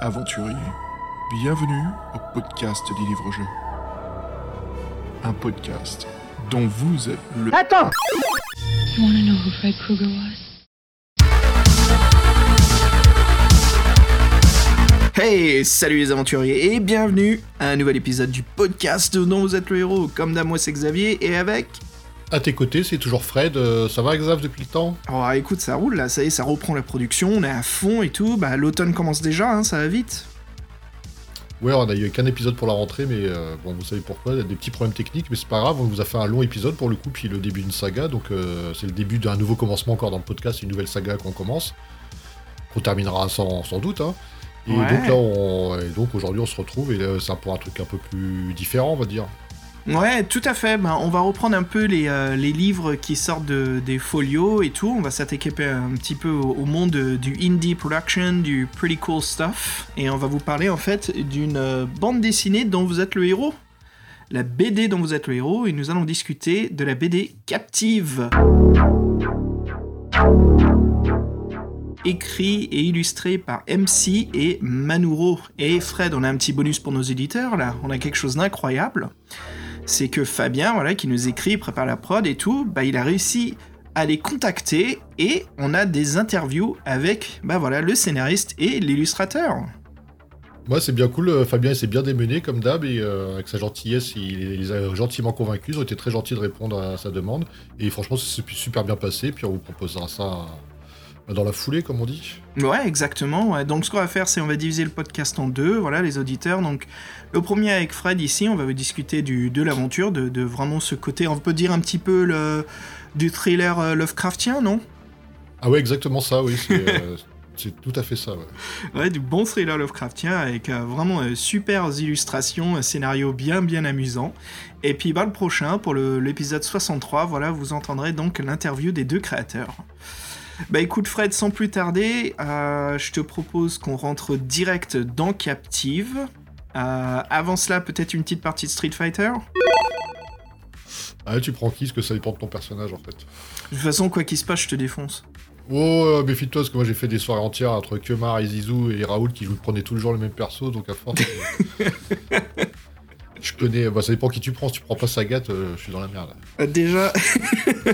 aventuriers, bienvenue au podcast des livres-jeux. Un podcast dont vous êtes le... Attends You want to know who Fred Krueger was? Hey, salut les aventuriers et bienvenue à un nouvel épisode du podcast dont vous êtes le héros. Comme d'hab, moi c'est Xavier et avec... À tes côtés, c'est toujours Fred. euh, ça va, Xav, depuis le temps? Oh écoute, ça roule là, ça y est, ça reprend la production, on est à fond et tout. Bah l'automne commence déjà, hein, ça va vite. Ouais, on a eu qu'un épisode pour la rentrée, mais euh, bon, vous savez pourquoi, il y a des petits problèmes techniques, mais c'est pas grave, on vous a fait un long épisode pour le coup, puis le début d'une saga, donc euh, c'est le début d'un nouveau commencement encore dans le podcast, une nouvelle saga qu'on commence, qu'on terminera sans, sans doute, hein. Et Ouais. donc là, on, et donc aujourd'hui, on se retrouve, et c'est pour un truc un peu plus différent, on va dire. Ouais, tout à fait. Ben, on va reprendre un peu les, euh, livres qui sortent de- des folios et tout. On va s'attaquer un petit peu au, monde du indie production, du pretty cool stuff. Et on va vous parler en fait d'une euh, bande dessinée dont vous êtes le héros. La BD dont vous êtes le héros. Et nous allons discuter de la BD Captive. Écrit et illustré par MC et Manuro. Et Fred, on a un petit bonus pour nos éditeurs là. On a quelque chose d'incroyable c'est que Fabien, voilà, qui nous écrit, prépare la prod et tout, bah, il a réussi à les contacter et on a des interviews avec, bah voilà, le scénariste et l'illustrateur. Moi, c'est bien cool, euh, Fabien s'est bien démené, comme d'hab, et euh, avec sa gentillesse, il, les a gentiment convaincus, ils ont été très gentils de répondre à sa demande, et franchement, c'est super bien passé, puis on vous proposera ça dans la foulée, comme on dit. Ouais, exactement. ouais. Donc ce qu'on va faire, c'est on va diviser le podcast en deux, voilà, les auditeurs. Donc le premier avec Fred ici, on va vous discuter du, de l'aventure, de, de vraiment ce côté, on peut dire un petit peu le, du thriller euh, Lovecraftien, non? Ah ouais, exactement ça, oui, c'est euh, tout à fait ça, ouais. Ouais, du bon thriller Lovecraftien avec euh, vraiment euh, super illustrations, un scénario bien bien amusant. Et puis bah, le prochain, pour l'épisode 63, voilà, vous entendrez donc l'interview des deux créateurs. Bah écoute Fred, sans plus tarder, euh, je te propose qu'on rentre direct dans Captive. Euh, avant cela, peut-être une petite partie de Street Fighter? Ah, tu prends qui? Parce que ça dépend de ton personnage, en fait. De toute façon, quoi qu'il se passe, je te défonce. Oh, euh, méfie-toi, parce que moi j'ai fait des soirées entières entre Kemar et Zizou et Raoul qui prenaient tout le jour le même perso, donc à force. je connais, bah, ça dépend qui tu prends. Si tu prends pas Sagat, euh, je suis dans la merde. Euh, Déjà.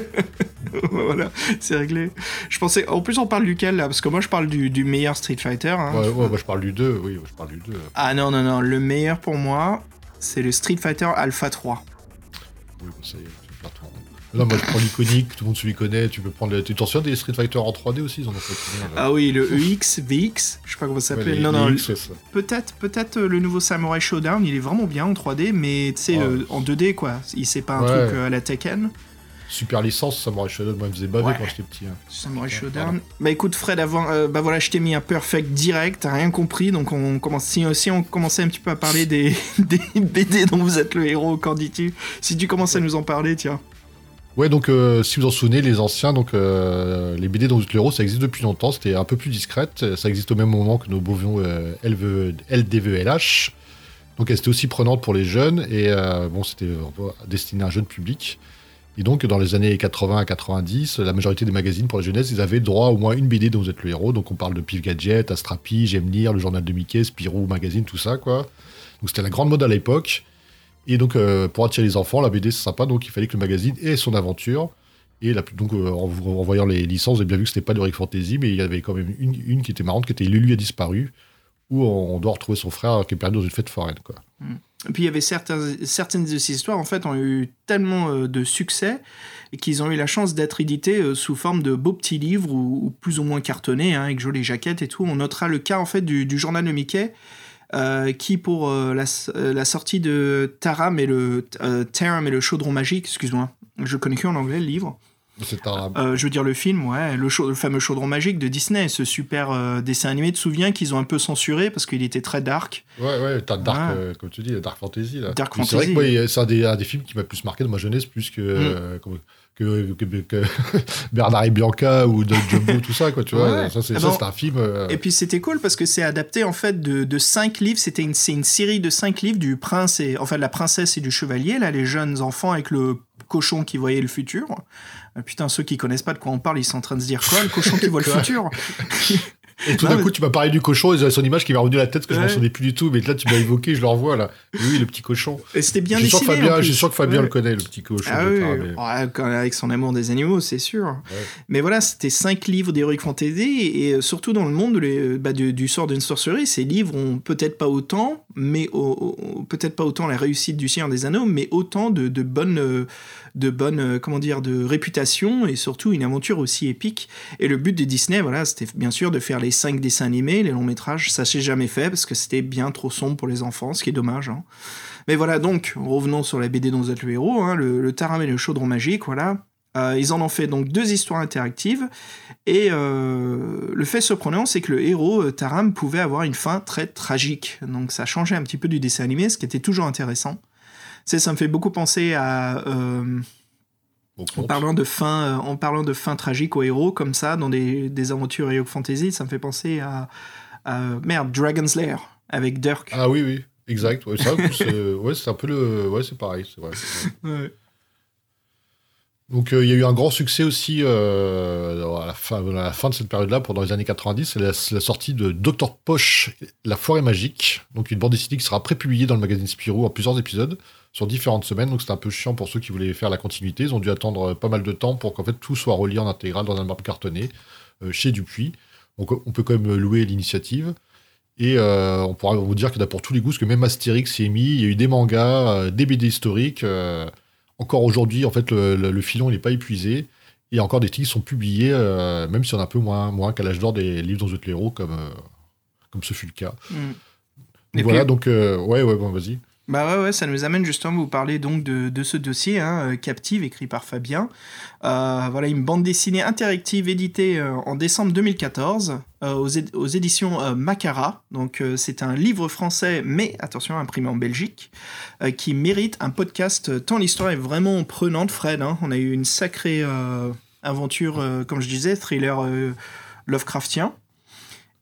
voilà, c'est réglé. Je pensais. En plus, on parle duquel là Parce que moi, je parle du, du meilleur Street Fighter. hein. Ouais, ouais, moi je parle du 2, oui, je parle du 2. Ah non, non, non. Le meilleur pour moi, c'est le Street Fighter Alpha 3. Oui, bon, ça y est, Non, moi je prends l'iconique, tout le monde se lui connaît. Tu peux prendre. les- Tu t'en souviens des Street Fighter en 3D aussi Ils en ont fait Ah oui, le EX, VX, je sais pas comment ça Ouais, s'appelle. les- non, non, ouais, ça. peut-être peut-être euh, le nouveau Samurai Showdown, il est vraiment bien en 3D, mais tu sais, Ouais. euh, en 2D quoi. Il c'est pas un Ouais. truc euh, à la Tekken. Super licence, Samurai Shodown, moi il me faisait baver Ouais. quand j'étais petit. hein. Samurai Ouais, Showdown. Bah écoute Fred, avant, euh, bah voilà, je t'ai mis un perfect direct, t'as rien compris, donc on commence. Si, si on commençait un petit peu à parler des, des BD dont vous êtes le héros, qu'en dis-tu? Si tu commences à nous en parler, tiens. Ouais, donc euh, si vous en souvenez, les anciens, donc euh, les BD dans le héros, ça existe depuis longtemps, c'était un peu plus discrète, ça existe au même moment que nos beaux euh, LDVLH. Donc elles étaient aussi prenantes pour les jeunes, et euh, bon, c'était destiné à un jeune public. Et donc dans les années 80 à 90, la majorité des magazines pour la jeunesse, ils avaient droit au moins une BD dont vous êtes le héros. Donc on parle de Pif Gadget, Astrapi, J'aime lire, le journal de Mickey, Spirou Magazine, tout ça, quoi. Donc c'était la grande mode à l'époque. Et donc, euh, pour attirer les enfants, la BD c'est sympa, donc il fallait que le magazine ait son aventure. Et donc, euh, en, en voyant les licences, vous avez bien vu que c'était pas de Rick Fantasy, mais il y avait quand même une, qui était marrante, qui était Lulu a disparu, où on, doit retrouver son frère qui est perdu dans une fête foraine. Et puis il y avait certaines de ces histoires en fait ont eu tellement euh, de succès qu'ils ont eu la chance d'être édités sous forme de beaux petits livres ou, plus ou moins cartonnés hein, avec jolies jaquettes et tout. On notera le cas en fait du journal de Mickey euh, qui pour euh, la, euh, la sortie de Taram et le Taram et le chaudron magique, excuse-moi, je connais que en anglais le livre. C'est. Euh, je veux dire le film, ouais, le, fameux chaudron magique de Disney, ce super dessin animé. Tu te souviens qu'ils ont un peu censuré parce qu'il était très dark. Ouais, ouais, t'as Dark, Ouais. comme tu dis, Dark Fantasy. Là. Dark Mais C'est vrai Fantasy. que moi, il- c'est un des, un des films qui m'a plus marqué de ma jeunesse, plus que, comme- que, que, que Bernard et Bianca ou Don Jumbo, tout ça, quoi, tu vois. Ouais. Ça, c'est Ah bon. c'est un film. euh, Et puis c'était cool parce que c'est adapté en fait de, de cinq livres. C'était une, c'est une série de cinq livres du prince et enfin de la princesse et du chevalier. Là, les jeunes enfants avec le cochon qui voyait le futur. Euh, Putain, ceux qui connaissent pas de quoi on parle, ils sont en train de se dire quoi Le cochon qui voit le futur? Et tout d'un mais- coup, tu m'as parlé du cochon et son image qui m'est revenue à la tête, que je m'en Ouais. souvenais plus du tout. Mais là, tu m'as évoqué, je le revois là. Oui, le petit cochon. Et c'était bien sûr dessiné. Fabien, en je suis sûr que Fabien Ouais. le connaît, le petit cochon. Ah oui, ouais, avec son amour des animaux, c'est sûr. Mais voilà, c'était cinq livres d'Heroic Fantasy, et euh, surtout dans le monde les- bah, du, du sort d'une sorcellerie, ces livres ont peut-être pas autant, mais au- au- peut-être pas autant la réussite du Seigneur des Anneaux, mais autant de, de bonnes, euh, de bonnes, euh, comment dire, de réputation, et surtout une aventure aussi épique. Et le but de Disney, voilà, c'était bien sûr de faire les cinq dessins animés, les longs métrages, ça s'est jamais fait, parce que c'était bien trop sombre pour les enfants, ce qui est dommage. hein. Mais voilà, donc, revenons sur la BD dont vous êtes le héros, hein, le, Taram et le chaudron magique, voilà. Euh, ils en ont fait donc deux histoires interactives, et euh, le fait surprenant, c'est que le héros, Taram, pouvait avoir une fin très tragique. Donc ça changeait un petit peu du dessin animé, ce qui était toujours intéressant. Ça me fait beaucoup penser à... euh, en parlant de fin, euh, en parlant de fin tragique aux héros comme ça dans des, des aventures Heroic Fantasy, ça me fait penser à, à- merde Dragon's Lair avec Dirk. Ah oui, oui, exact. Ouais, c'est ouais, un peu le. Ouais, c'est pareil, c'est vrai. Ouais. Donc euh, il y a eu un grand succès aussi euh, à, la fin, à la fin de cette période-là, pendant les années 90, c'est la, c'est la sortie de Dr Poche, La forêt magique, donc une bande dessinée qui sera prépubliée dans le magazine Spirou en plusieurs épisodes sur différentes semaines, donc c'était un peu chiant pour ceux qui voulaient faire la continuité, ils ont dû attendre euh, pas mal de temps pour qu'en fait tout soit relié en intégral dans un album cartonné euh, chez Dupuis. Donc on peut quand même louer l'initiative. Et euh, on pourra vous dire qu'il y en a pour tous les goûts, parce que même Astérix y est mis, il y a eu des mangas, euh, des BD historiques. euh, encore aujourd'hui, en fait, le, le- le filon n'est pas épuisé. Et encore des titres sont publiés, euh, même si on a un peu moins, moins qu'à l'âge d'or des livres êtes l'héros, comme, euh, comme ce fut le cas. Mm. Donc voilà, puis- donc, euh, ouais, ouais, bon, vas-y. Bah ouais, ouais, ça nous amène justement à vous parler donc de, de ce dossier, hein, euh, Captive, écrit par Fabien. Euh, voilà, une bande dessinée interactive éditée euh, en décembre 2014 euh, aux, aux éditions Macara. Donc c'est un livre français, mais attention, imprimé en Belgique, qui mérite un podcast tant l'histoire est vraiment prenante, Fred. hein. On a eu une sacrée aventure, comme je disais, thriller Lovecraftien.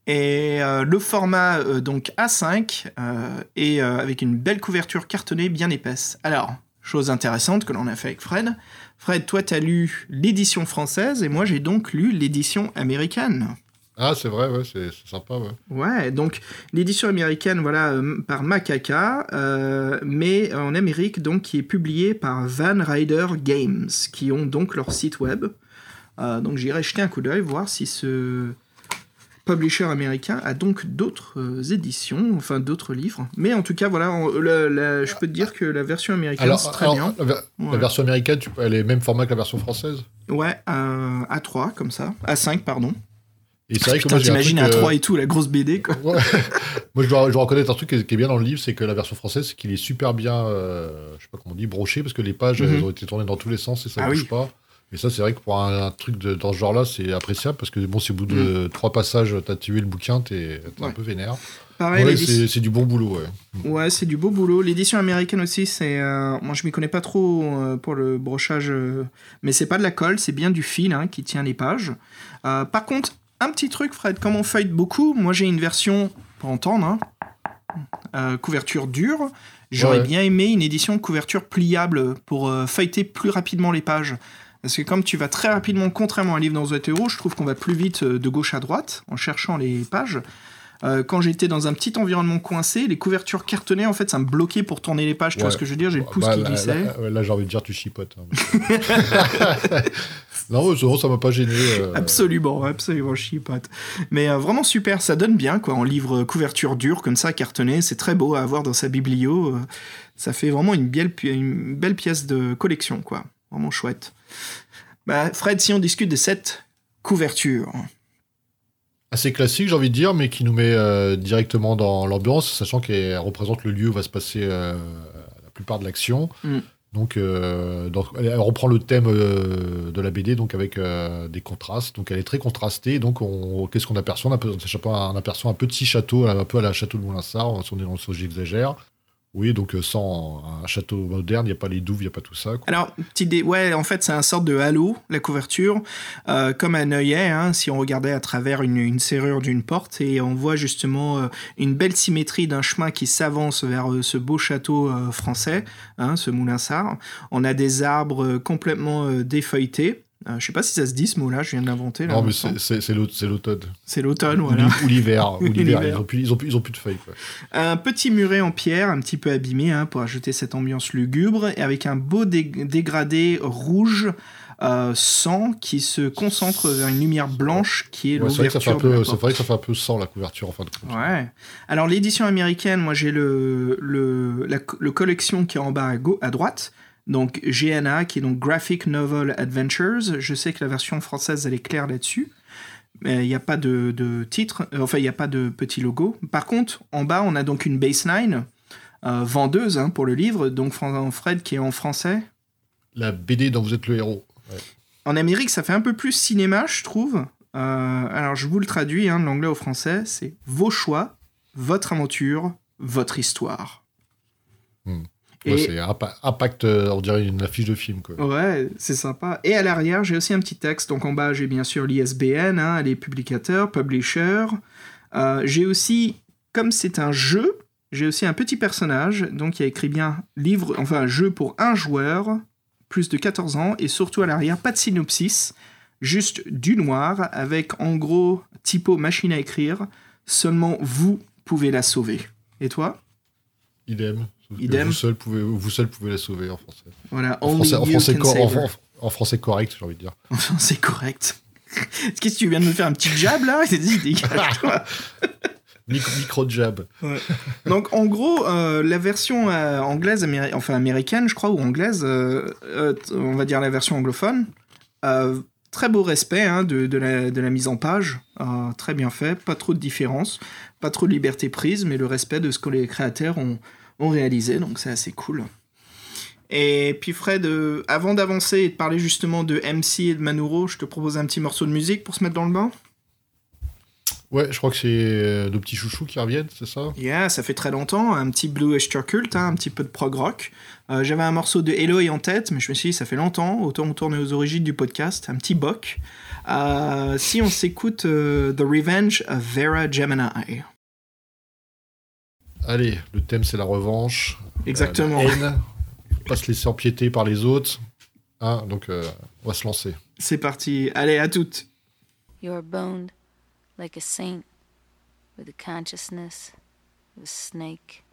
Et euh, le format euh, donc A5 euh, et euh, avec une belle couverture cartonnée bien épaisse. Alors, chose intéressante que l'on a fait avec Fred. Fred, toi, tu as lu l'édition française et moi, j'ai donc lu l'édition américaine. Ah, c'est vrai, ouais, c'est sympa, ouais. Ouais, donc l'édition américaine, voilà, par Macaca, mais en Amérique, donc, qui est publiée par Van Ryder Games, qui ont donc leur site web. Donc j'irai jeter un coup d'œil, voir si ce publisher américain a donc d'autres euh, éditions, enfin d'autres livres. Mais en tout cas, voilà, on- le- la- je peux te dire que la version américaine, Alors, c'est très alors, bien. La, ver- la Ouais. version américaine, tu, elle est même format que la version française Ouais, euh, A3, comme ça. A5, pardon. Et c'est vrai que Putain, moi, j'ai un t'imagines truc, euh, A3 et tout, la grosse BD, quoi. Ouais. Moi, je dois, je dois reconnaître un truc qui est, qui est bien dans le livre, c'est que la version française, c'est qu'il est super bien, euh, je sais pas comment on dit, broché, parce que les pages, Mhm. elles ont été tournées dans tous les sens et ça Ah bouge oui. pas. Et ça, c'est vrai que pour un, un truc de, dans ce genre-là, c'est appréciable, parce que bon, si au bout de trois passages, t'as tué le bouquin, t'es t'es un Ouais. peu vénère. Pareil, Ouais, c'est du bon boulot, ouais. Ouais, c'est du beau boulot. L'édition américaine aussi, c'est. euh, moi, je m'y connais pas trop euh, pour le brochage, euh, mais c'est pas de la colle, c'est bien du fil hein, qui tient les pages. Par contre, un petit truc, Fred, comme on feuille beaucoup, moi j'ai une version, pour entendre, hein, couverture dure. J'aurais Ouais. bien aimé une édition couverture pliable pour feuilleter plus rapidement les pages. Parce que comme tu vas très rapidement, contrairement à un livre dans The Hero, je trouve qu'on va plus vite euh, de gauche à droite en cherchant les pages. Euh, quand j'étais dans un petit environnement coincé, les couvertures cartonnées, en fait, ça me bloquait pour tourner les pages. Tu vois ce que je veux dire J'ai le pouce Bah, qui là, glissait. Là, ouais, là, j'ai envie de dire, tu chipotes. hein. non, ça, ça m'a pas gêné. euh, Absolument, absolument, chipote. Mais euh, vraiment super, ça donne bien, quoi, en livre euh, couverture dure, comme ça, cartonné. C'est très beau à avoir dans sa biblio. euh, ça fait vraiment une belle, une belle pièce de collection, quoi. Vraiment chouette. Bah, Fred, si on discute de cette couverture. assez classique, j'ai envie de dire, mais qui nous met euh, directement dans l'ambiance, sachant qu'elle représente le lieu où va se passer euh, la plupart de l'action. Mm. Donc, euh, donc, elle reprend le thème euh, de la BD, donc avec euh, des contrastes. Donc, elle est très contrastée. Donc, on- qu'est-ce qu'on aperçoit? On, aperçoit- on un petit château, un peu à la château de Moulinsart, si on est dans le j'exagère. Oui, donc euh, sans un château moderne, il n'y a pas les douves, il n'y a pas tout ça. Alors, petite idée, ouais, en fait, c'est un sorte de halo, la couverture, euh, comme un œillet, hein, si on regardait à travers une, serrure d'une porte, et on voit justement euh, une belle symétrie d'un chemin qui s'avance vers ce beau château français, hein, ce Moulinsart. On a des arbres complètement défeuilletés. Euh, je sais pas si ça se dit ce mot-là, je viens de l'inventer. Non, mais c'est- c'est c'est l'aut- c'est l'automne. C'est l'automne, Ou voilà. Ou l'hiver. Ou l'hiver. L'hiver. Ils ont plus- ils ont plus- ils ont plus de feuilles. quoi. Un petit muret en pierre, un petit peu abîmé, hein, pour ajouter cette ambiance lugubre, et avec un beau dé- dégradé rouge euh, sang qui se concentre vers une lumière blanche qui est Ouais, c'est vrai que ça fait un l'ouverture c'est vrai que ça fait un peu sans la couverture en fin de compte. Ouais. Alors l'édition américaine, moi j'ai le, le, la co- le collection qui est en bas à droite. Donc GNA, qui est donc Graphic Novel Adventures. Je sais que la version française, elle est claire là-dessus. Mais il n'y a pas de, de titre, euh, enfin il n'y a pas de petit logo. Par contre, en bas, on a donc une baseline euh, vendeuse hein, pour le livre. Donc Fran- Fred qui est en français. La BD dont vous êtes le héros. Ouais. En Amérique, ça fait un peu plus cinéma, je trouve. Euh, alors, je vous le traduis, hein, de l'anglais au français. C'est vos choix, votre aventure, votre histoire. Hmm. Ouais, c'est impa- impact, euh, on dirait une affiche de film. Quoi. Ouais, c'est sympa. Et à l'arrière, j'ai aussi un petit texte. Donc en bas, j'ai bien sûr l'ISBN, hein, les publicateurs, publisher. Euh, j'ai aussi, comme c'est un jeu, j'ai aussi un petit personnage. Donc il a écrit bien livre, enfin jeu pour un joueur, plus de 14 ans. Et surtout à l'arrière, pas de synopsis, juste du noir, avec en gros typo machine à écrire. Seulement vous pouvez la sauver. Et toi? Idem. Idem. Vous seul, pouvez, vous seul pouvez la sauver en français. Voilà, En français, en français, cor- en, en- en français correct, j'ai envie de dire. Enfin, c'est correct. Qu'est-ce que tu viens de me faire un petit jab là? Vas-y, dégage-toi. Micro, micro jab. Donc en gros, euh, la version euh, anglaise, améri- enfin américaine, je crois, ou anglaise, euh, on va dire la version anglophone, très beau respect hein, de, de la, de la mise en page, très bien fait, pas trop de différence, pas trop de liberté prise, mais le respect de ce que les créateurs ont, ont réalisé, donc c'est assez cool. Et puis Fred, euh, avant d'avancer et de parler justement de MC et de Manuro, je te propose un petit morceau de musique pour se mettre dans le bain. Ouais, je crois que c'est euh, nos petits chouchous qui reviennent, c'est ça? Yeah, ça fait très longtemps, un petit Blue Oyster Cult, hein, un petit peu de prog rock. Euh, J'avais un morceau de Eloy en tête, mais je me suis dit, ça fait longtemps, autant on tourne aux origines du podcast, un petit boc. Euh, si on s'écoute The Revenge of Vera Gemini. Allez, le thème c'est la revanche. Exactement. Euh, la haine. Pas se laisser empiéter par les autres. Hein, donc, euh, on va se lancer. C'est parti, allez, à toutes. You're boned like a saint with the consciousness of a snake.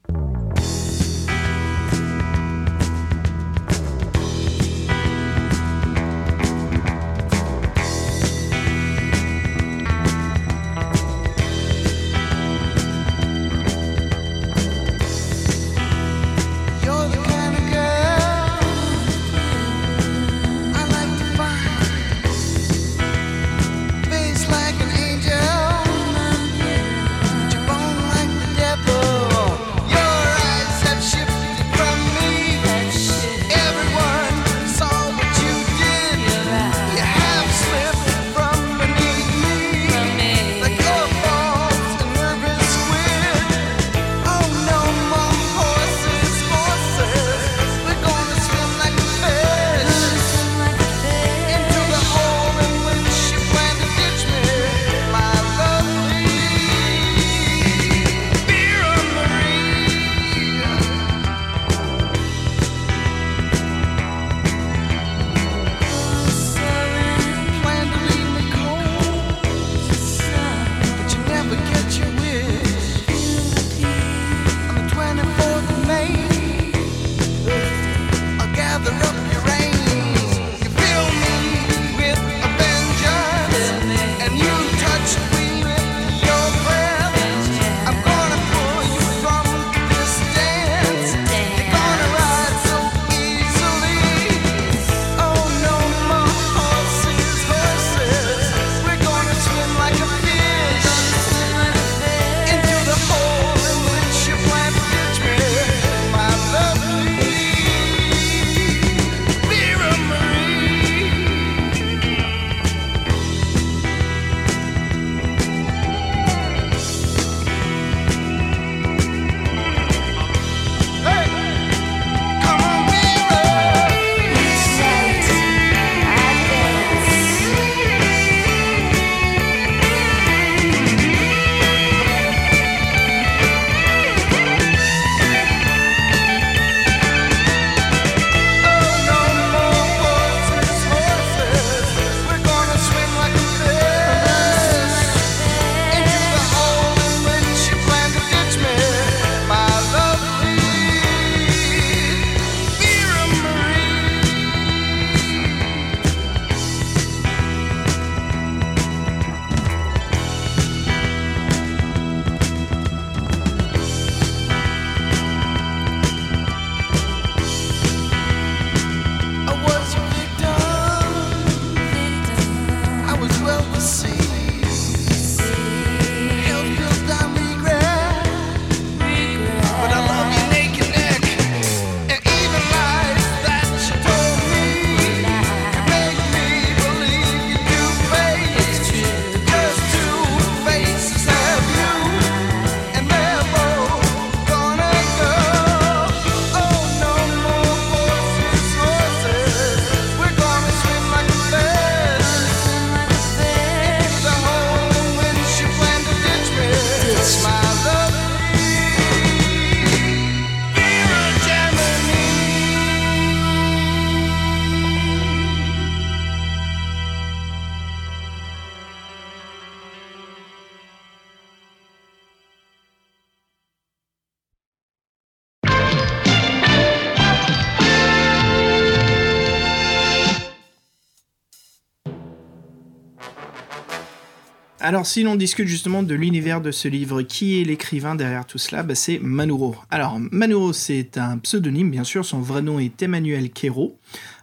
Alors, si l'on discute justement de l'univers de ce livre, qui est l'écrivain derrière tout cela bah, C'est Manuro. Alors, Manuro, c'est un pseudonyme, bien sûr. Son vrai nom est Emmanuel Quero.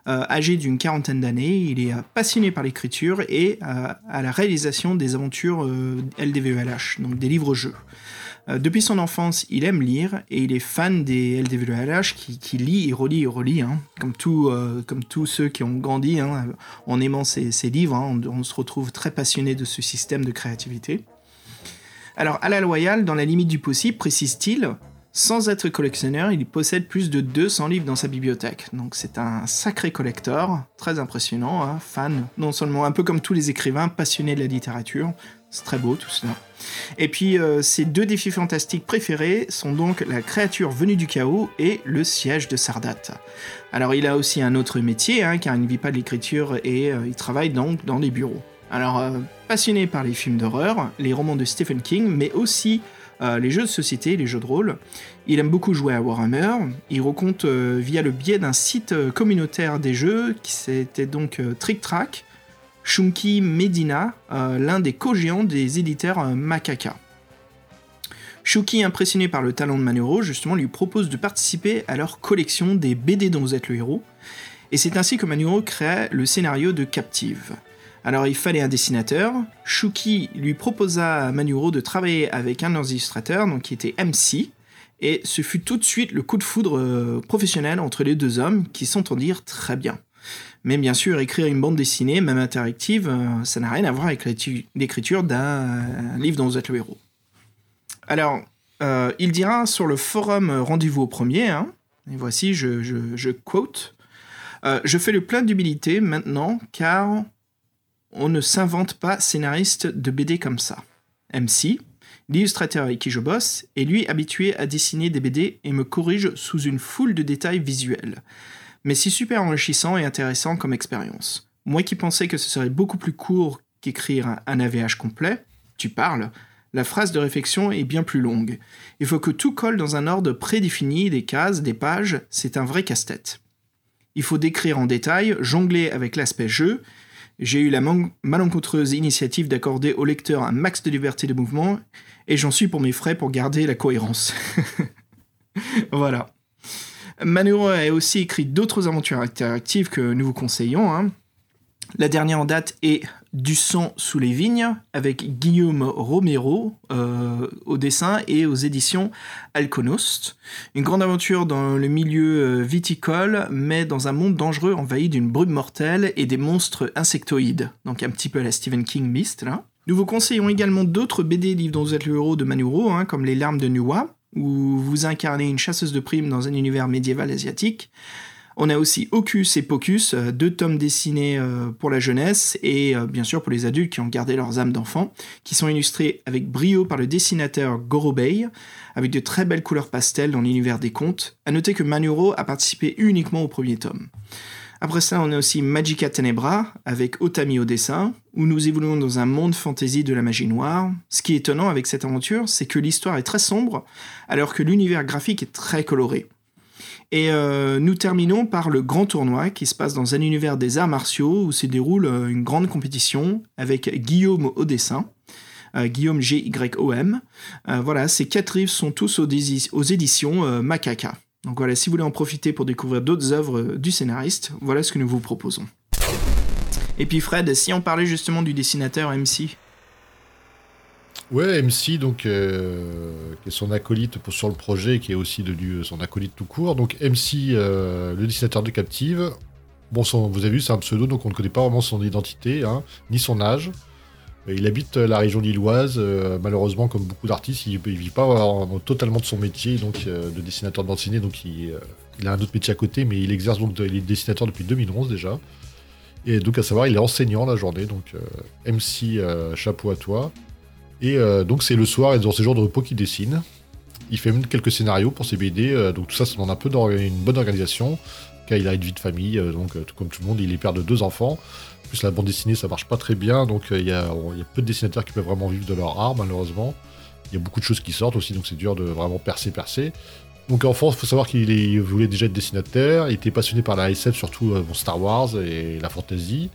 Euh, âgé d'une quarantaine d'années, il est euh, passionné par l'écriture et euh, à la réalisation des aventures LDVELH, donc des livres-jeux. Euh, depuis son enfance, il aime lire et il est fan des LDVELH qui, qui lit et relit et relit, hein, euh, comme tous ceux qui ont grandi hein, en aimant ces, livres. hein. on, se retrouve très passionné de ce système de créativité. Alors, à la loyale, dans la limite du possible, précise-t-il, sans être collectionneur, il possède plus de 200 livres dans sa bibliothèque. Donc c'est un sacré collector, très impressionnant, fan, non seulement un peu comme tous les écrivains passionnés de la littérature, c'est très beau tout cela. Et puis euh, ses deux défis fantastiques préférés sont donc la créature venue du chaos et le siège de Sardat. Alors il a aussi un autre métier, hein, car il ne vit pas de l'écriture et euh, il travaille donc dans les bureaux. Alors euh, passionné par les films d'horreur, les romans de Stephen King, mais aussi les jeux de société, les jeux de rôle. Il aime beaucoup jouer à Warhammer. Il raconte euh, via le biais d'un site communautaire des jeux, qui c'était donc Trick Track, Shunki Medina, euh, l'un des co-géants des éditeurs euh, Macaca. Shuki, impressionné par le talent de Manuro, justement, lui propose de participer à leur collection des BD dont vous êtes le héros. Et c'est ainsi que Manuro crée le scénario de Captive. Alors il fallait un dessinateur. Shuki lui proposa à Manuro de travailler avec un de leurs illustrateurs, donc qui était MC. Et ce fut tout de suite le coup de foudre euh, professionnel entre les deux hommes qui s'entendirent très bien. Mais bien sûr, écrire une bande dessinée, même interactive, euh, ça n'a rien à voir avec l'écriture d'un euh, livre dont vous êtes le héros. Alors, euh, il dira sur le forum Rendez-vous au premier, hein, et voici, je, quote, Je fais le plein d'humilité maintenant, car on ne s'invente pas scénariste de BD comme ça. MC, l'illustrateur avec qui je bosse, est lui habitué à dessiner des BD et me corrige sous une foule de détails visuels. Mais c'est super enrichissant et intéressant comme expérience. Moi qui pensais que ce serait beaucoup plus court qu'écrire un, AVH complet, tu parles, la phrase de réflexion est bien plus longue. Il faut que tout colle dans un ordre prédéfini, des cases, des pages, c'est un vrai casse-tête. Il faut décrire en détail, jongler avec l'aspect jeu. J'ai eu la malencontreuse initiative d'accorder au lecteur un max de liberté de mouvement, et j'en suis pour mes frais pour garder la cohérence. voilà. Manuro a aussi écrit d'autres aventures interactives que nous vous conseillons. hein. La dernière en date est Du sang sous les vignes, avec Guillaume Romero euh, au dessin et aux éditions Alconost. Une grande aventure dans le milieu euh, viticole, mais dans un monde dangereux envahi d'une brume mortelle et des monstres insectoïdes. Donc un petit peu à la Stephen King Mist. Nous vous conseillons également d'autres BD livres dont vous êtes le héros de Manuro, hein, comme Les larmes de Nuwa, où vous incarnez une chasseuse de primes dans un univers médiéval asiatique. On a aussi Ocus et Pocus, euh, deux tomes dessinés euh, pour la jeunesse et euh, bien sûr pour les adultes qui ont gardé leurs âmes d'enfants, qui sont illustrés avec brio par le dessinateur Gorobei, avec de très belles couleurs pastel dans l'univers des contes. À noter que Manuro a participé uniquement au premier tome. Après ça, on a aussi Magica Tenebra, avec Otami au où nous évoluons dans un monde fantasy de la magie noire. Ce qui est étonnant avec cette aventure, c'est que l'histoire est très sombre, alors que l'univers graphique est très coloré. Et euh, nous terminons par le grand tournoi qui se passe dans un univers des arts martiaux où se déroule euh, une grande compétition avec Guillaume au euh, Guillaume G-Y-O-M. Voilà, ces quatre livres sont tous aux, éditions Macaca. Donc voilà, si vous voulez en profiter pour découvrir d'autres œuvres du scénariste, voilà ce que nous vous proposons. Et puis Fred, si on parlait justement du dessinateur MC, Ouais, MC, donc, euh, qui est son acolyte sur le projet, qui est aussi devenu euh, son acolyte tout court. Donc, MC, euh, le dessinateur de Captive. Bon, vous avez vu, c'est un pseudo, donc on ne connaît pas vraiment son identité, hein, ni son âge. Il habite euh, la région lilloise. euh, malheureusement, comme beaucoup d'artistes, il ne vit pas en- totalement de son métier, donc euh, de dessinateur de bande dessinée. Donc, il, a un autre métier à côté, mais il exerce donc, il est dessinateur depuis 2011 déjà. Et donc, à savoir, il est enseignant la journée. Donc, MC, chapeau à toi. Et donc c'est le soir et dans ses jours de repos qu'il dessine. Il fait même quelques scénarios pour ses BD, donc tout ça, ça demande un peu une bonne organisation, car il a une vie de famille, donc comme tout le monde, il est père de deux enfants. En plus la bande dessinée, ça marche pas très bien, donc euh, il y, a, peu de dessinateurs qui peuvent vraiment vivre de leur art, malheureusement. Il y a beaucoup de choses qui sortent aussi, donc c'est dur de vraiment percer, percer. Donc enfant, il faut savoir qu'il voulait déjà être dessinateur, il était passionné par la SF, surtout euh, Star Wars et la fantasy.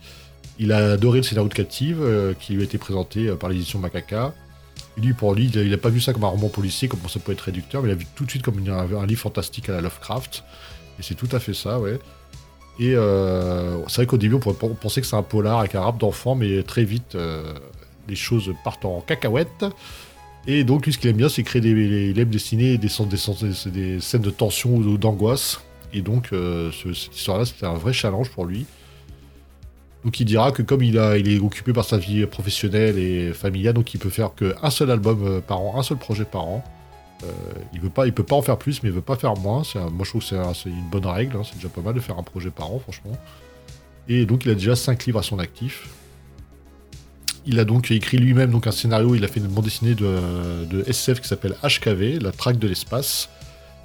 Il a adoré le scénario de Captive, euh, qui lui a été présenté par l'édition Macaca. Et lui, pour lui, il n'a pas vu ça comme un roman policier, comme ça peut être réducteur, mais il a vu tout de suite comme un, un livre fantastique à la Lovecraft. Et c'est tout à fait ça, ouais. Et euh, c'est vrai qu'au début, on pourrait pen- penser que c'est un polar avec un rap d'enfant, mais très vite, euh, les choses partent en cacahuète. Et donc, lui, ce qu'il aime bien, c'est créer des. Il aime des, scènes de tension ou d'angoisse. Et donc, euh, ce- cette histoire-là, c'était un vrai challenge pour lui. Donc, il dira que comme il, il est occupé par sa vie professionnelle et familiale, donc il peut faire qu'un seul album par an, un seul projet par an. Euh, il veut pas, il peut pas en faire plus, mais il veut pas faire moins. Un- moi, je trouve que c'est un- c'est une bonne règle. hein. C'est déjà pas mal de faire un projet par an, franchement. Et donc, il a déjà 5 livres à son actif. Il a donc écrit lui-même donc un scénario. Il a fait une bande dessinée de, de SF qui s'appelle HKV, la traque de l'espace.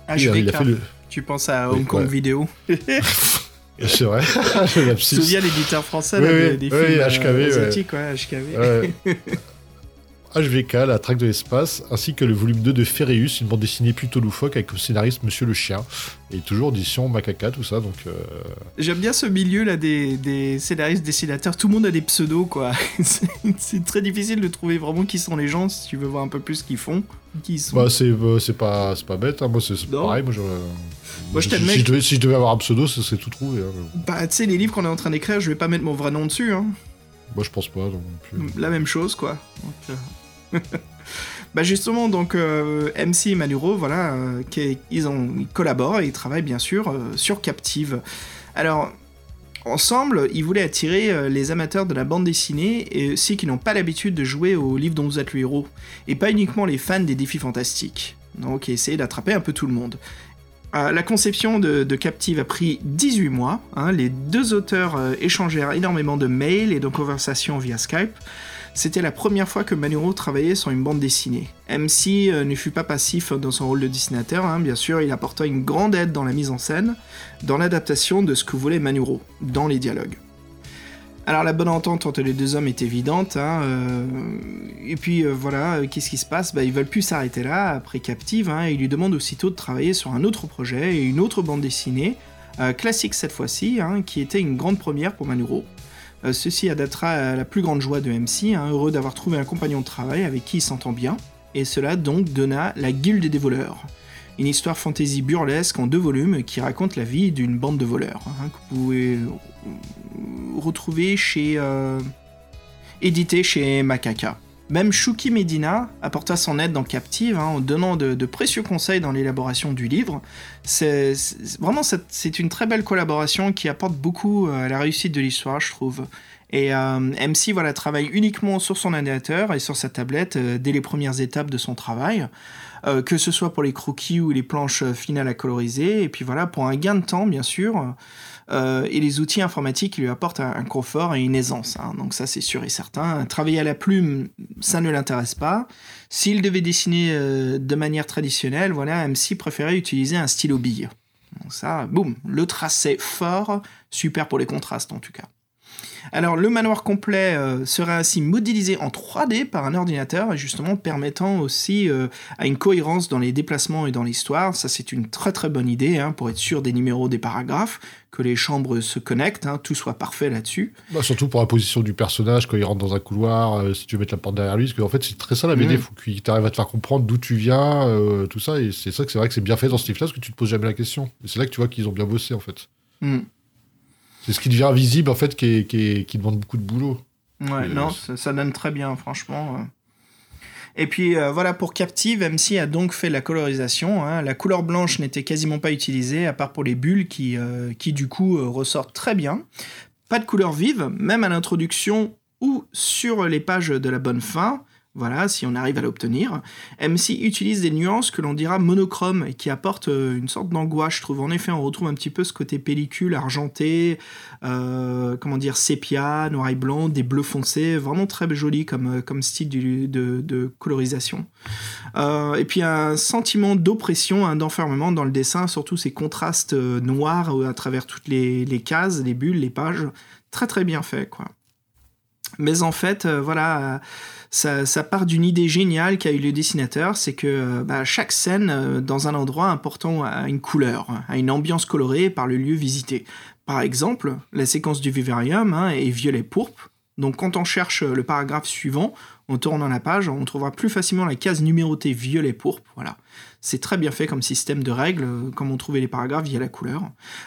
Et, euh, il a HVK. fait le. Tu penses à Oui, Hong Kong ouais. Vidéo C'est vrai. Te lapsus. souviens l'éditeur français Oui, là, oui, des, films euh, HKV, ouais. asiatiques, ouais, HKV. Ouais. HVK, la traque de l'espace, ainsi que le volume 2 de Ferreus, une bande dessinée plutôt loufoque avec le scénariste Monsieur le Chien. Et toujours édition Macaca, tout ça, donc... euh, J'aime bien ce milieu là des, des scénaristes, dessinateurs. Tout le monde a des pseudos quoi. C'est- très difficile de trouver vraiment qui sont les gens si tu veux voir un peu plus ce qu'ils font, qui ils sont. Bah, c'est c'est pas, pas bête, hein. moi c'est pareil. Moi, je, Moi, je si, je devais, si je devais avoir un pseudo, ce serait tout trouvé. hein. Bah tu sais les livres qu'on est en train d'écrire, je vais pas mettre mon vrai nom dessus. Hein. Moi je pense pas. non plus. La même chose quoi. Donc, euh, bah justement donc euh, MC et Manuro voilà euh, ils ont collaborent et ils travaillent bien sûr euh, sur Captive. Alors ensemble ils voulaient attirer euh, les amateurs de la bande dessinée et ceux qui n'ont pas l'habitude de jouer au livre dont vous êtes le héros et pas uniquement les fans des défis fantastiques. Donc essayer d'attraper un peu tout le monde. La conception de, Captive a pris 18 mois. hein. les deux auteurs échangèrent énormément de mails et de conversations via Skype. C'était la première fois que Manuro travaillait sur une bande dessinée. MC euh, ne fut pas passif dans son rôle de dessinateur, hein, bien sûr, il apporta une grande aide dans la mise en scène, dans l'adaptation de ce que voulait Manuro, dans les dialogues. Alors la bonne entente entre les deux hommes est évidente, hein, euh, et puis euh, voilà, qu'est-ce qui se passe? Bah, Ils veulent plus s'arrêter là, après Captive, hein, et ils lui demandent aussitôt de travailler sur un autre projet et une autre bande dessinée, classique cette fois-ci, hein, qui était une grande première pour Manuro. Euh, ceci adaptera à la plus grande joie de MC, hein, heureux d'avoir trouvé un compagnon de travail avec qui il s'entend bien, et cela donc donna La Guilde des voleurs, une histoire fantasy burlesque en deux volumes qui raconte la vie d'une bande de voleurs, hein, que vous pouvez retrouver chez... euh, édité chez Macaca. Même Shuki Medina apporta son aide dans Captive hein, en donnant de, précieux conseils dans l'élaboration du livre. C'est vraiment c'est une très belle collaboration qui apporte beaucoup euh, à la réussite de l'histoire, je trouve. Et euh, MC voilà travaille uniquement sur son ordinateur et sur sa tablette euh, dès les premières étapes de son travail, que ce soit pour les croquis ou les planches finales à coloriser. Et puis voilà pour un gain de temps bien sûr. Euh, et les outils informatiques lui apportent un, un confort et une aisance. hein. Donc ça c'est sûr et certain. Travailler à la plume, ça ne l'intéresse pas. S'il devait dessiner euh, de manière traditionnelle, voilà, MC préférait utiliser un stylo bille. Donc ça, boum, le tracé fort, super pour les contrastes en tout cas. Alors le manoir complet euh, sera ainsi modélisé en 3D par un ordinateur, et justement permettant aussi euh, à une cohérence dans les déplacements et dans l'histoire. Ça c'est une très très bonne idée hein, pour être sûr des numéros des paragraphes, que les chambres se connectent, hein, tout soit parfait là-dessus. Bah, surtout pour la position du personnage quand il rentre dans un couloir, euh, si tu veux mettre la porte derrière lui, parce qu'en fait c'est très ça la BD, Mm. faut qu'il t'arrive à te faire comprendre d'où tu viens, tout ça, et c'est ça que c'est vrai que c'est bien fait dans ce livre-là, parce que tu te poses jamais la question. Et c'est là que tu vois qu'ils ont bien bossé en fait. Hmm. C'est ce qui devient visible en fait, qui, est- qui, est- qui demande beaucoup de boulot. Ouais, Euh, non, ça, ça donne très bien, franchement. euh. Et puis euh, voilà, pour Captive, MC a donc fait la colorisation. hein. La couleur blanche n'était quasiment pas utilisée, à part pour les bulles qui, euh, qui du coup euh, ressortent très bien. Pas de couleur vive, même à l'introduction ou sur les pages de la bonne fin. Voilà, si on arrive à l'obtenir. MC utilise des nuances que l'on dira monochromes et qui apportent euh, une sorte d'angoisse, je trouve. En effet, on retrouve un petit peu ce côté pellicule argenté, euh, comment dire, sépia, noir et blanc, des bleus foncés, vraiment très joli comme, euh, style de, colorisation. Et puis un sentiment d'oppression, un d'enfermement dans le dessin, surtout ces contrastes noirs à travers toutes les, cases, les bulles, les pages, très très bien fait quoi. Mais en fait, voilà, ça, part d'une idée géniale qu'a eu le dessinateur, c'est que euh, bah, chaque scène euh, dans un endroit important a une couleur, a une ambiance colorée par le lieu visité. Par exemple, la séquence du vivarium hein, est violet pourpre. Donc quand on cherche le paragraphe suivant, on tourne dans la page, on trouvera plus facilement la case numérotée violet pourpre. Voilà. C'est très bien fait comme système de règles, euh, comme on trouvait les paragraphes via la couleur.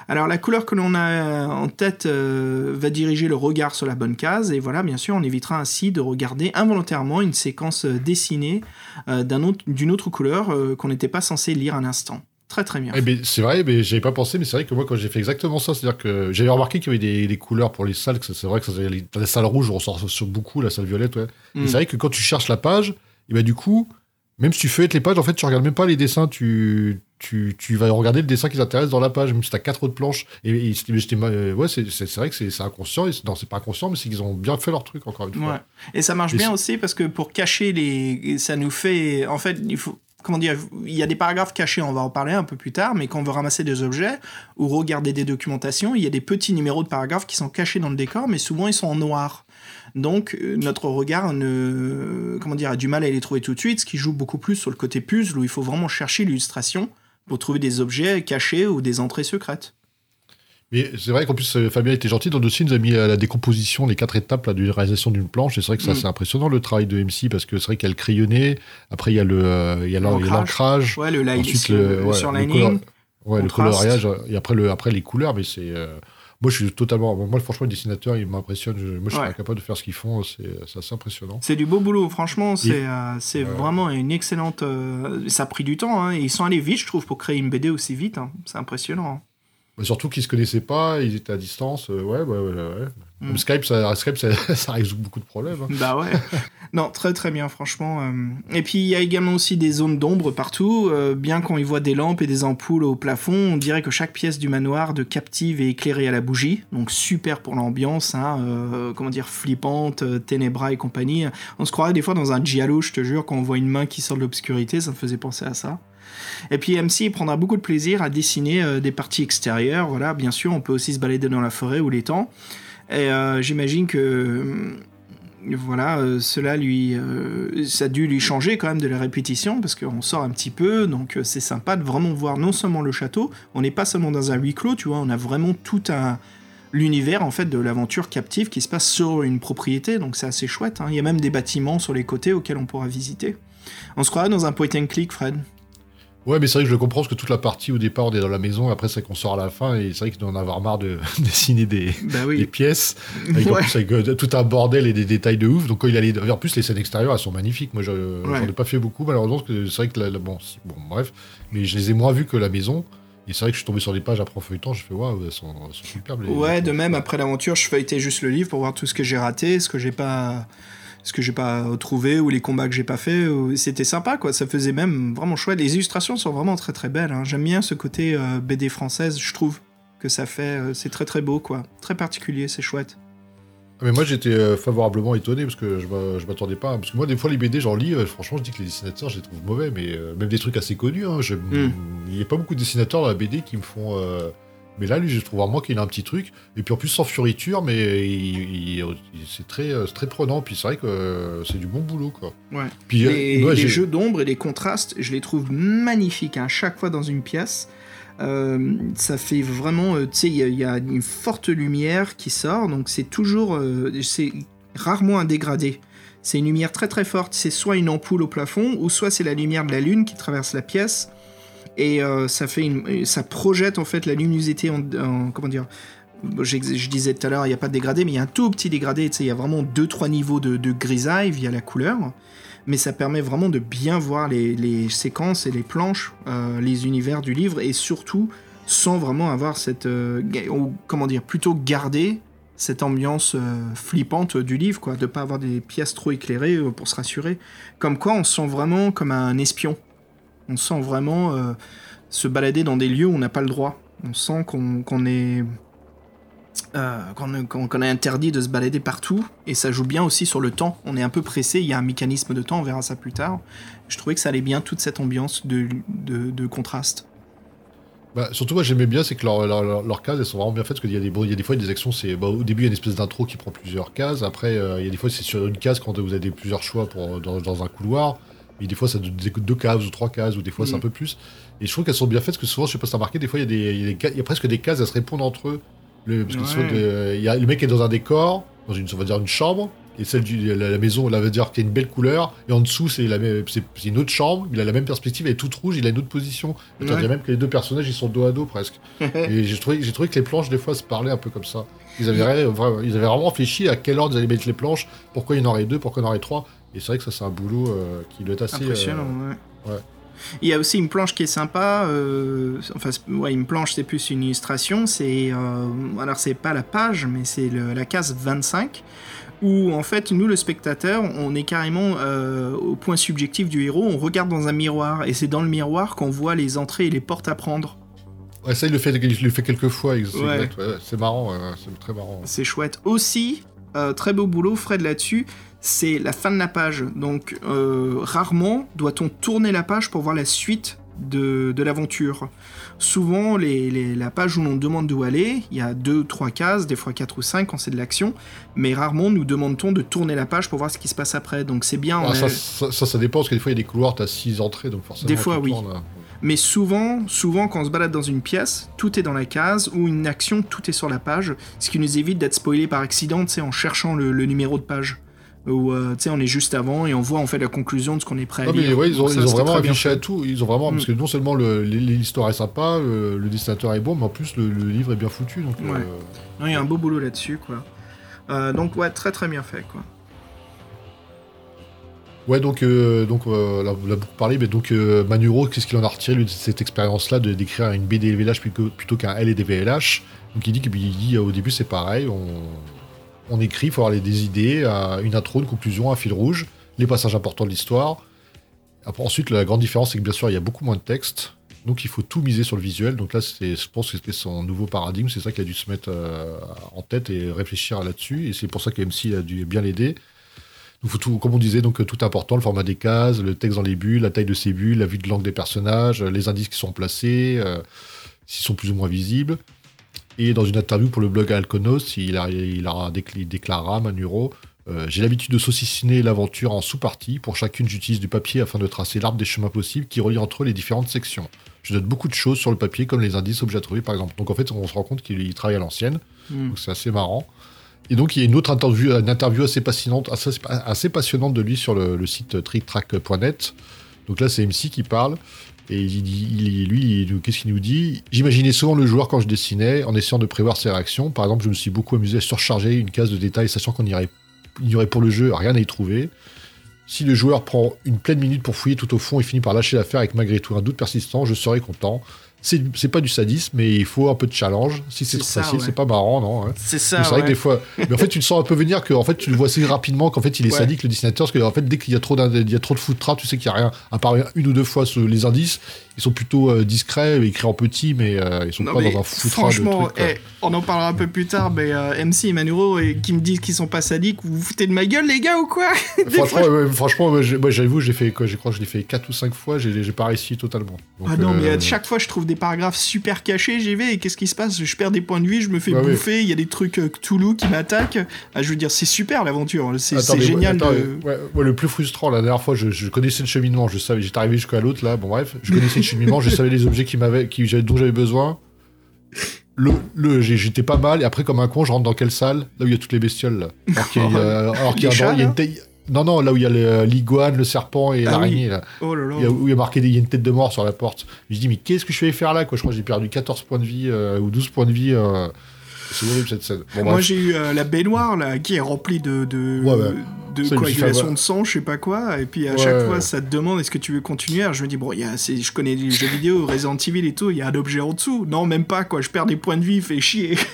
Alors la couleur que l'on a en tête euh, va diriger le regard sur la bonne case, et voilà, bien sûr, on évitera ainsi de regarder involontairement une séquence euh, dessinée euh, d'une autre couleur euh, qu'on n'était pas censé lire un instant. Très très bien. Eh ben, c'est vrai, mais j'avais pas pensé, mais c'est vrai que moi, quand j'ai fait exactement ça, c'est-à-dire que j'avais remarqué qu'il y avait des, des couleurs pour les salles, c'est vrai que ça, les- la salle rouge, on ressort sur beaucoup, la salle violette, ouais. Mm. C'est vrai que quand tu cherches la page, et ben du coup, même si tu feuillettes les pages, en fait, tu regardes même pas les dessins, tu, tu, tu vas regarder le dessin qui t'intéresse dans la page, même si t'as quatre autres planches. Et, et euh, ouais, c'est vrai que c'est inconscient, et non, c'est pas inconscient, mais c'est qu'ils ont bien fait leur truc, encore une fois. Ouais. Et ça marche Et bien aussi parce que pour cacher les. Ça nous fait. En fait, il faut. Comment dire Il y a des paragraphes cachés, on va en parler un peu plus tard, mais quand on veut ramasser des objets ou regarder des documentations, il y a des petits numéros de paragraphes qui sont cachés dans le décor, mais souvent ils sont en noir. Donc euh, notre regard ne, comment dire, a du mal à les trouver tout de suite, ce qui joue beaucoup plus sur le côté puzzle où il faut vraiment chercher l'illustration pour trouver des objets cachés ou des entrées secrètes. Mais c'est vrai qu'en plus, euh, Fabien était gentil. Dans le dossier, il nous a mis à la décomposition, les quatre étapes là, d'une réalisation d'une planche. Et c'est vrai que ça, Mm. c'est impressionnant le travail de MC parce que c'est vrai qu'il y a le crayonné, après il y a le, euh, il y a L'ancrage. Ouais, le ensuite le, ouais, sur le ouais, le coloriage, et après, le, après les couleurs. Mais c'est. euh, moi, je suis totalement. Moi, franchement, les dessinateurs, ils m'impressionnent. Moi, je suis incapable de faire ce qu'ils font. C'est assez impressionnant. C'est du beau boulot, franchement, c'est euh, vraiment une excellente... ça a pris du temps, hein, et ils sont allés vite, je trouve, pour créer une BD aussi vite, hein. c'est impressionnant. Mais surtout qu'ils se connaissaient pas, ils étaient à distance. euh, ouais, ouais, ouais. ouais. Mm. Skype, ça, Skype ça, ça résout beaucoup de problèmes. hein. Bah ouais. non, très très bien, franchement. euh. Et puis il y a également aussi des zones d'ombre partout. euh, bien qu'on y voit des lampes et des ampoules au plafond, on dirait que chaque pièce du manoir de captive est éclairée à la bougie. Donc super pour l'ambiance, hein, comment dire, flippante, ténébra et compagnie. On se croirait des fois dans un giallo, je te jure, quand on voit une main qui sort de l'obscurité, ça me faisait penser à ça. Et puis MC prendra beaucoup de plaisir à dessiner euh, des parties extérieures. Voilà, bien sûr, on peut aussi se balader dans la forêt ou l'étang. Et euh, j'imagine que euh, voilà, cela lui, ça a dû lui changer quand même de la répétition parce qu'on sort un petit peu, donc c'est sympa de vraiment voir non seulement le château, on n'est pas seulement dans un huis clos, tu vois, on a vraiment tout un l'univers en fait de l'aventure captive qui se passe sur une propriété, donc c'est assez chouette. hein. Il y a même des bâtiments sur les côtés auxquels on pourra visiter. On se croirait dans un point and click, Fred. Ouais, mais c'est vrai que je le comprends parce que toute la partie au départ, on est dans la maison, après c'est qu'on sort à la fin, et c'est vrai qu'il doit en avoir marre de dessiner des, Bah des pièces, avec, en plus, avec tout un bordel et des détails de ouf. Donc quand il allait. En plus, les scènes extérieures, elles sont magnifiques. Moi, je- j'en Ouais. ai pas fait beaucoup, malheureusement, parce que c'est vrai que la, la- bon, bref, mais je les ai moins vus que la maison. Et c'est vrai que je suis tombé sur des pages après en feuilletant, je fais waouh, elles sont, elles sont superbes. les- Ouais, les de même, après l'aventure, je feuilletais juste le livre pour voir tout ce que j'ai raté, ce que j'ai pas ce que j'ai pas trouvé ou les combats que j'ai pas fait ou- c'était sympa quoi ça faisait même vraiment chouette les illustrations sont vraiment très très belles hein. j'aime bien ce côté euh, BD française je trouve que ça fait euh, c'est très très beau quoi très particulier c'est chouette Ah, Mais moi, j'étais euh, favorablement étonné parce que je m'a- je m'attendais pas. Parce que moi, des fois, les BD, j'en lis, euh, franchement, je dis que les dessinateurs, je les trouve mauvais, mais euh, même des trucs assez connus. hein, je- Mm. Il n'y a pas beaucoup de dessinateurs dans la BD qui me font. Mais là, lui, je trouve vraiment qu'il a un petit truc. Et puis en plus, sans fioriture, mais il- il- il- c'est très, euh, très prenant. Puis c'est vrai que euh, c'est du bon boulot, quoi. Ouais. Puis, euh, les, ouais, les j'ai- jeux d'ombre et les contrastes je les trouve magnifiques à chaque fois dans une pièce Euh, ça fait vraiment, euh, tu sais, il y, a- il y a une forte lumière qui sort, donc c'est toujours, euh, c'est rarement un dégradé. C'est une lumière très très forte, c'est soit une ampoule au plafond, ou soit c'est la lumière de la lune qui traverse la pièce, et euh, ça fait une, ça projette en fait la luminosité en, en- comment dire. Je disais tout à l'heure, il n'y a pas de dégradé, mais il y a un tout petit dégradé. Il y a vraiment 2-3 niveaux de, de grisaille via la couleur mais ça permet vraiment de bien voir les, séquences et les planches, euh, les univers du livre, et surtout sans vraiment avoir cette, euh, comment dire, plutôt garder cette ambiance euh, flippante du livre, quoi, de pas avoir des pièces trop éclairées euh, pour se rassurer. Comme quoi, on se sent vraiment comme un espion. On sent vraiment euh, se balader dans des lieux où on n'a pas le droit. On sent qu'on est euh, qu'on est interdit de se balader partout, et ça joue bien aussi sur le temps. On est un peu pressé, il y a un mécanisme de temps, on verra ça plus tard. Je trouvais que ça allait bien toute cette ambiance de, de, contraste. Bah, surtout, moi, j'aimais bien, c'est que leurs leur, leur- leurs cases, elles sont vraiment bien faites, parce qu'il y, a des- il y a des fois des actions, c'est bah, au début, il y a une espèce d'intro qui prend plusieurs cases, après, euh, il y a des fois, c'est sur une case quand vous avez plusieurs choix pour, dans, dans un couloir, et des fois, ça donne deux cases ou trois cases, ou des fois, c'est un peu plus. Et je trouve qu'elles sont bien faites, parce que souvent, je sais pas si t'as remarqué, des fois, il y, a des, il y presque des cases, elles se répondent entre eux. Le, parce Ouais. de- y a, le mec est dans un décor, dans une, on va dire une chambre, et celle du, la, la maison, là, veut dire qu'il y a une belle couleur, et en dessous, c'est une autre chambre, il a la même perspective, elle est toute rouge, il a une autre position. T'en Ouais. même que les deux personnages, ils sont dos à dos presque. et j'ai trouvé, que les planches, des fois, se parlaient un peu comme ça. Ils avaient, ils avaient vraiment réfléchi à quel ordre ils allaient mettre les planches, pourquoi il y en aurait deux, pourquoi il y en aurait trois. Et c'est vrai que ça, c'est un boulot euh, qui doit être assez. Impressionnant, euh, ouais. ouais. Il y a aussi une planche qui est sympa. euh, enfin, ouais, une planche, c'est plus une illustration. C'est euh, alors c'est pas la page, mais c'est la case 25 où en fait nous le spectateur, on est carrément euh, au point subjectif du héros. On regarde dans un miroir et c'est dans le miroir qu'on voit les entrées et les portes à prendre. Ouais, ça, il le fait, il le fait quelques fois. Ouais. ouais, c'est marrant, c'est très marrant. C'est chouette. Aussi, très beau boulot, Fred là-dessus. C'est la fin de la page. Donc, euh, rarement doit-on tourner la page pour voir la suite de, de l'aventure. Souvent, les, les- la page où l'on demande d'où aller, il y a deux, trois cases, des fois quatre ou cinq quand c'est de l'action, mais rarement nous demande-t-on de tourner la page pour voir ce qui se passe après. Donc c'est bien. Ah, on ça, a- ça, ça, ça dépend, parce que des fois, il y a des couloirs, t'as six entrées, donc forcément. Des fois, tu oui. hein. Mais souvent, souvent, quand on se balade dans une pièce, tout est dans la case, ou une action, tout est sur la page, ce qui nous évite d'être spoilé par accident, tu sais, en cherchant le, le numéro de page. Ou, euh, tu sais, on est juste avant et on voit en fait la conclusion de ce qu'on est prêt à Non, mais ouais, ils ont, Donc ça, ils ont c'était vraiment affiché à tout. Ils ont vraiment, Mm. parce que non seulement le- l'histoire est sympa, le, le dessinateur est bon, mais en plus, le, le livre est bien foutu. Donc, Ouais. euh, Non, il y a un beau boulot là-dessus, quoi. Euh, donc, ouais, très très bien fait, quoi. Ouais, donc, euh, donc euh, là, on a beaucoup parlé, mais donc euh, Manuro, qu'est-ce qu'il en a retiré lui, de cette expérience-là de d'écrire une BD LVLH plutôt, plutôt qu'un LDVLH Donc il dit que puis il dit, euh, au début c'est pareil, on, on écrit, il faut avoir des idées, euh, une intro, une conclusion, un fil rouge, les passages importants de l'histoire. Ensuite, la grande différence, c'est que bien sûr, il y a beaucoup moins de texte, donc il faut tout miser sur le visuel. Donc là, je pense que c'était son nouveau paradigme, c'est ça qu'il a dû se mettre euh, en tête et réfléchir là-dessus, et c'est pour ça que MC a dû bien l'aider. Donc, faut tout, comme on disait, donc tout important, le format des cases, le texte dans les bulles, la taille de ces bulles, la vue de l'angle des personnages, les indices qui sont placés, euh, s'ils sont plus ou moins visibles. Et dans une interview pour le blog Alconos, il, a, il, a décl- il déclarera, Manuro, euh, J'ai l'habitude de saucissiner l'aventure en sous-parties. Pour chacune, j'utilise du papier afin de tracer l'arbre des chemins possibles qui relient entre eux les différentes sections. Je note beaucoup de choses sur le papier, comme les indices objets à trouver, par exemple. Donc en fait, on se rend compte qu'il il travaille à l'ancienne. Mm. Donc c'est assez marrant. Et donc il y a une autre interview, une interview assez passionnante, assez, assez passionnante de lui sur le, le site tricktrack.net. Donc là c'est MC qui parle. Et il, lui, qu'est-ce qu'il nous dit? J'imaginais souvent le joueur quand je dessinais, en essayant de prévoir ses réactions. Par exemple, je me suis beaucoup amusé à surcharger une case de détails, sachant qu'on n'y aurait pour le jeu rien à y trouver. Si le joueur prend une pleine minute pour fouiller tout au fond et finit par lâcher l'affaire avec malgré tout un doute persistant, je serais content. C'est pas du sadisme, mais il faut un peu de challenge. Si c'est trop ça, facile, ouais. c'est pas marrant, non hein. C'est ça, C'est vrai ouais. que des fois, mais en fait, tu le sens un peu venir que en fait, tu le vois assez rapidement qu'en fait, il est Ouais. sadique le dessinateur, parce que en fait, dès qu'il y a trop il y a trop de foot trap, tu sais qu'il y a rien. À part une ou deux fois ce- les indices, ils sont plutôt euh, discrets, écrits en petit, mais euh, ils sont Non, pas dans un foutra de franchement, trucs. eh, on en parlera un peu plus tard, mais euh, MC et Manuro et qui me disent qu'ils sont pas sadiques, vous vous foutez de ma gueule, les gars, ou quoi? Franchement, fois, ouais, franchement, moi, j'avoue, j'ai fait quoi Je crois que je l'ai fait 4 ou 5 fois, j'ai pas réussi totalement. Donc, Ah non, mais euh, à chaque fois, je trouve des paragraphes super cachés, j'y vais, et qu'est-ce qui se passe? Je perds des points de vie, je me fais ouais. bouffer, il y a des trucs euh, Cthulhu qui m'attaquent. Ah, je veux dire, c'est super l'aventure, c'est Attends, c'est génial. attends, de... euh, ouais, ouais, le plus frustrant, la dernière fois, je, je connaissais le cheminement, je savais, j'étais arrivé jusqu'à l'autre, là, bon bref, je connaissais le cheminement, je savais les objets qui m'avaient, qui, j'avais- dont j'avais besoin. Le, le, j'étais pas mal, et après, comme un con, je rentre dans quelle salle? Là où il y a toutes les bestioles, là. Alors qu'il y a, euh, alors qu'il y a Les un chats, endroit, il y a une tête- Non, non, là où il y a le- l'iguane, le serpent et Ah l'araignée, là. Oh là là. Il y a- où il y a marqué, il y a une tête de mort sur la porte. Je me dis, mais qu'est-ce que je vais faire là, quoi? Je crois que j'ai perdu 14 points de vie, euh, ou 12 points de vie. euh, C'est horrible cette scène. Bon, Moi j'ai eu euh, la baignoire là qui est remplie de, de, Ouais, ouais. De coagulation de sang, je sais pas quoi, et puis à Ouais, chaque fois ça te demande est-ce que tu veux continuer? Alors je me dis bon, y a, je connais les jeux vidéo, Resident Evil et tout, il y a un objet en dessous. Non, même pas quoi, je perds des points de vie, fait chier.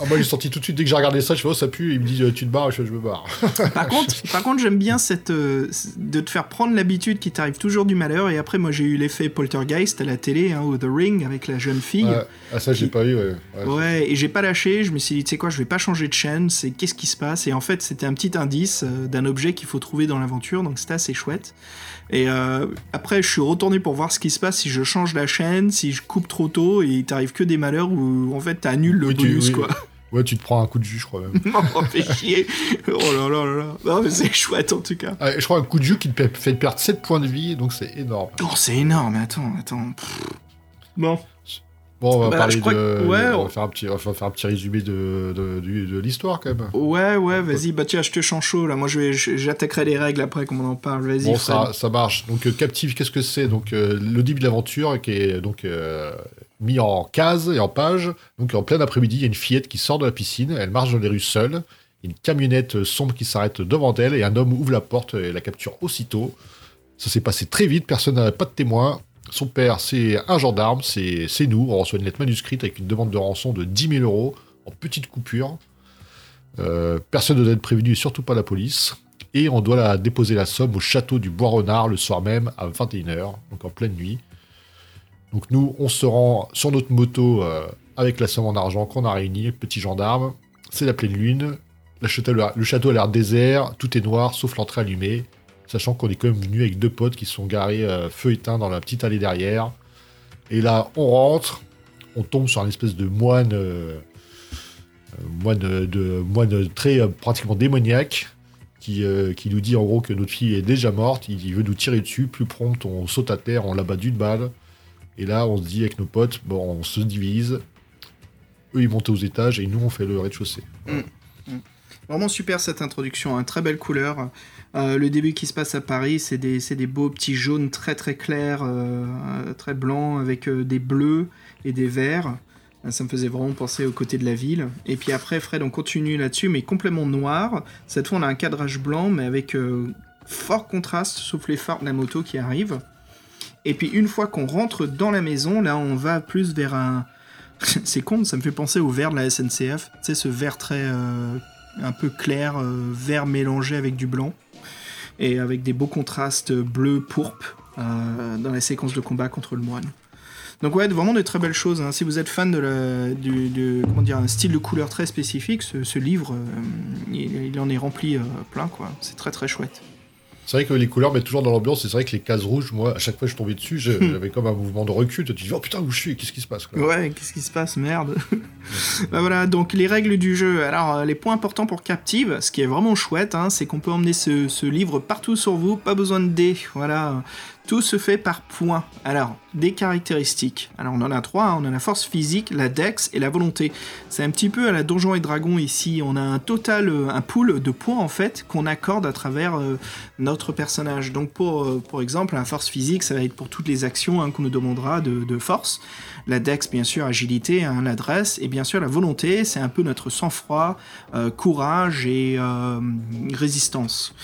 Ah, moi j'ai senti tout de suite dès que j'ai regardé ça, je fais oh ça pue, il me dit euh, tu te barres, je fais je me barre. par contre, par contre j'aime bien cette euh, de te faire prendre l'habitude qu'il t'arrive toujours du malheur. Et après moi j'ai eu l'effet Poltergeist à la télé, hein, ou The Ring avec la jeune fille. Ouais. Ah ça j'ai Qui- pas eu, ouais. Ouais. Ouais, et j'ai pas lâché, je me suis dit, tu sais quoi, je vais pas changer de chaîne, c'est qu'est-ce qui se passe? Et en fait, c'était un petit indice d'un objet qu'il faut trouver dans l'aventure, donc c'était assez chouette. Et euh, après, je suis retourné pour voir ce qui se passe si je change la chaîne, si je coupe trop tôt, et il t'arrive que des malheurs où en fait t'annules le Oui, tu- bonus, oui. quoi. Ouais, tu te prends un coup de jus, je crois même. chier. Oh là là là là. Non, mais c'est chouette en tout cas. Ah, je crois un coup de jus qui te fait- perdre 7 points de vie, donc c'est énorme. Oh, c'est énorme, attends, attends. Pff. Bon. Bon, on va Bah, parler je crois de. que- ouais, on, va faire un petit, on va faire un petit résumé de, de, l'histoire quand même. Ouais, ouais, vas-y, bah tiens, je te sens chaud là. Moi, je vais, j'attaquerai les règles après, comme on en parle. Vas-y, Bon, ça, ça marche. Donc, euh, Captive, qu'est-ce que c'est? Donc, euh, le début de l'aventure qui est donc euh, mis en case et en page. Donc, en plein après-midi, il y a une fillette qui sort de la piscine. Elle marche dans les rues seule. Une camionnette sombre qui s'arrête devant elle et un homme ouvre la porte et la capture aussitôt. Ça s'est passé très vite, personne n'avait pas de témoin. Son père, c'est un gendarme, c'est nous. On reçoit une lettre manuscrite avec une demande de rançon de 10 000 euros en petite coupure. Euh, personne ne doit être prévenu, surtout pas la police. Et on doit la déposer la somme au château du Bois-Renard le soir même à 21h, donc en pleine nuit. Donc nous, on se rend sur notre moto euh, avec la somme en argent qu'on a réunie, petit gendarme. C'est la pleine lune. Le château a l'air désert, tout est noir sauf l'entrée allumée. Sachant qu'on est quand même venu avec deux potes qui sont garés euh, feu éteint dans la petite allée derrière. Et là, on rentre, on tombe sur un espèce de moine, euh, euh, moine, de, moine très pratiquement démoniaque, qui, nous dit en gros que notre fille est déjà morte, il, veut nous tirer dessus, plus prompt, on saute à terre, on l'abat d'une balle. Et là, on se dit avec nos potes, bon, on se divise. Eux, ils montent aux étages et nous, on fait le rez-de-chaussée. Vraiment super cette introduction, hein, très belle couleur. Euh, le début qui se passe à Paris, c'est des, beaux petits jaunes très très clairs, euh, très blancs, avec euh, des bleus et des verts. Ça me faisait vraiment penser au côté de la ville. Et puis après, Fred, on continue là-dessus, mais complètement noir. Cette fois, on a un cadrage blanc, mais avec fort contraste, sauf les de la moto qui arrivent. Et puis une fois qu'on rentre dans la maison, là, on va plus vers un... c'est con, ça me fait penser au vert de la SNCF. Tu sais, ce vert très... un peu clair, vert mélangé avec du blanc, et avec des beaux contrastes bleu-pourpre euh, dans la séquence de combat contre le moine. Donc ouais, vraiment de très belles choses. hein. Si vous êtes fan de, comment dire, un style de couleur très spécifique, ce, livre, euh, il, il en est rempli euh, plein, quoi. C'est très très chouette. C'est vrai que les couleurs mettent toujours dans l'ambiance, c'est vrai que les cases rouges, moi, à chaque fois que je tombais dessus, Hmm. j'avais comme un mouvement de recul. Tu te dis, oh putain, où je suis Qu'est-ce qui se passe quoi Ouais, qu'est-ce qui se passe Merde. bah voilà, donc les règles du jeu. Alors, euh, les points importants pour Captive, ce qui est vraiment chouette, hein, c'est qu'on peut emmener ce, ce livre partout sur vous, pas besoin de dés. Voilà, tout se fait par points. Alors, des caractéristiques. Alors, on en a trois, hein. on a la force physique, la dex et la volonté. C'est un petit peu à la Donjon et Dragon ici. On a un total, euh, un pool de points en fait qu'on accorde à travers euh, notre personnage. Donc, pour, euh, pour exemple, la force physique, ça va être pour toutes les actions hein, qu'on nous demandera de, force. La dex, bien sûr, agilité, hein, l'adresse, et bien sûr la volonté, c'est un peu notre sang-froid, courage et résistance.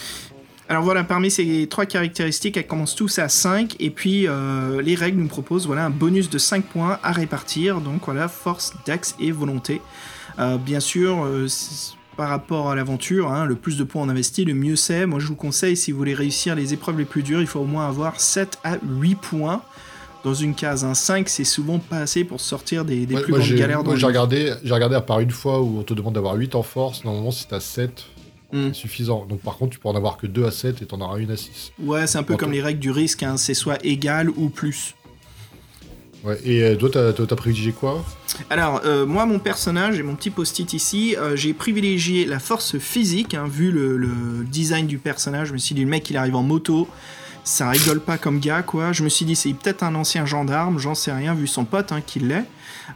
Alors voilà, parmi ces trois caractéristiques, elles commencent tous à 5, et puis euh, les règles nous proposent voilà, un bonus de 5 points à répartir, donc voilà, force, dex et volonté. Euh, bien sûr, euh, par rapport à l'aventure, hein, le plus de points on investit, le mieux c'est. Moi je vous conseille, si vous voulez réussir les épreuves les plus dures, il faut au moins avoir 7 à 8 points dans une case. Un 5, c'est souvent pas assez pour sortir des, des Ouais, plus moi, grandes galères dans moi, j'ai regardé, j'ai regardé à part une fois où on te demande d'avoir 8 en force. Normalement, si t'as 7, C'est suffisant. Donc, par contre, tu peux en avoir que 2 à 7 et t'en auras une à 6. Ouais, c'est un peu comme les règles du risque, hein, c'est soit égal ou plus. Ouais, et euh, toi, t'as, privilégié quoi? Alors, euh, moi, mon personnage et mon petit post-it ici, euh, j'ai privilégié la force physique, hein, vu le, le design du personnage. Je me suis dit, le mec, il arrive en moto, ça rigole pas comme gars, quoi. Je me suis dit, c'est peut-être un ancien gendarme, j'en sais rien, vu son pote hein, qui l'est.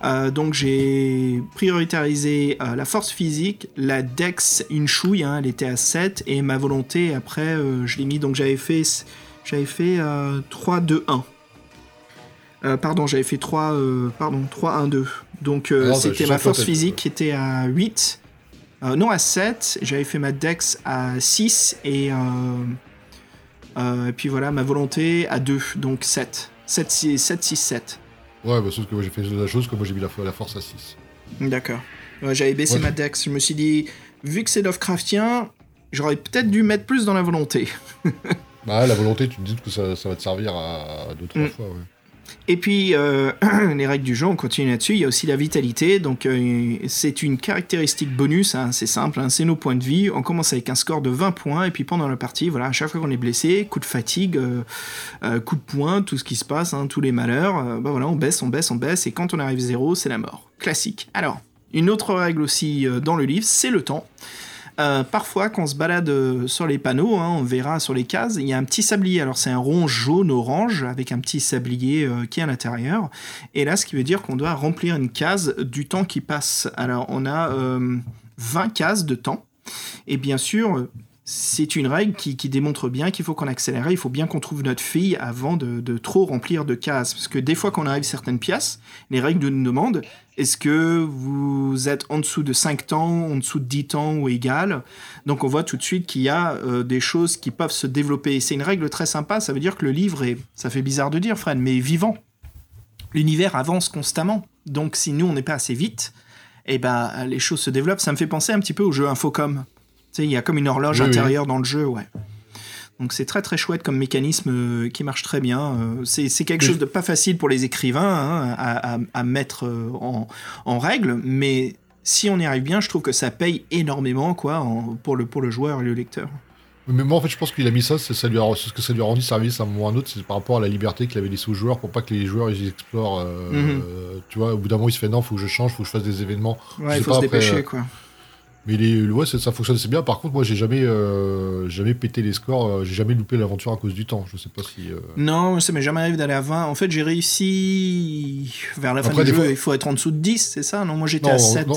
Euh, donc, j'ai prioritarisé euh, la force physique, la dex, une chouille, hein, elle était à 7, et ma volonté, après, euh, je l'ai mis, donc j'avais fait, j'avais fait euh, 3, 2, 1. Euh, pardon, j'avais fait 3, euh, pardon, 3, 1, 2. Donc Ah, bah, c'était ma force physique qui était à 8. Euh, non, à 7. J'avais fait ma dex à 6. Et, et puis voilà, ma volonté à 2. Donc 7. 7, 6, 7, 6, 7. Ouais, bah, sauf que moi, j'ai fait la chose, que moi, j'ai mis la, la force à 6. D'accord. Ouais, j'avais baissé Ouais. ma dex. Je me suis dit, vu que c'est Lovecraftien, j'aurais peut-être dû mettre plus dans la volonté. Bah, la volonté, tu te dis que ça, ça va te servir à 2-3 Mm. fois, ouais. Et puis, euh, les règles du jeu, on continue là-dessus. Il y a aussi la vitalité. Donc, euh, c'est une caractéristique bonus. hein, c'est simple, hein, c'est nos points de vie. On commence avec un score de 20 points. Et puis, pendant la partie, voilà, à chaque fois qu'on est blessé, coup de fatigue, euh, coup de poing, tout ce qui se passe, hein, tous les malheurs, bah voilà, on baisse, on baisse, on baisse. Et quand on arrive zéro, c'est la mort. Classique. Alors, une autre règle aussi dans le livre, c'est le temps. Euh, parfois, quand on se balade euh, sur les panneaux, hein, on verra sur les cases, il y a un petit sablier. Alors, c'est un rond jaune-orange avec un petit sablier euh, qui est à l'intérieur. Et là, ce qui veut dire qu'on doit remplir une case du temps qui passe. Alors, on a euh, 20 cases de temps. Et bien sûr, c'est une règle qui, démontre bien qu'il faut qu'on accélère. Il faut bien qu'on trouve notre fille avant de, trop remplir de cases. Parce que des fois, quand on arrive à certaines pièces, les règles nous demandent est-ce que vous êtes en dessous de 5 temps, en dessous de 10 temps ou égal? Donc on voit tout de suite qu'il y a euh, des choses qui peuvent se développer. C'est une règle très sympa. Ça veut dire que le livre est, ça fait bizarre de dire, Fred, mais vivant. L'univers avance constamment. Donc si nous, on n'est pas assez vite, eh ben, les choses se développent. Ça me fait penser un petit peu au jeu Infocom. Il y a comme une horloge Oui, oui. intérieure dans le jeu, ouais. Donc c'est très très chouette comme mécanisme euh, qui marche très bien. Euh, c'est quelque chose de pas facile pour les écrivains hein, à, à- à mettre euh, en, en règle, mais si on y arrive bien, je trouve que ça paye énormément quoi, en- pour, le, pour le joueur et le lecteur. Mais moi, en fait, je pense qu'il a mis ça, c'est ça lui a, c'est ce que ça lui a rendu service à un moment ou à un autre, c'est par rapport à la liberté qu'il avait laissée aux joueurs pour pas que les joueurs ils explorent. euh, Mhm. tu vois, au bout d'un moment, il se fait non, faut que je change, faut que je fasse des événements. Ouais, il faut pas, se après, dépêcher quoi. Mais les, ouais, ça, ça fonctionne assez bien. Par contre, moi, j'ai jamais, euh, jamais pété les scores, euh, j'ai jamais loupé l'aventure à cause du temps. Je sais pas si. euh, Non, ça m'est jamais arrivé d'aller à 20. En fait, j'ai réussi vers la fin Après, du jeu, fois- il faut être en dessous de 10, c'est ça? Non, moi j'étais à 7. non.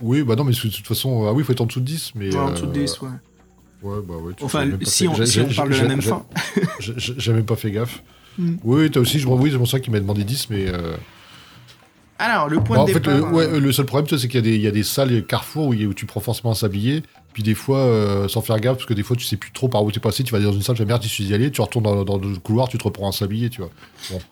Oui, bah non, mais de toute façon, euh, ah oui, il faut être en dessous de 10. Mais, Ouais, en dessous de euh, 10, ouais. Ouais, bah ouais. tu- Enfin, si on- si parle de la même fin. même pas fait gaffe. Mm. Oui, toi aussi, je, oui, c'est pour ça qu'il m'a demandé 10, mais. euh, Alors, le point Bah, en de fait, départ. le, ouais, euh, le seul problème, c'est qu'il y, a des- il y a des salles carrefour où, tu prends forcément un sablier, puis des fois, euh, sans faire gaffe, parce que des fois, tu sais plus trop par où t'es passé, tu vas dans une salle, tu vas merde, tu suis y aller, tu retournes dans, dans le couloir, tu te reprends un sablier, tu vois.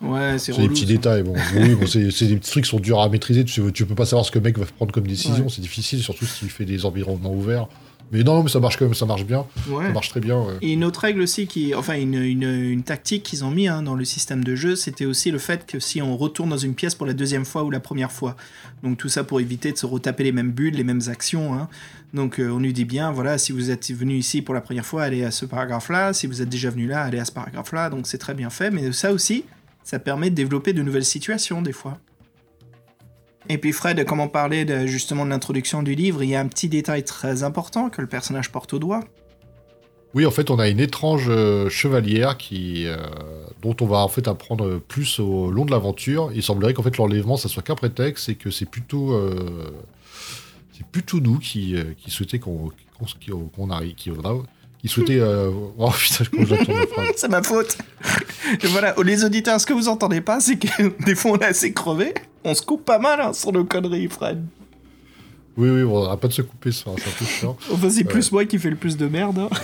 Ouais, c'est C'est des petits ça. détails. Bon, oui, bon, c'est des petits trucs qui sont durs à maîtriser, tu, sais, tu peux pas savoir ce que le mec va prendre comme décision, Ouais. c'est difficile, surtout s'il fait des environnements ouverts. Mais non, mais ça marche quand même, ça marche bien, Ouais. ça marche très bien. ouais. Et une autre règle aussi, qui, enfin une, une, une tactique qu'ils ont mis hein, dans le système de jeu, c'était aussi le fait que si on retourne dans une pièce pour la deuxième fois ou la première fois, donc tout ça pour éviter de se retaper les mêmes bulles, les mêmes actions. hein. Donc euh, on lui dit bien, voilà, si vous êtes venu ici pour la première fois, allez à ce paragraphe-là, si vous êtes déjà venu là, allez à ce paragraphe-là, donc c'est très bien fait, mais ça aussi, ça permet de développer de nouvelles situations des fois. Et puis Fred, comme on parlait de, justement de l'introduction du livre, il y a un petit détail très important que le personnage porte au doigt. Oui, en fait, on a une étrange euh, chevalière qui, euh, dont on va en fait apprendre plus au long de l'aventure. Il semblerait qu'en fait l'enlèvement, ça soit qu'un prétexte et que c'est plutôt, euh, c'est plutôt nous qui, qui souhaitait qu'on arrive, qui, qui souhaitait. oh putain. C'est ma faute. Voilà, les auditeurs, ce que vous entendez pas, c'est que des fois on est assez crevé. On se coupe pas mal hein, sur nos conneries, Fred. Oui, oui, on n'arrête pas de se couper, ça, c'est un peu chiant. Enfin, c'est plus moi qui fais le plus de merde. hein.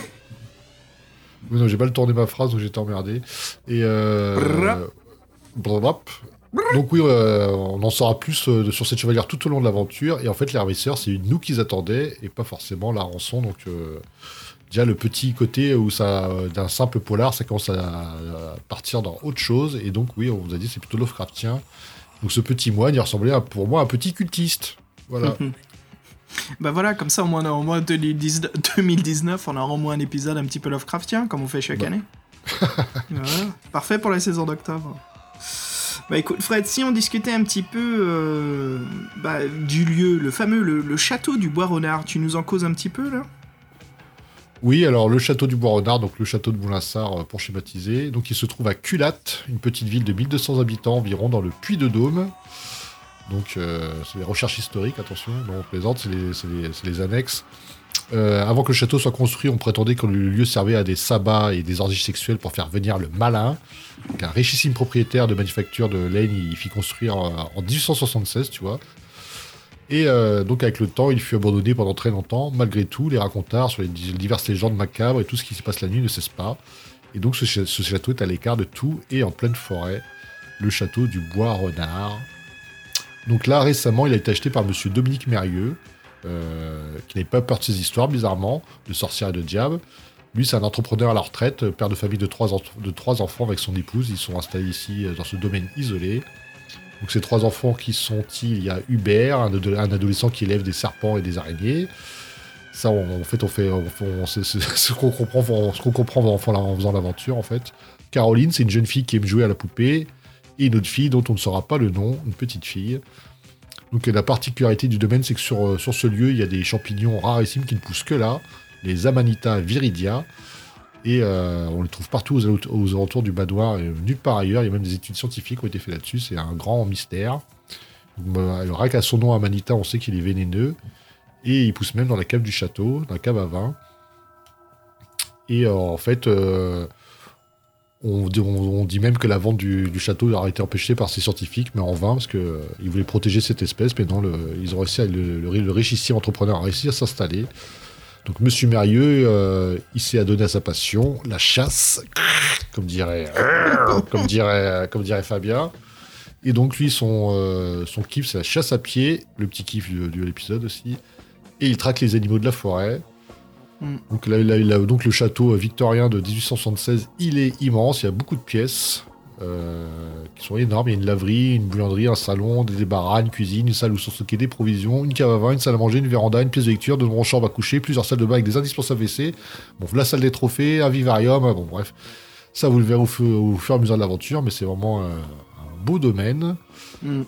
Oui, non, j'ai mal tourné ma phrase, donc j'étais emmerdé. Et euh. Donc oui, euh, on en saura plus euh, sur cette chevalière tout au long de l'aventure. Et en fait, les ravisseurs, c'est nous qu'ils attendaient et pas forcément la rançon. Donc euh, déjà le petit côté où ça, d'un simple polar, ça commence à, à partir dans autre chose. Et donc oui, on vous a dit c'est plutôt Lovecraftien. Donc ce petit moine, il ressemblait à, pour moi à un petit cultiste. Voilà. Bah voilà, comme ça, au moins, au moins 2019, 2019, on aura au moins un épisode un petit peu Lovecraftien, comme on fait chaque Bah. année. Voilà. Parfait pour la saison d'octobre. Bah écoute, Fred, si on discutait un petit peu euh, bah, du lieu, le fameux, le, le château du Bois Renard, tu nous en causes un petit peu là? Oui, alors le château du Bois-Renard, donc le château de Moulinsart euh, pour schématiser. Donc il se trouve à Culatte, une petite ville de 1200 habitants environ dans le Puy-de-Dôme. Donc euh, c'est les recherches historiques, attention, non, on plaisante, c'est les, annexes. Euh, avant que le château soit construit, on prétendait que le lieu servait à des sabbats et des orgies sexuelles pour faire venir le malin. Donc un richissime propriétaire de manufacture de laine, il fit construire en 1876, tu vois. Et euh, donc avec le temps, il fut abandonné pendant très longtemps. Malgré tout, les racontards sur les di- diverses légendes macabres et tout ce qui se passe la nuit ne cessent pas. Et donc ce, ch- ce château est à l'écart de tout et en pleine forêt. Le château du Bois Renard. Donc là, récemment, il a été acheté par monsieur Dominique Mérieux, euh, qui n'avait pas peur de ses histoires, bizarrement, de sorcières et de diables. Lui, c'est un entrepreneur à la retraite, père de famille de trois, en- de trois enfants avec son épouse. Ils sont installés ici, euh, dans ce domaine isolé. Donc ces trois enfants qui sont-ils? Il y a Hubert, un, ado- un adolescent qui élève des serpents et des araignées. Ça, en fait, on fait, ce qu'on comprend, en, faisant la- en faisant l'aventure, en fait. Caroline, c'est une jeune fille qui aime jouer à la poupée, et une autre fille dont on ne saura pas le nom, une petite fille. Donc Donc la particularité du domaine, c'est que sur, euh, sur ce lieu, il y a des champignons rarissimes qui ne poussent que là, les Amanita viridia. Et euh, on les trouve partout aux, alentours du Badoir et nulle ailleurs. Il y a même des études scientifiques qui ont été faites là-dessus. C'est un grand mystère. Alors, rien qu'à son nom Amanita, on sait qu'il est vénéneux. Et il pousse même dans la cave du château, dans la cave à vin. Et euh, en fait, euh, on, dit, même que la vente du, château a été empêchée par ces scientifiques, mais en vain, parce qu'ils voulaient protéger cette espèce. Mais non, le- ils ont réussi, à- le, le, le richissier entrepreneur a réussi à s'installer. Donc Monsieur Mérieux, euh, il s'est adonné à sa passion, la chasse, comme dirait, comme dirait, comme dirait Fabien. Et donc lui, son, euh, son kiff, c'est la chasse à pied, le petit kiff de, de l'épisode aussi. Et il traque les animaux de la forêt. Mm. Donc là, il a- donc le château victorien de 1876, il est immense, il y a beaucoup de pièces euh, qui sont énormes. Il y a une laverie, une buanderie, un salon, des débarras, une cuisine, une salle où sont stockées des provisions, une cave à vin, une salle à manger, une véranda, une pièce de lecture, de nombreuses chambres à coucher, plusieurs salles de bain avec des indispensables WC. Bon, la salle des trophées, un vivarium, euh, bon bref. Ça, vous le verrez au, feu- au fur et à mesure de l'aventure, mais c'est vraiment euh, un beau domaine. Mm.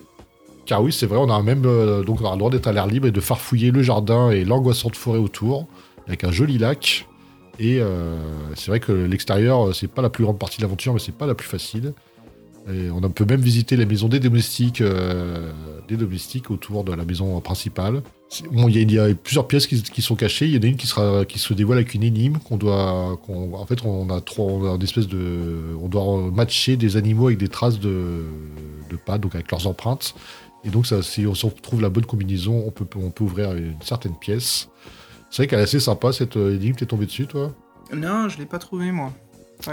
Car oui, c'est vrai, on a même euh, donc on a le droit d'être à l'air libre et de farfouiller le jardin et l'angoissante forêt autour, avec un joli lac. Et euh, c'est vrai que l'extérieur, euh, c'est pas la plus grande partie de l'aventure, mais c'est pas la plus facile. On peut même visiter les maisons des domestiques, euh, des domestiques autour de la maison principale. Il y, y a plusieurs pièces qui, sont cachées. Il y en a une qui, sera, qui se dévoile avec une énigme qu'on doit. en fait, on a trois, on espèce de, on doit matcher des animaux avec des traces de, pas, donc avec leurs empreintes. Et donc, ça, si on si on trouve la bonne combinaison, on peut, on peut ouvrir une certaine pièce. C'est vrai qu'elle est assez sympa cette euh, énigme. T'es tombé dessus, toi? Non, je l'ai pas trouvé, moi.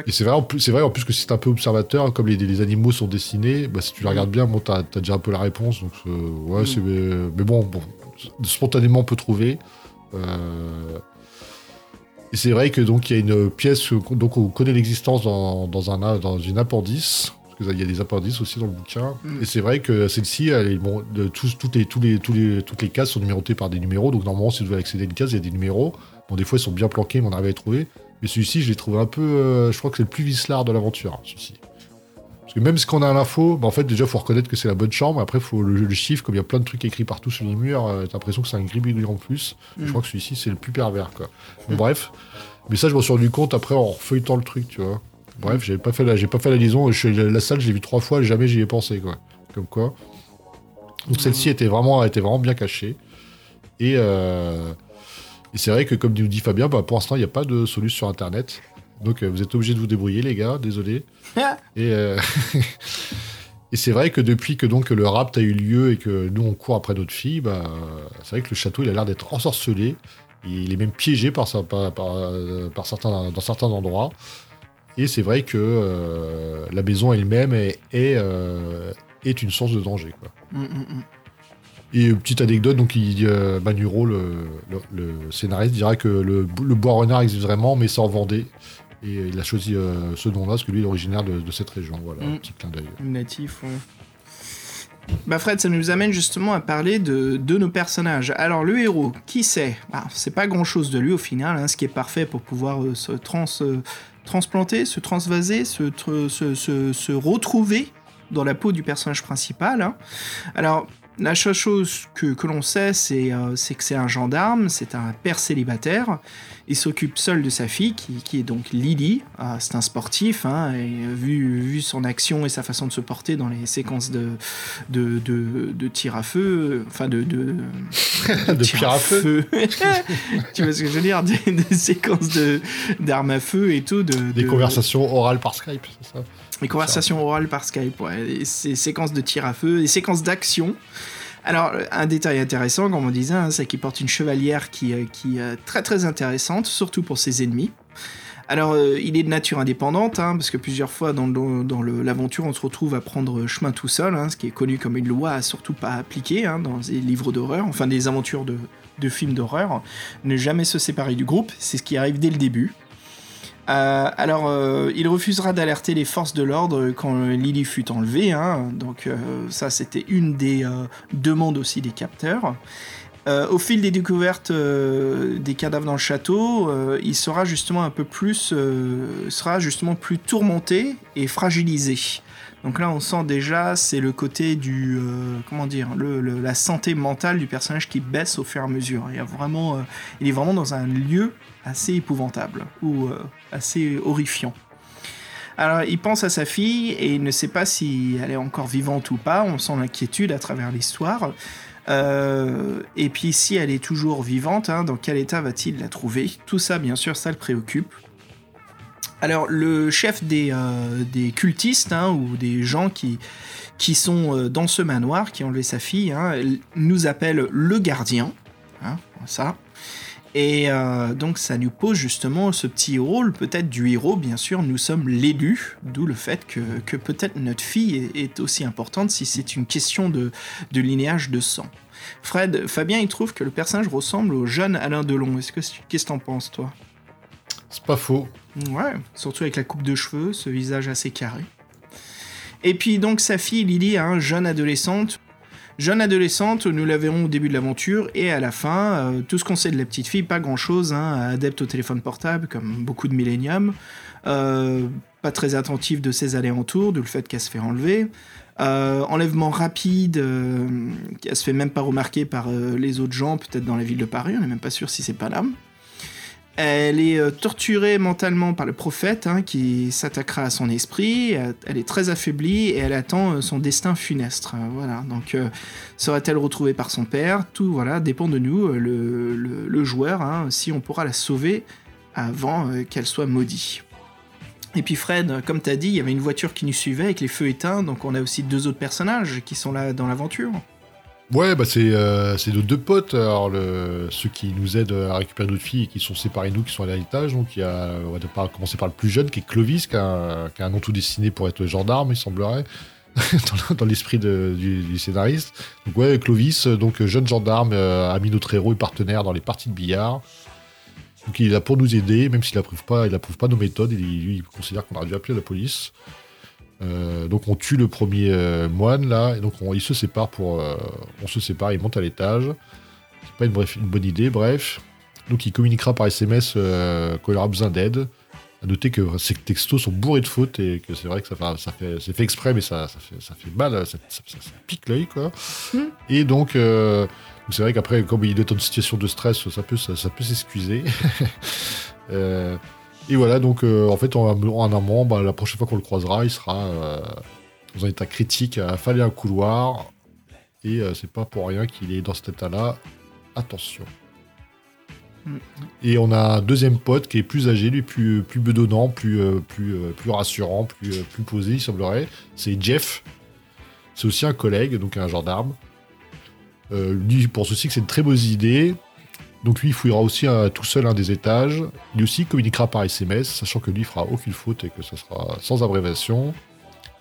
Et c'est vrai, en plus, c'est vrai en plus que si t'es un peu observateur, comme les, les animaux sont dessinés, bah, si tu la regardes bien, bon, t'as, t'as déjà un peu la réponse. Donc, euh, ouais, Mm. c'est, mais, mais bon, bon, spontanément, on peut trouver. Euh, et c'est vrai que donc il y a une pièce euh, donc on connaît l'existence dans, dans un dans une appendice parce qu'il y a des appendices aussi dans le bouquin. Mm. Et c'est vrai que celle-ci, elle est, bon, de, tous, toutes, les, tous les, tous les, toutes les cases sont numérotées par des numéros. Donc normalement, si vous voulez accéder à une case, il y a des numéros. Bon, des fois, ils sont bien planqués, mais on arrive à les trouver. Mais celui-ci, je l'ai trouvé un peu. euh, je crois que c'est le plus vicelard de l'aventure, hein, celui-ci. Parce que même si on a l'info, bah, en fait, déjà, il faut reconnaître que c'est la bonne chambre. Après, faut le, le chiffre, comme il y a plein de trucs écrits partout sur les murs, euh, t'as l'impression que c'est un gribouillis en plus. Mm. Je crois que celui-ci, c'est le plus pervers, quoi. Bon, bref. Mais ça, je m'en suis rendu compte après en feuilletant le truc, tu vois. Bref, j'ai pas fait la, j'ai pas fait la liaison. Je suis, la salle, je l'ai vue trois fois, jamais j'y ai pensé, quoi. Comme quoi. Donc celle-ci était vraiment, était vraiment bien cachée. Et, euh, et c'est vrai que, comme nous dit Fabien, bah, pour l'instant, il n'y a pas de solution sur Internet. Donc euh, vous êtes obligés de vous débrouiller, les gars. Désolé. Et, euh, et c'est vrai que depuis que donc le rapt a eu lieu et que nous on court après notre fille, bah, c'est vrai que le château il a l'air d'être ensorcelé. Il est même piégé par, sa- par, par, par certains, dans certains endroits. Et c'est vrai que euh, la maison elle-même est, est, euh, est une source de danger. Quoi. Mm, mm, mm. Et euh, petite anecdote, donc il, euh, Manuro, le, le- le scénariste, dira que le, le bois renard existe vraiment, mais en Vendée. Et il a choisi ce nom-là parce que lui il est originaire de, de cette région. Voilà, un petit clin d'œil. Natif, ouais. Bah Fred, ça nous amène justement à parler de, de nos personnages. Alors le héros, qui c'est? Bah, C'est pas grand-chose de lui au final, hein, ce qui est parfait pour pouvoir euh, se trans, euh, transplanter, se transvaser, se, tr- se, se- se retrouver dans la peau du personnage principal. hein. Alors la seule chose que, que l'on sait, c'est euh, c'est que c'est un gendarme, c'est un père célibataire. Il s'occupe seul de sa fille, qui, qui est donc Lily. Ah, c'est un sportif, hein, et euh, vu, vu son action et sa façon de se porter dans les séquences de, de, de, de tir à feu, enfin de, de, De tir à feu. tu vois ce que je veux dire? Des, des séquences de d'armes à feu et tout. De, Des de- conversations orales par Skype, c'est ça? Les conversations orales par Skype, ouais. Séquences de tir à feu, des séquences d'action. Alors, un détail intéressant, comme on disait, hein, c'est qu'il porte une chevalière qui, euh, qui est très très intéressante, surtout pour ses ennemis. Alors, euh, il est de nature indépendante, hein, parce que plusieurs fois dans, le- dans le- l'aventure, on se retrouve à prendre chemin tout seul, hein, ce qui est connu comme une loi à surtout pas appliquer hein, dans les livres d'horreur, enfin des aventures de, de films d'horreur. Ne jamais se séparer du groupe, c'est ce qui arrive dès le début. Euh, alors, euh, il refusera d'alerter les forces de l'ordre quand Lily fut enlevée. hein. donc, euh, ça, c'était une des demandes aussi des capteurs. Au fil des découvertes des cadavres dans le château, il sera justement un peu plus, sera justement plus tourmenté et fragilisé. Donc là, on sent déjà, c'est le côté du, comment dire, la santé mentale du personnage qui baisse au fur et à mesure. Il, est vraiment dans un lieu assez épouvantable ou assez horrifiant. Alors, il pense à sa fille et il ne sait pas si elle est encore vivante ou pas. On sent l'inquiétude à travers l'histoire. Euh, et puis, si elle est toujours vivante, hein, dans quel état va-t-il la trouver? Tout ça, bien sûr, ça le préoccupe. Alors, le chef des, euh, des cultistes, hein, ou des gens qui, qui sont euh, dans ce manoir, qui ont enlevé sa fille, hein, nous appelle le gardien. Ça. Et euh, donc, ça nous pose justement ce petit rôle, peut-être du héros, bien sûr. Nous sommes l'élu, d'où le fait que, que peut-être notre fille est, est aussi importante si c'est une question de, de linéage de sang. Fred, Fabien, il trouve que le personnage ressemble au jeune Alain Delon. Est-ce que qu'est-ce que t'en penses, toi? C'est pas faux. Ouais, surtout avec la coupe de cheveux, ce visage assez carré. Et puis donc sa fille Lily, hein, jeune adolescente. Jeune adolescente, nous la verrons au début de l'aventure et à la fin. euh, tout ce qu'on sait de la petite fille, pas grand-chose. Hein, adepte au téléphone portable, comme beaucoup de milléniums. Euh, pas très attentive de ses d'où le fait qu'elle se fait enlever. Euh, enlèvement rapide, qu'elle se fait même pas remarquer par les autres gens, peut-être dans la ville de Paris, on n'est même pas sûr si c'est pas là. Elle est euh, torturée mentalement par le prophète hein, qui s'attaquera à son esprit. Elle, est très affaiblie et elle attend euh, son destin funeste. Euh, voilà. Donc, euh, sera-t-elle retrouvée par son père? Tout voilà dépend de nous, le, joueur, hein, si on pourra la sauver avant qu'elle soit maudite. Et puis Fred, comme tu as dit, il y avait une voiture qui nous suivait avec les feux éteints, donc on a aussi deux autres personnages qui sont là dans l'aventure. Ouais, bah c'est euh, nos deux potes, alors ceux qui nous aident à récupérer notre fille et qui sont séparés de nous, qui sont à l'étage. Donc il y a, on va commencer par le plus jeune, qui est Clovis, qui a, un- nom tout destiné pour être gendarme, il semblerait, dans, l'esprit du, scénariste. Donc ouais, Clovis, donc jeune gendarme, euh, ami notre héros et partenaire dans les parties de billard. Donc il est là pour nous aider, même s'il approuve pas, approuve pas nos méthodes, il, il considère qu'on aurait dû appeler la police. Euh, donc on tue le premier euh, moine là, et donc on, il se sépare pour, euh, on se sépare, il monte à l'étage. C'est pas une, bref- une bonne idée, bref. Donc il communiquera par SMS euh, quand il aura besoin d'aide. À noter que ces textos sont bourrés de fautes et que c'est vrai que ça fait, ça fait, c'est fait exprès, mais ça, ça, fait, ça fait mal, ça, pique l'œil quoi. Et donc c'est vrai qu'après, comme il est en situation de stress, ça peut, ça, ça peut s'excuser. Euh, et voilà, donc euh, en fait, en, en un moment, bah, la prochaine fois qu'on le croisera, il sera euh, dans un état critique, à affaler un couloir. Et euh, c'est pas pour rien qu'il est dans cet état-là. Attention. Mm. Et on a un deuxième pote qui est plus âgé, lui, plus, plus bedonnant, plus, plus, plus rassurant, plus, plus posé, il semblerait. C'est Jeff. C'est aussi un collègue, donc un gendarme. Lui, il pense aussi que c'est une très bonne idée. Donc lui, il fouillera aussi euh, tout seul un des étages. Lui aussi communiquera par SMS, sachant que lui il fera aucune faute et que ça sera sans abréviation.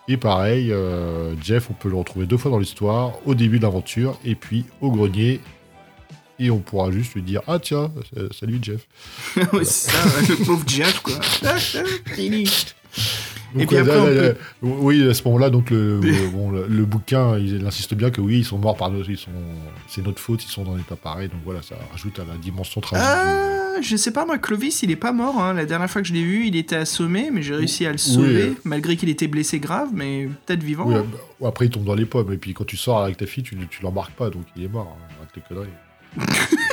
Et pareil, euh, Jeff, on peut le retrouver deux fois dans l'histoire, au début de l'aventure, et puis au grenier. Et on pourra juste lui dire Ah tiens, euh, salut Jeff. C'est ça, le pauvre Jeff, quoi. Et puis après, là, peut- oui, à ce moment-là, donc le, le- bon, le, le bouquin, il insiste bien que oui, ils sont morts par nous, ils sont, c'est notre faute, ils sont dans l'état pareil. Donc voilà, ça rajoute à la dimension tragique. Ah, je sais pas, moi, Clovis, il est pas mort. hein. La dernière fois que je l'ai vu, il était assommé, mais j'ai réussi à le sauver, malgré qu'il était blessé grave, mais peut-être vivant. Oui, hein. bah, après, il tombe dans les pommes. Et puis, quand tu sors avec ta fille, tu, tu l'embarques pas, donc il est mort. hein, Arrête les conneries.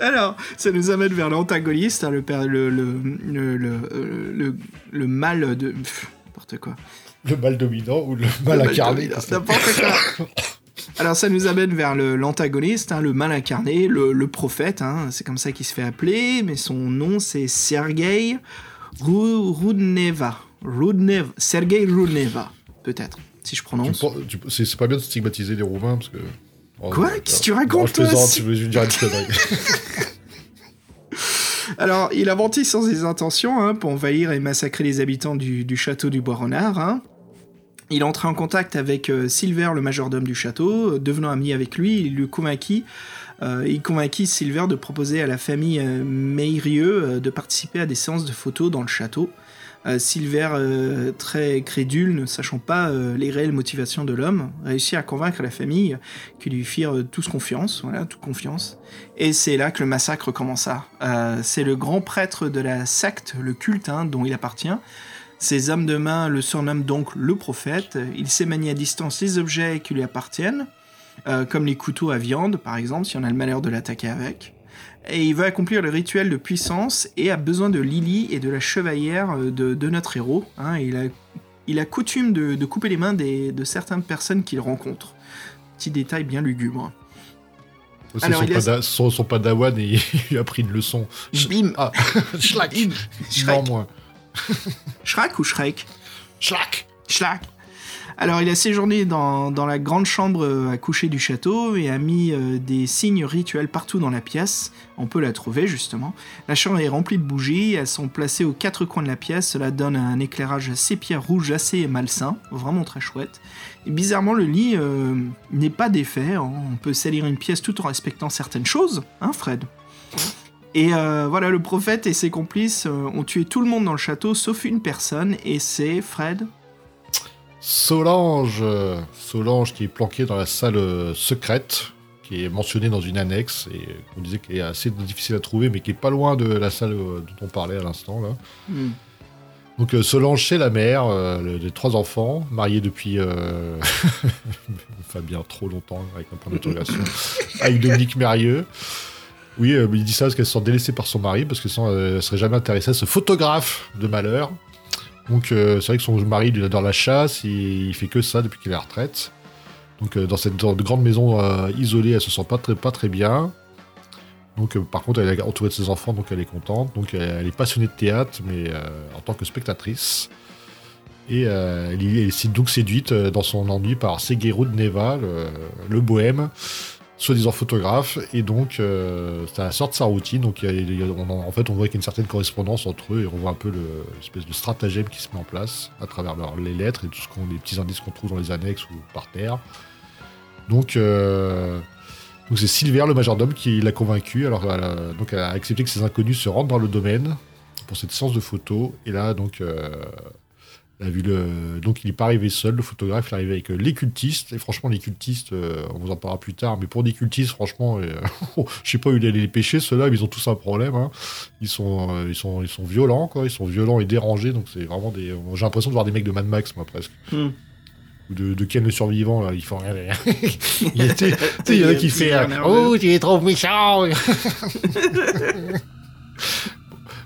Alors, ça nous amène vers l'antagoniste, hein, le, père- le, le, le, le, euh, le- mal de. N'importe quoi. Le mal dominant ou le mal incarné. N'importe quoi. Alors, ça nous amène vers l'antagoniste, hein, le mal incarné, le, le prophète, hein, c'est comme ça qu'il se fait appeler, mais son nom c'est Sergei Ru- Rudneva. Rudneva. Sergei Rudneva, peut-être, si je prononce. c'est pas bien de stigmatiser les Roumains parce que. Quoi non, Qu'est-ce que tu non, racontes, Je toi plaisante, c'est- je veux juste dire une connerie. Alors, il a menti sans ses intentions hein, pour envahir et massacrer les habitants du, du château du Bois-Renard. hein. Il est entré en contact avec euh, Silver, le majordome du château, euh, devenant ami avec lui, il lui convainquit, euh, il convainquit Silver de proposer à la famille Meirieux de participer à des séances de photos dans le château. Euh, Silver, euh, très crédule, ne sachant pas euh, les réelles motivations de l'homme, réussit à convaincre la famille qui lui firent tous confiance, voilà, toute confiance. Et c'est là que le massacre commença. C'est le grand prêtre de la secte, le culte hein, dont il appartient. Ses hommes de main le surnomment donc le prophète. Il sait manier à distance les objets qui lui appartiennent, comme les couteaux à viande, par exemple, si on a le malheur de l'attaquer avec. Et il veut accomplir le rituel de puissance et a besoin de Lily et de la chevalière euh, de, de notre héros. hein. il, a, il a coutume de, de couper les mains des- de certaines personnes qu'il rencontre. Petit détail bien lugubre. C'est Alors, son, pada- son, son padawan et il a pris une leçon. Bim Ah, Non, Shrek. Shrek ou Shrek Schlack Schlack. Alors, il a séjourné dans, la grande chambre euh, à coucher du château et a mis euh, des signes rituels partout dans la pièce. On peut la trouver, justement. La chambre est remplie de bougies, elles sont placées aux quatre coins de la pièce. Cela donne un éclairage sépia rouge assez malsain, vraiment très chouette. Et bizarrement, le lit euh, n'est pas défait. hein. On peut salir une pièce tout en respectant certaines choses, hein, Fred et voilà, le prophète et ses complices ont tué tout le monde dans le château, sauf une personne, et c'est Fred. Solange Solange qui est planquée dans la salle euh, secrète, qui est mentionnée dans une annexe, et qu'on disait qu'elle est assez difficile à trouver, mais qui est pas loin de la salle euh, dont on parlait à l'instant, là. Hmm. Donc euh, Solange, c'est la mère euh, trois enfants, mariée depuis euh... enfin bien trop longtemps avec un point d'interrogation, avec Dominique Mérieux. Oui, euh, il dit ça parce qu'elle se sent délaissée par son mari, parce que sinon elle serait jamais intéressée à ce photographe de malheur. Donc euh, c'est vrai que son mari il adore la chasse, et il fait que ça depuis qu'il est à la retraite. Donc euh, dans cette grande maison euh, isolée, elle se sent pas très, pas très bien. Donc, euh, par contre, elle est entourée de ses enfants, donc elle est contente. Donc, elle, est passionnée de théâtre, mais euh, en tant que spectatrice. Et elle, est- donc séduite dans son ennui par Seguero de Neva, le, le bohème, soi-disant photographe. Et donc, euh, ça sort de sa routine. Donc, a- en, fait, on voit qu'il y a une certaine correspondance entre eux et on voit un peu le- l'espèce de stratagème qui se met en place à travers les lettres et tout ce qu'on, les petits indices qu'on trouve dans les annexes ou par terre. Donc, euh, donc c'est Silver, le majordome, qui l'a convaincu. Alors, elle a, donc elle a accepté que ces inconnus se rendent dans le domaine pour cette séance de photos. Et là, donc, euh, Donc, il n'est pas arrivé seul, le photographe, il est arrivé avec euh, les cultistes. Et franchement, les cultistes, euh, on vous en parlera plus tard, mais pour des cultistes, franchement, euh, je sais pas où il allait les pêcher, ceux-là, ils ont tous un problème. hein. Ils, sont, ils, sont, ils sont violents, quoi. Ils sont violents et dérangés. Donc, c'est vraiment des. J'ai l'impression de voir des mecs de Mad Max, moi, presque. Hmm. Ou de, de Ken le survivant, là. Ils font rien. il y en a qui fait. Oh, tu es trop méchant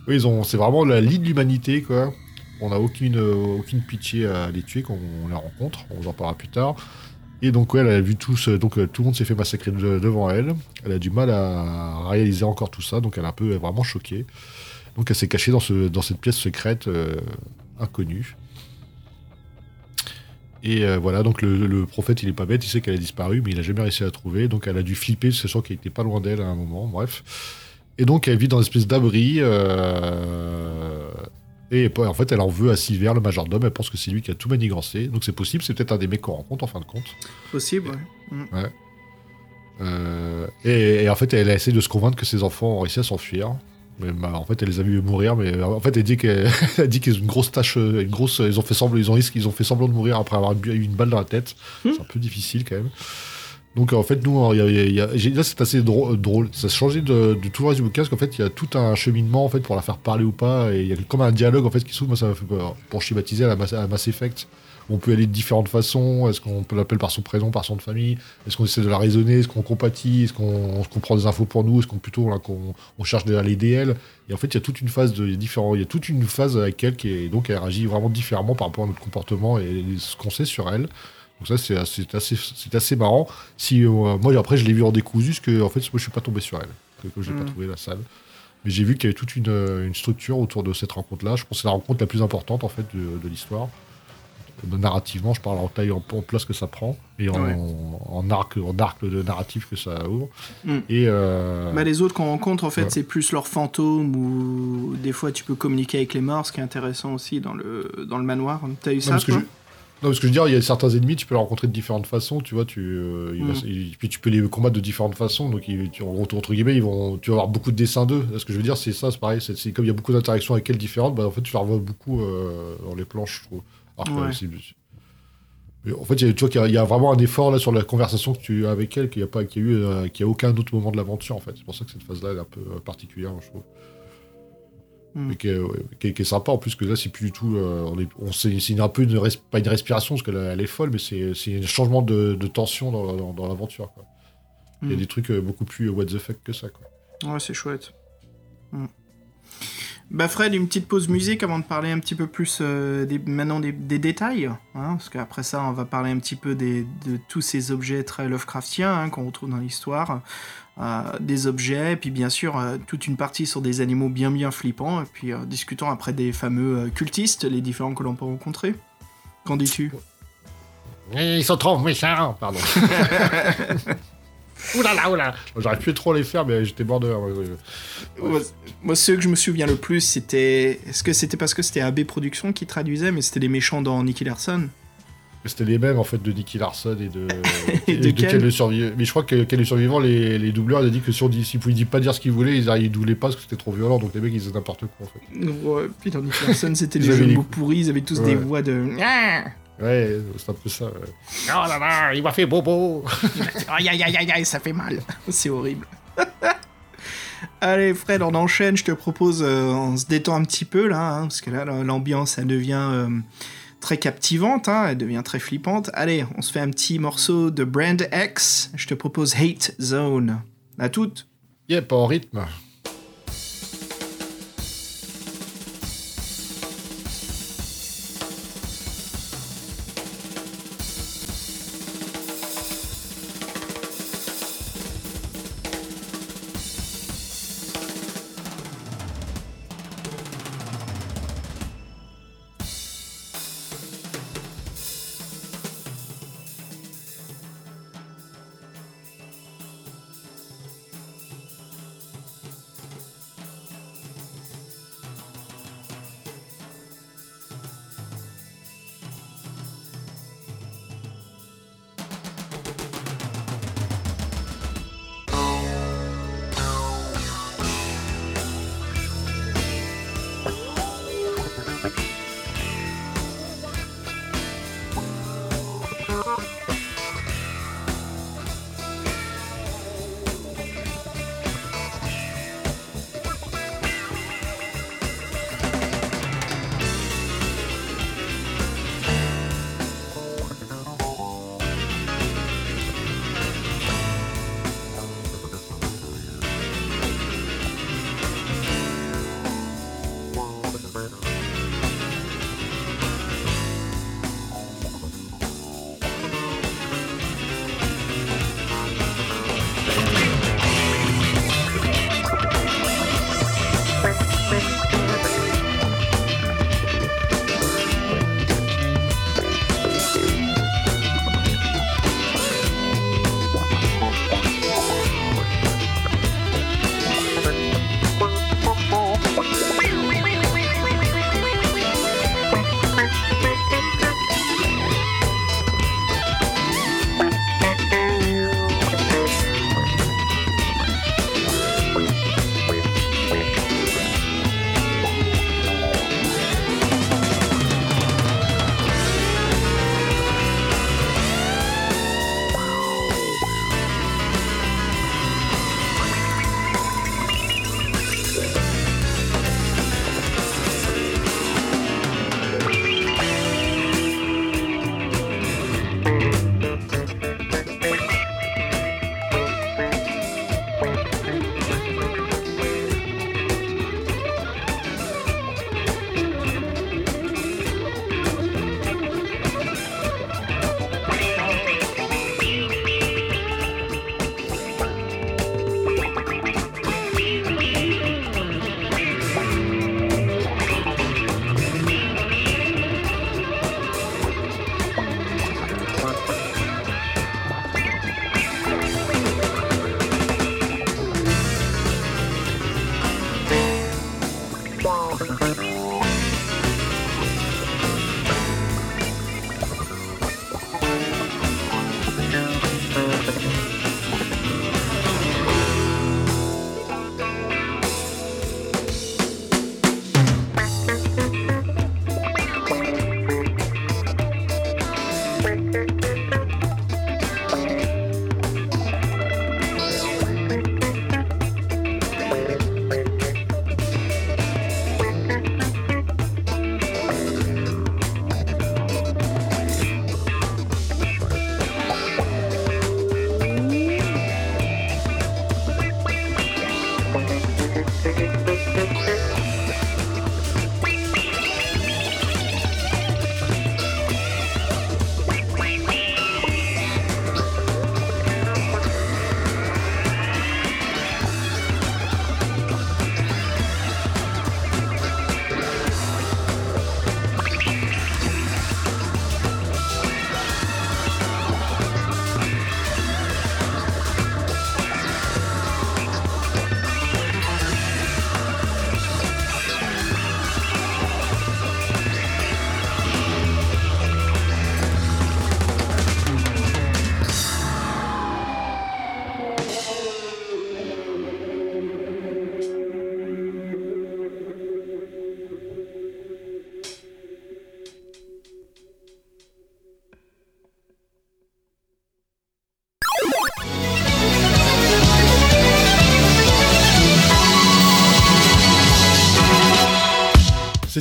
Oui, ils ont, c'est vraiment la lie de l'humanité, quoi. On n'a aucune, euh, aucune pitié à les tuer quand on la rencontre. On vous en parlera plus tard. Et donc, ouais, elle a vu tous, donc euh, tout le monde s'est fait massacrer de- devant elle. Elle a du mal à réaliser encore tout ça, donc elle est un peu vraiment choquée. Donc, elle s'est cachée dans, ce, dans cette pièce secrète euh, inconnue. Et voilà, donc le, prophète, il est pas bête, il sait qu'elle a disparu, mais il a jamais réussi à la trouver. Donc elle a dû flipper, sachant qu'il était pas loin d'elle à un moment, bref. Et donc elle vit dans une espèce d'abri. Et en fait, elle en veut à Silver, le majordome. Elle pense que c'est lui qui a tout manigancé. Donc c'est possible, c'est peut-être un des mecs qu'on rencontre en fin de compte. Possible, ouais. Euh, et, et en fait, elle a essayé de se convaincre que ses enfants ont réussi à s'enfuir. Mais bah, en fait, elle les a vus mourir. Mais euh, en fait, elle dit qu'elle elle dit qu'ils ont une grosse tâche, euh, une grosse. Ils ont fait semblant, ils ont, ils ont fait semblant de mourir après avoir eu une balle dans la tête. C'est un peu difficile quand même. Donc en fait, nous, là, c'est assez drôle. Ça a changé de, tout le reste du bouquin parce qu'en fait, il y a tout un cheminement en fait pour la faire parler ou pas. Et il y a comme un dialogue en fait qui s'ouvre. Moi, ça m'a fait peur. Pour schématiser à la Mass, à Mass Effect, on peut aller de différentes façons. Est-ce qu'on peut l'appeler par son prénom, par son de famille? Est-ce qu'on essaie de la raisonner? Est-ce qu'on compatit? Est-ce qu'on qu'on prend des infos pour nous? Est-ce qu'on plutôt là, cherche derrière les DL Et en fait, il y a toute une phase de différents. Il y a toute une phase avec elle qui est donc elle réagit vraiment différemment par rapport à notre comportement et ce qu'on sait sur elle. Donc ça, c'est assez, assez, marrant. Si, euh, moi, après, je l'ai vu en décousu, parce que, en fait, moi, je suis pas tombé sur elle. Que j'ai pas Mm. trouvé la salle. Mais j'ai vu qu'il y avait toute une, euh, une structure autour de cette rencontre-là. Je pense que c'est la rencontre la plus importante, en fait, de, de l'histoire. De- Narrativement, je parle en taille, en, en place que ça prend, et en, Ouais. en arc, en arc de narratif que ça ouvre. Mm. Et euh, Bah, les autres qu'on rencontre, en fait, Ouais. c'est plus leurs fantômes ou des fois tu peux communiquer avec les morts, ce qui est intéressant aussi dans le, dans le manoir. T'as eu ça, parce que toi je- Non, parce que je veux dire, il y a certains ennemis, tu peux les rencontrer de différentes façons, tu vois, tu, euh, il va- Mm. il- puis tu peux les combattre de différentes façons, donc ils- tu, en gros, entre guillemets, ils vont, tu vas avoir beaucoup de dessins d'eux. Ce que je veux dire, c'est ça, c'est pareil, c'est comme il y a beaucoup d'interactions avec elles différentes, bah, en fait, tu la revois beaucoup euh, dans les planches, je trouve. Alors Ouais. mais en fait, il y a- tu vois qu'il y, a- il y a vraiment un effort là sur la conversation que tu as avec elle, qu'il n'y a pas, qu'il y a eu, euh, qu'il y a aucun autre moment de l'aventure, en fait. C'est pour ça que cette phase-là, elle est un peu particulière, je trouve. Mm. Qui est, ouais, qui est- qui est sympa en plus que là c'est plus du tout euh, on est on c'est c'est un peu une res- pas une respiration parce qu'elle elle est folle mais c'est c'est un changement de, de tension dans, dans- dans l'aventure quoi. Il y a Mm. des trucs euh, beaucoup plus what the fuck que ça quoi. Ouais, c'est chouette. Mm. Bah Fred, une petite pause musique avant de parler un petit peu plus euh, des, maintenant des, des détails, hein, parce qu'après ça on va parler un petit peu des, de tous ces objets très Lovecraftiens hein, qu'on retrouve dans l'histoire, euh, des objets, puis bien sûr euh, toute une partie sur des animaux bien bien flippants, et puis discutons après des fameux cultistes, les différents que l'on peut rencontrer. Qu'en dis-tu? Ils sont trop méchants pardon. oulala oulala. J'aurais pu trop les faire mais j'étais mort de moi. Ceux que je me souviens le plus, c'était. Est-ce que c'était parce que c'était AB Productions qui traduisait, mais c'était les méchants dans Nicky Larson? C'était les mêmes en fait de Nicky Larson et de Et de Ken. le survivant. Mais je crois que Ken le survivant les, les doubleurs ils ont dit que si on dit s'ils pouvaient pas dire ce qu'ils voulaient ils ils doublaient pas parce que c'était trop violent donc les mecs ils faisaient n'importe quoi en fait. Ouais, puis dans Nicky Larson, c'était Ils des jeux de les- mots pourris, ils avaient tous des voix de. Ouais c'est un peu ça. ouais. Oh là là il m'a fait bobo. Aïe aïe aïe aïe aïe, ça fait mal. C'est horrible. Allez Fred, on enchaîne. Je te propose, euh, on se détend un petit peu là, hein, parce que là l'ambiance elle devient euh, très captivante, hein, elle devient très flippante. Allez, on se fait un petit morceau de Brand X. Je te propose Hate Zone. À toutes. Yep en rythme.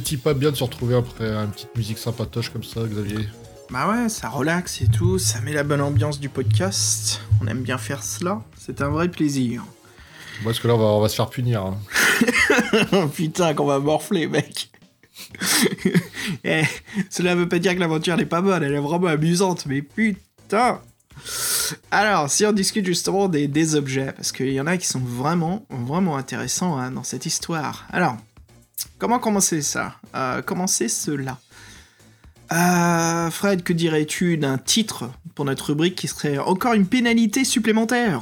Fait-il pas bien de se retrouver après une petite musique sympatoche comme ça, Xavier Bah ouais, ça relaxe et tout, ça met la bonne ambiance du podcast. On aime bien faire cela, c'est un vrai plaisir. Parce que là, on va, on va se faire punir. hein. Putain, qu'on va morfler, mec. Eh, cela veut pas dire que l'aventure n'est pas bonne, elle est vraiment amusante, mais putain. Alors, si on discute justement des, des objets, parce qu'il y en a qui sont vraiment, vraiment intéressants hein, dans cette histoire. Alors, comment commencer ça? Euh, Commencer cela? Euh, Fred, que dirais-tu d'un titre pour notre rubrique qui serait encore une pénalité supplémentaire?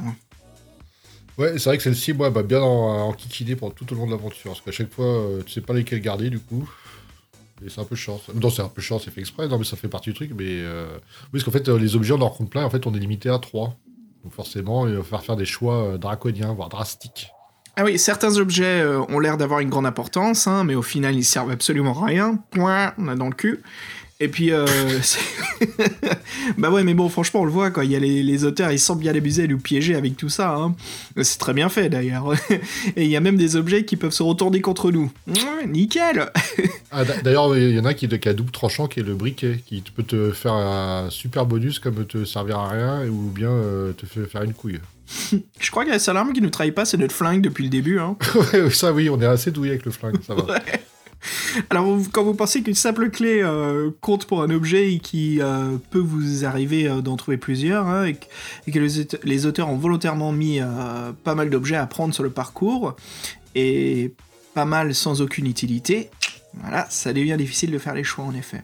Ouais, c'est vrai que celle-ci, moi, va bien en, enquiquiner pendant tout au long de l'aventure. Parce qu'à chaque fois, euh, tu sais pas lesquels garder, du coup. Et c'est un peu chiant. ça. Non, c'est un peu chiant, c'est fait exprès. Non, mais ça fait partie du truc. Mais euh, oui, parce qu'en fait, euh, les objets, on en compte plein. En fait, on est limité à 3. Donc forcément, il va falloir faire des choix euh, draconiens, voire drastiques. Ah oui, certains objets euh, ont l'air d'avoir une grande importance, hein, mais au final ils servent absolument à rien. Point, on a dans le cul. Et puis, euh, bah ouais, mais bon, franchement, on le voit, quoi. Il y a les, auteurs, ils semblent bien abuser et nous piéger avec tout ça. hein. C'est très bien fait, d'ailleurs. Et il y a même des objets qui peuvent se retourner contre nous. Nickel Ah, d'a- D'ailleurs, il y en a qui, qui a double tranchant, qui est le briquet, qui peut te faire un super bonus comme te servir à rien, ou bien euh, te faire une couille. Je crois que la seule arme qui nous trahit pas, c'est notre flingue depuis le début. Hein. Ça, oui, on est assez douillé avec le flingue, ça va. Alors, quand vous pensez qu'une simple clé euh, compte pour un objet et qui euh, peut vous arriver euh, d'en trouver plusieurs, hein, et, que- et que les, les auteurs ont volontairement mis euh, pas mal d'objets à prendre sur le parcours, et pas mal sans aucune utilité, voilà, ça devient difficile de faire les choix en effet.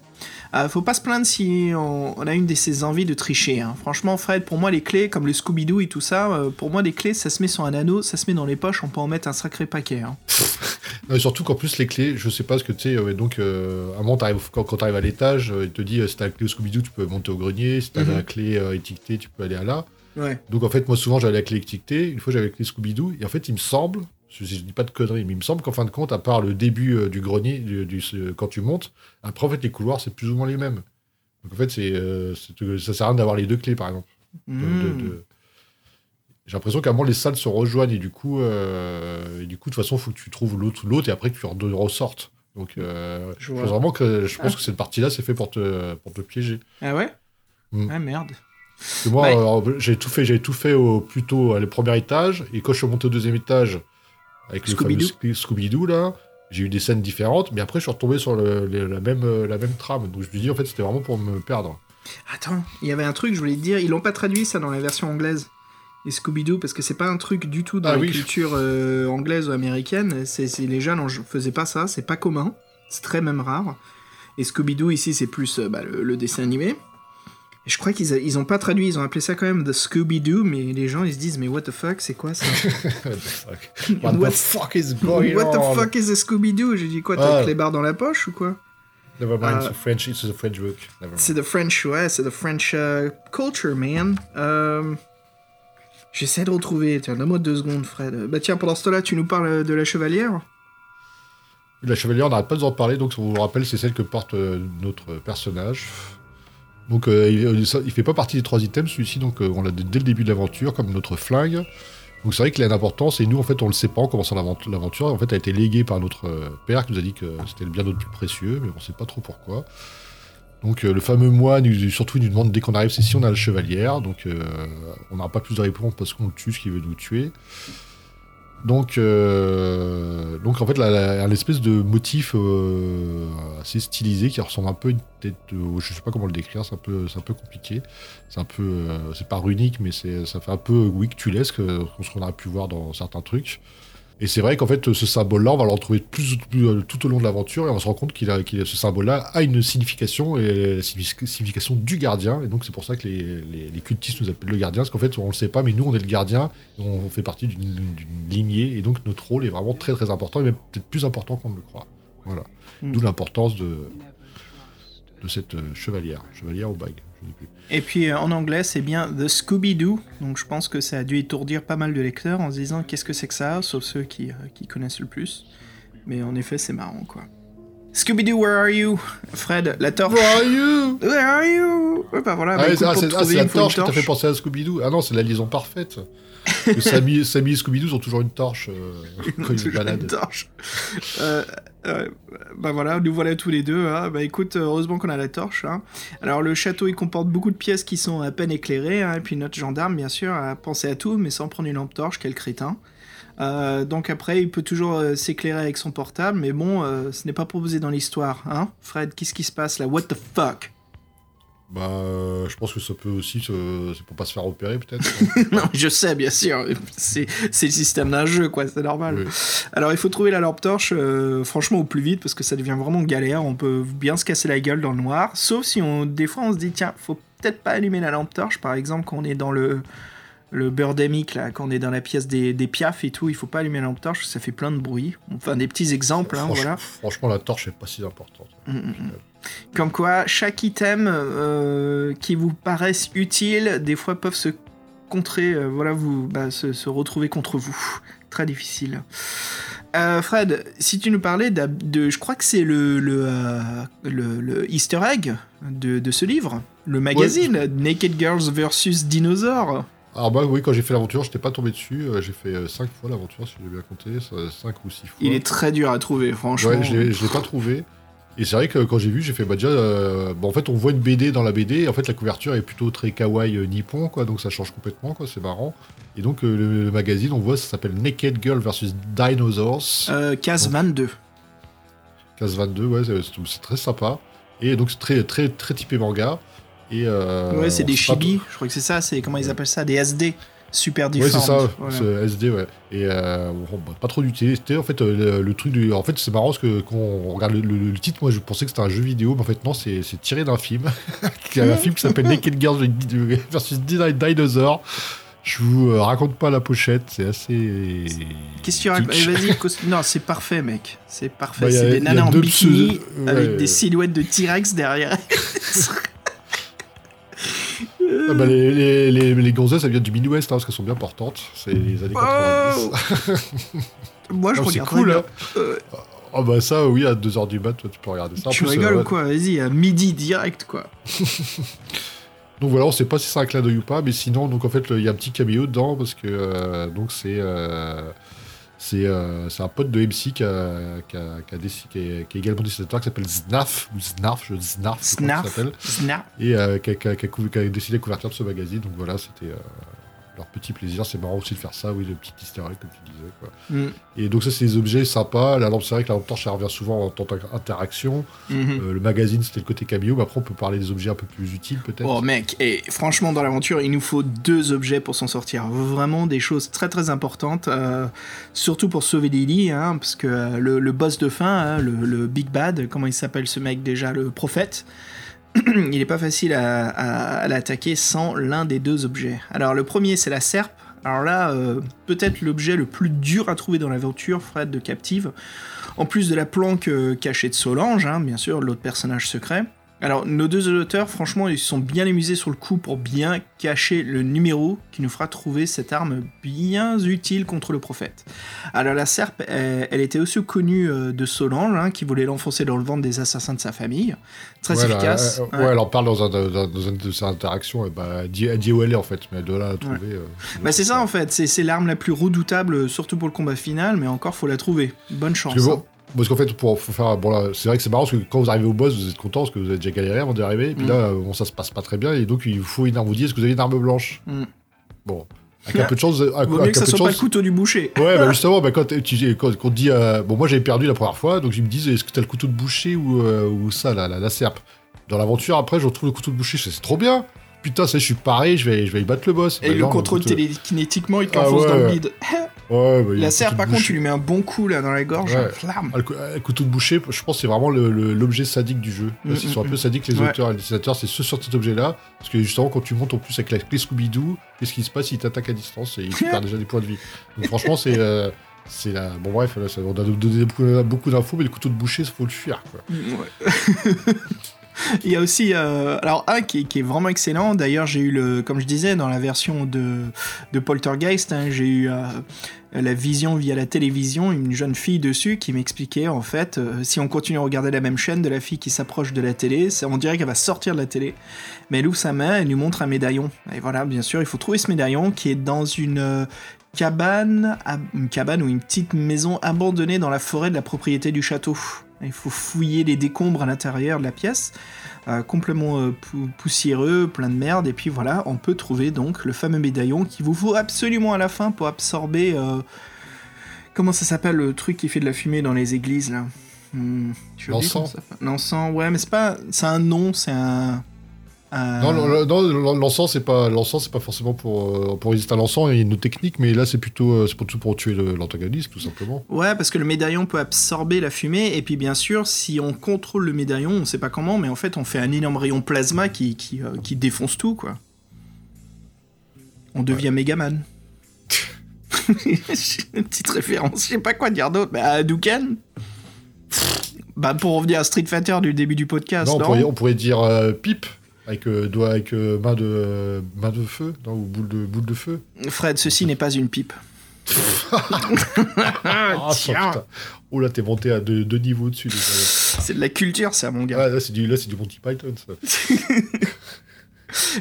Euh, faut pas se plaindre si on, on a une de ces envies de tricher. hein. Franchement, Fred, pour moi, les clés, comme le Scooby-Doo et tout ça, euh, pour moi, les clés, ça se met sur un anneau, ça se met dans les poches, on peut en mettre un sacré paquet. hein. Surtout qu'en plus, les clés, je sais pas ce que tu sais, euh, donc, euh, à un moment, t'arrives- quand, quand tu arrives à l'étage, il te dit si t'as la clé au Scooby-Doo, tu peux monter au grenier, si t'as Mhm. la clé étiquetée, tu peux aller à là. Ouais. Donc en fait, moi souvent j'avais la clé étiquetée, une fois j'avais la clé Scooby-Doo, et en fait il me semble, je, je dis pas de conneries, mais il me semble qu'en fin de compte, à part le début euh, du grenier, du, quand tu montes, après en fait les couloirs c'est plus ou moins les mêmes. Donc en fait c'est, euh, c'est- ça sert à rien d'avoir les deux clés par exemple. De- de- Mmh. de- J'ai l'impression qu'à un moment les salles se rejoignent et du coup, euh, et du coup de toute façon faut que tu trouves l'autre, l'autre et après que tu ressortes. Donc euh, Je pense vraiment que je pense que cette partie-là c'est fait pour te, pour te piéger. Ah ouais? Mm. Ah merde. Parce que moi, Ouais. euh, j'ai tout fait, j'ai tout fait au, plutôt à le premier étage, et quand je suis monté au deuxième étage avec le fameux Scooby-Doo. Sc- Scooby-Doo là, j'ai eu des scènes différentes, mais après je suis retombé sur le- le- la même euh, la même trame. Donc je me dis en fait c'était vraiment pour me perdre. Attends, il y avait un truc, je voulais te dire, ils l'ont pas traduit ça dans la version anglaise. Les Scooby-Doo, parce que c'est pas un truc du tout dans Ah la oui. culture euh, anglaise ou américaine. C'est les jeunes en faisaient pas ça, c'est pas commun, c'est très même rare. Et Scooby-Doo ici, c'est plus euh, bah, le, le dessin animé. Et je crois qu'ils a- ils ont pas traduit, ils ont appelé ça quand même The Scooby-Doo, mais les gens ils se disent mais what the fuck, c'est quoi ça? What the fuck, What What- the fuck is going What the on? fuck is a Scooby-Doo? J'ai dit quoi, t'as Ah. le clébard dans la poche ou quoi? Never mind, Euh, it's a French, it's a French book. C'est the French, ouais, c'est the French uh, culture, man. Euh, J'essaie de retrouver, tiens, donne-moi deux secondes, Fred. Bah tiens, pendant ce temps-là, tu nous parles de la chevalière? La chevalière, on n'arrête pas de vous en parler, donc on vous rappelle, c'est celle que porte euh, notre personnage. Donc euh, il, il fait pas partie des trois items, celui-ci, donc euh, on l'a dès le début de l'aventure, comme notre flingue. Donc c'est vrai qu'il a une importance, et nous en fait on le sait pas en commençant l'avent- l'aventure, en fait elle a été léguée par notre euh, père qui nous a dit que c'était le bien notre plus précieux, mais on sait pas trop pourquoi. Donc euh, le fameux moine, surtout il nous demande dès qu'on arrive, c'est si on a la chevalière, donc euh, on n'aura pas plus de réponse parce qu'on le tue, ce qui veut nous tuer. Donc, euh, donc en fait, espèce de motif euh, assez stylisé qui ressemble un peu à une tête. de- je sais pas comment le décrire, c'est un peu, compliqué. C'est un peu, euh, c'est pas runique, mais ça fait un peu wictulesque, euh, ce qu'on aurait pu voir dans certains trucs. Et c'est vrai qu'en fait, ce symbole-là, on va le retrouver plus, plus, euh, tout au long de l'aventure, et on se rend compte qu'il a, qu'il a- ce symbole-là a une signification, et la signifi- signification du gardien. Et donc c'est pour ça que les, les, les cultistes nous appellent le gardien, parce qu'en fait, on le sait pas, mais nous, on est le gardien, on fait partie d'une lignée, et donc notre rôle est vraiment très très important, et même peut-être plus important qu'on ne le croit. Voilà. Mm. D'où l'importance de, de cette euh, chevalière, chevalière aux bagues. Plus. Et puis euh, en anglais, c'est bien The Scooby-Doo. Donc je pense que ça a dû étourdir pas mal de lecteurs en se disant qu'est-ce que c'est que ça, sauf ceux qui, euh, qui connaissent le plus. Mais en effet, c'est marrant quoi. Scooby-Doo, where are you? Fred, la torche. Where are you? Where are you? Ouais, bah voilà, Ah, bah, écoute, c'est ah, pour ah, trouver, la torche qui t'a fait penser à Scooby-Doo. Ah non, c'est la liaison parfaite. Sammy, Sammy et Scooby-Doo ont toujours une torche euh, quand ils se Toujours une baladent. torche. Euh, Euh, bah voilà, nous voilà tous les deux. hein. Bah écoute, heureusement qu'on a la torche. hein. Alors le château, il comporte beaucoup de pièces qui sont à peine éclairées. hein, et puis notre gendarme, bien sûr, a pensé à tout, mais sans prendre une lampe torche, quel crétin. Euh, donc après, il peut toujours euh, s'éclairer avec son portable, mais bon, euh, ce n'est pas proposé dans l'histoire. Hein Fred, qu'est-ce qui se passe là? What the fuck? Bah, euh, je pense que ça peut aussi, c'est pour pas se faire opérer peut-être. Non, je sais, bien sûr. C'est c'est le système d'un jeu, quoi, c'est normal. Oui. Alors, il faut trouver la lampe torche, euh, franchement, au plus vite, parce que ça devient vraiment galère. On peut bien se casser la gueule dans le noir. Sauf si, on, des fois, on se dit, tiens, faut peut-être pas allumer la lampe torche. Par exemple, quand on est dans le, le Birdemic, là, quand on est dans la pièce des, des piafs et tout, il faut pas allumer la lampe torche, ça fait plein de bruit. Enfin, des petits exemples, hein, voilà. Franchement, la torche est pas si importante. Mm, mm, mm. Comme quoi, chaque item euh, qui vous paraissent utile, des fois peuvent se contrer, euh, voilà, vous, bah, se, se retrouver contre vous. Très difficile. Euh, Fred, si tu nous parlais de, je crois que c'est le, le, le, le Easter egg de, de ce livre, le magazine Naked Girls vs Dinosaures. Alors bah oui, quand j'ai fait l'aventure, je n'étais pas tombé dessus. j'ai fait 5 fois l'aventure, si j'ai bien compté, 5 ou 6 fois. Il est très dur à trouver, franchement. Ouais, je je l'ai pas trouvé. Et c'est vrai que quand j'ai vu, j'ai fait bah déjà, euh, bon, en fait, on voit une BD dans la BD. Et en fait, la couverture est plutôt très kawaii euh, nippon, quoi. Donc ça change complètement, quoi. C'est marrant. Et donc euh, le, le magazine, on voit, ça s'appelle Naked Girl versus Dinosaurs. Euh, case Donc, 22. Case 22, ouais, c'est très sympa. Et donc c'est très très très typé manga. Et euh, ouais, c'est des chibi, je crois que c'est ça, c'est comment ils appellent ça Des SD. Super Ouais, c'est ça, Voilà. SD, ouais. Et euh, bon, bah, pas trop d'utilité. En fait, euh, le, le truc du. En fait, c'est marrant parce que quand on regarde le, le- le titre, moi je pensais que c'était un jeu vidéo, mais en fait, non, c'est tiré d'un film. Il y a un film qui s'appelle Naked Girls versus Dino- Dinosaur. Je vous euh, raconte pas la pochette, c'est assez. Qu'est-ce kitsch. Eh, Vas-y, non, c'est parfait, mec. C'est parfait. Bah, y a- c'est des y nanas en bikini pseudo- avec ouais. des silhouettes de T-Rex derrière. Ah bah, les, les, les, les gonzesses, elles viennent du Midwest hein, parce qu'elles sont bien portantes. C'est les années 90. Oh Moi, je Non, c'est regarde. cool, bien. hein. Euh, Oh bah ça, oui, à 2h du mat, toi, tu peux regarder ça. En tu plus, rigoles euh, ou quoi? Vas-y, à midi direct, quoi. Donc voilà, on sait pas si c'est un clin d'œil ou pas, mais sinon, donc en fait, il y a un petit caméo dedans parce que euh, donc c'est euh, c'est euh, c'est un pote de MC qui a, qui a, qui a qui est, qui est également dessinateur qui s'appelle Znaf ou Znarf, je Znarf, je crois Snap. et euh, qui a décidé la couverture de ce magazine. Donc voilà, c'était euh, leur petit plaisir. C'est marrant aussi de faire ça, oui, le petit easter egg comme tu disais. Quoi. Mm. Et donc ça, c'est des objets sympas. La lampe, c'est vrai que la lampe torche, elle revient souvent en tant qu'interaction. Mhm. Euh, le magazine, c'était le côté caméo, mais après, on peut parler des objets un peu plus utiles peut-être. Oh mec, et franchement dans l'aventure, il nous faut deux objets pour s'en sortir. Vraiment des choses très très importantes, euh, surtout pour sauver Lily, hein, parce que euh, le, le boss de fin, hein, le, le Big Bad, comment il s'appelle ce mec déjà, le prophète, il est pas facile à, à- à l'attaquer sans l'un des deux objets. Alors le premier c'est la serpe. Alors là, euh, peut-être l'objet le plus dur à trouver dans l'aventure, Fred de Captive. En plus de la planque euh, cachée de Solange, hein, bien sûr, l'autre personnage secret. Alors, nos deux auteurs, franchement, ils se sont bien amusés sur le coup pour bien cacher le numéro qui nous fera trouver cette arme bien utile contre le prophète. Alors, la serpe, elle, elle était aussi connue euh, de Solange, hein, qui voulait l'enfoncer dans le ventre des assassins de sa famille. Très Ouais, efficace. elle- Ouais. ouais, elle en parle dans, un, dans, dans une de ses interactions. Et bah, elle, dit, elle dit où elle est en fait, mais elle doit la trouver. euh, Bah, c'est ça en fait, c'est l'arme la plus redoutable, euh, surtout pour le combat final, mais encore faut la trouver. Bonne chance. Hein. bon, parce qu'en fait, pour faut faire. Bon, là, c'est vrai que c'est marrant parce que quand vous arrivez au boss, vous êtes content parce que vous avez déjà galéré avant d'y arriver. Et puis Mm. là, euh, bon, ça se passe pas très bien. Et donc, il vous faut une arme. Vous dit, est-ce que vous avez une arme blanche Mm. Bon. Avec un peu de chance. avez- avec- Vaut mieux que ça soit pas le couteau du boucher. Ouais, bah justement, bah, quand, tu, quand, quand on te dit. euh, bon, moi j'avais perdu la première fois, donc ils me disent est-ce que t'as le couteau de boucher ou, euh, ou ça, la, la, la serpe? Dans l'aventure, après, je retrouve le couteau de boucher, c'est trop bien Putain, ça, je suis pareil, je vais, je vais y battre le boss. Et Bah le non, contrôle couteau- télékinétiquement, il te Ah dans le bide. Ouais, bah, La serre, par contre, tu lui mets un bon coup là dans la gorge, Ouais. flamme. Ah, le, cou- le couteau de boucher, je pense que c'est vraiment l'objet sadique du jeu. Là, Mm, ils sont mm, un peu sadiques, les auteurs et les dessinateurs, c'est ce sur cet objet-là. Parce que justement, quand tu montes en plus avec la clé Scooby-Doo, qu'est-ce qui se passe? Il t'attaque à distance et il perd déjà des points de vie. Donc franchement, c'est. euh, c'est la... Bon, bref, là, ça- on a donné beaucoup, beaucoup d'infos, mais le couteau de boucher, il faut le fuir. Quoi. Ouais. Il y a aussi, euh, un qui, est- vraiment excellent. D'ailleurs, j'ai eu le, comme je disais, dans la version de, de Poltergeist, hein, j'ai eu euh, la vision via la télévision, une jeune fille dessus qui m'expliquait en fait, euh, si on continue à regarder la même chaîne de la fille qui s'approche de la télé, on dirait qu'elle va sortir de la télé. Mais elle ouvre sa main, elle nous montre un médaillon. Et voilà, bien sûr, il faut trouver ce médaillon qui est dans une cabane, ab- une cabane ou une petite maison abandonnée dans la forêt de la propriété du château. Il faut fouiller les décombres à l'intérieur de la pièce, euh, complètement euh, pou- poussiéreux, plein de merde, et puis voilà, on peut trouver donc le fameux médaillon qu'il vous faut absolument à la fin pour absorber. euh, comment ça s'appelle le truc qui fait de la fumée dans les églises là? Hmm, L'encens. L'encens, ouais, mais c'est pas. C'est un nom, c'est un. Un- Non, le- le- non, l'encens, c'est pas, l'encens, c'est pas forcément pour, euh, pour résister à l'encens, il y a une autre technique, mais là, c'est plutôt, euh, c'est plutôt pour tuer l'antagoniste, tout simplement. Ouais, parce que le médaillon peut absorber la fumée, et puis bien sûr, si on contrôle le médaillon, on sait pas comment, mais en fait, on fait un énorme rayon plasma qui, qui, euh, qui défonce tout, quoi. On devient Megaman. Une petite référence, je sais pas quoi dire d'autre. Bah, Hadouken Bah, pour revenir à Street Fighter du début du podcast, non, non, on, pourrait, on pourrait dire euh, pipe, avec, euh, doigt, avec euh, main, de, euh, main de feu, non, ou boule de, boule de feu. Fred, ceci n'est pas une pipe. Ah, tiens. putain. Oh là, t'es monté à deux, deux niveaux dessus. déjà. C'est de la culture, ça, mon gars. Ah, là, c'est du, là, c'est du Monty Python, ça.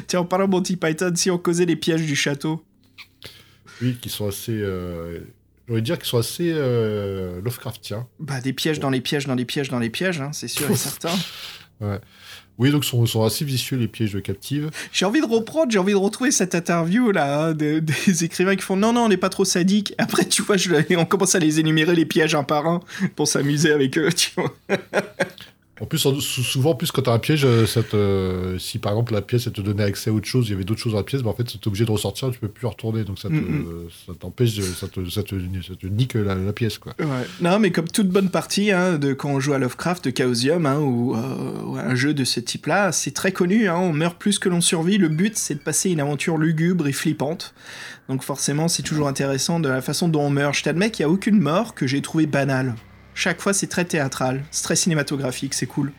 Tiens, en parlant de Monty Python, si on causait les pièges du château. Oui, qui sont assez. Euh, J'aurais dire qu'ils sont assez euh, Lovecraftiens. Bah, des pièges dans les pièges, dans les pièges, dans les pièges, hein, c'est sûr et certain. Oui, donc sont, sont assez vicieux les pièges de captive. J'ai envie de reprendre, j'ai envie de retrouver cette interview là, hein, de- des écrivains qui font non, non, on n'est pas trop sadique. Après, tu vois, je, on commence à les énumérer les pièges un par un pour s'amuser avec eux, tu vois. En plus, en- sou- souvent, en plus, quand t'as un piège, euh, te- si par exemple la pièce elle te donnait accès à autre chose, il y avait d'autres choses dans la pièce, bah, en fait, t'es obligé de ressortir, tu peux plus retourner, donc ça te- Mm, ça t'empêche, te, ça, te, ça te nique la, la pièce, quoi. Ouais. Non, mais comme toute bonne partie hein, de quand on joue à Lovecraft, de Chaosium, hein, ou, euh, ou un jeu de ce type-là, c'est très connu. Hein, on meurt plus que l'on survit. Le but, c'est de passer une aventure lugubre et flippante. Donc forcément, c'est toujours intéressant de la façon dont on meurt. Je t'admets qu'il n'y a aucune mort que j'ai trouvé banale. Chaque fois, c'est très théâtral, c'est très cinématographique, c'est cool.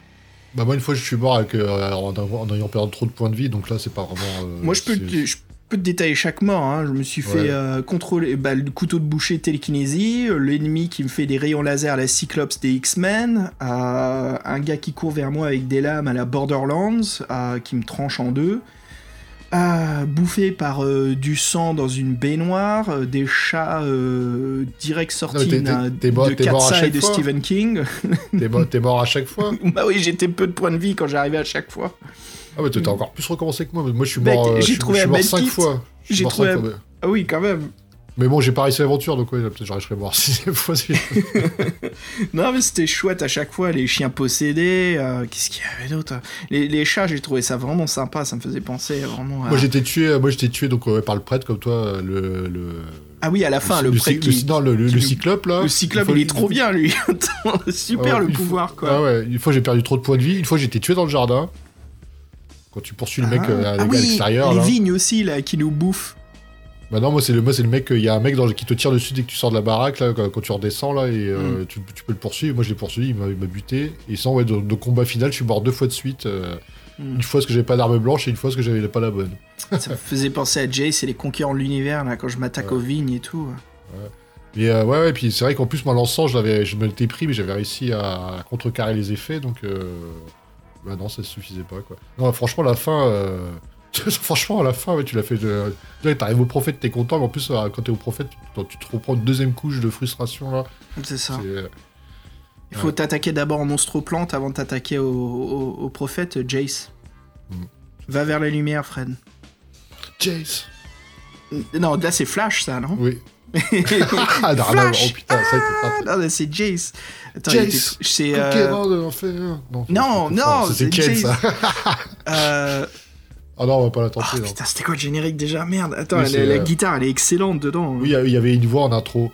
Bah, moi, une fois, je suis mort avec, euh, en, en ayant perdu trop de points de vie, donc là, c'est pas vraiment. euh, Moi, je peux, te, je peux te détailler chaque mort. hein. Je me suis fait Ouais. euh, contrôler bah, le couteau de boucher télékinésie, l'ennemi qui me fait des rayons laser à la Cyclops des X-Men, un gars qui court vers moi avec des lames à la Borderlands, qui me tranche en deux. Bouffé par euh, du sang dans une baignoire, euh, des chats euh, direct sortis t'es- d'un- t'es- t'es mort- de Katsa et de fois. Stephen King. T'es mort, t'es mort à chaque fois bah oui, j'étais peu de points de vie quand j'arrivais à chaque fois. Ah, mais t'as encore plus recommencé que moi. Moi, je suis Mec, mort, euh, j'ai je trouvé je suis mort fois. Je suis J'ai trouvé fois, Ah oui, quand même. Mais bon, j'ai pas réussi l'aventure, donc ouais, peut-être j'arriverai à mort sixième fois. si- Non, mais c'était chouette à chaque fois, les chiens possédés, euh, qu'est-ce qu'il y avait d'autre? Les, les chats, j'ai trouvé ça vraiment sympa, ça me faisait penser vraiment à... Moi, j'étais tué, moi, j'étais tué donc, ouais, par le prêtre, comme toi, euh, le. le... Ah oui, à la fin, le, le, prêtre le- non, le, cyclope, là. Le cyclope, fois- il est trop bien, lui. Super Ah ouais, le pouvoir, quoi. Ah ouais, une fois j'ai perdu trop de points de vie, une fois été tué dans le jardin. Quand tu poursuis le mec Ah. euh, à, Ah à oui, l'extérieur. les là. vignes aussi, là, qui nous bouffent. Bah non, moi c'est le, moi, c'est le mec, il y a un mec dans, qui te tire dessus dès que tu sors de la baraque, là, quand, quand tu redescends, là, et euh, Mm. tu, tu peux le poursuivre. Moi je l'ai poursuivi, il m'a il m'a buté. Et sans, ouais, de, de combat final, je suis mort deux fois de suite. euh, Mm. Une fois parce que j'avais pas d'arme blanche et une fois parce que j'avais pas la bonne. Ça me faisait penser à Jace et les conquérants de l'univers, là, quand je m'attaque Ouais. aux vignes et tout. Et euh, ouais, ouais, puis c'est vrai qu'en plus, moi, l'encens, je, l'avais- je me l'étais pris, mais j'avais réussi à, contrecarrer les effets, donc. Euh... Bah non, ça suffisait pas, quoi. Non, franchement, la fin. euh, franchement, à la fin, ouais, tu l'as fait. De... Là, T'arrives au prophète, t'es content, mais en plus, euh, quand t'es au prophète, tu, tu te reprends une deuxième couche de frustration, là. C'est ça. Euh, Il faut Ouais. t'attaquer d'abord en monstre-plante avant de t'attaquer au, au- au prophète Jace. Mm. Va vers la lumière, Fred. Jace Non, là c'est Flash, ça, non? Oui. ah, non, oh putain, ça, Ah, c'était non, c'est Jace. Attends, Jace. c'est. pas. euh. Non, Non, c'est- non, c'est Jace. ça. euh, Ah non, on va pas la tenter, non. putain, c'était quoi le générique déjà? Merde, attends, Oui, la, euh, guitare elle est excellente dedans. Oui, il y avait une voix en intro.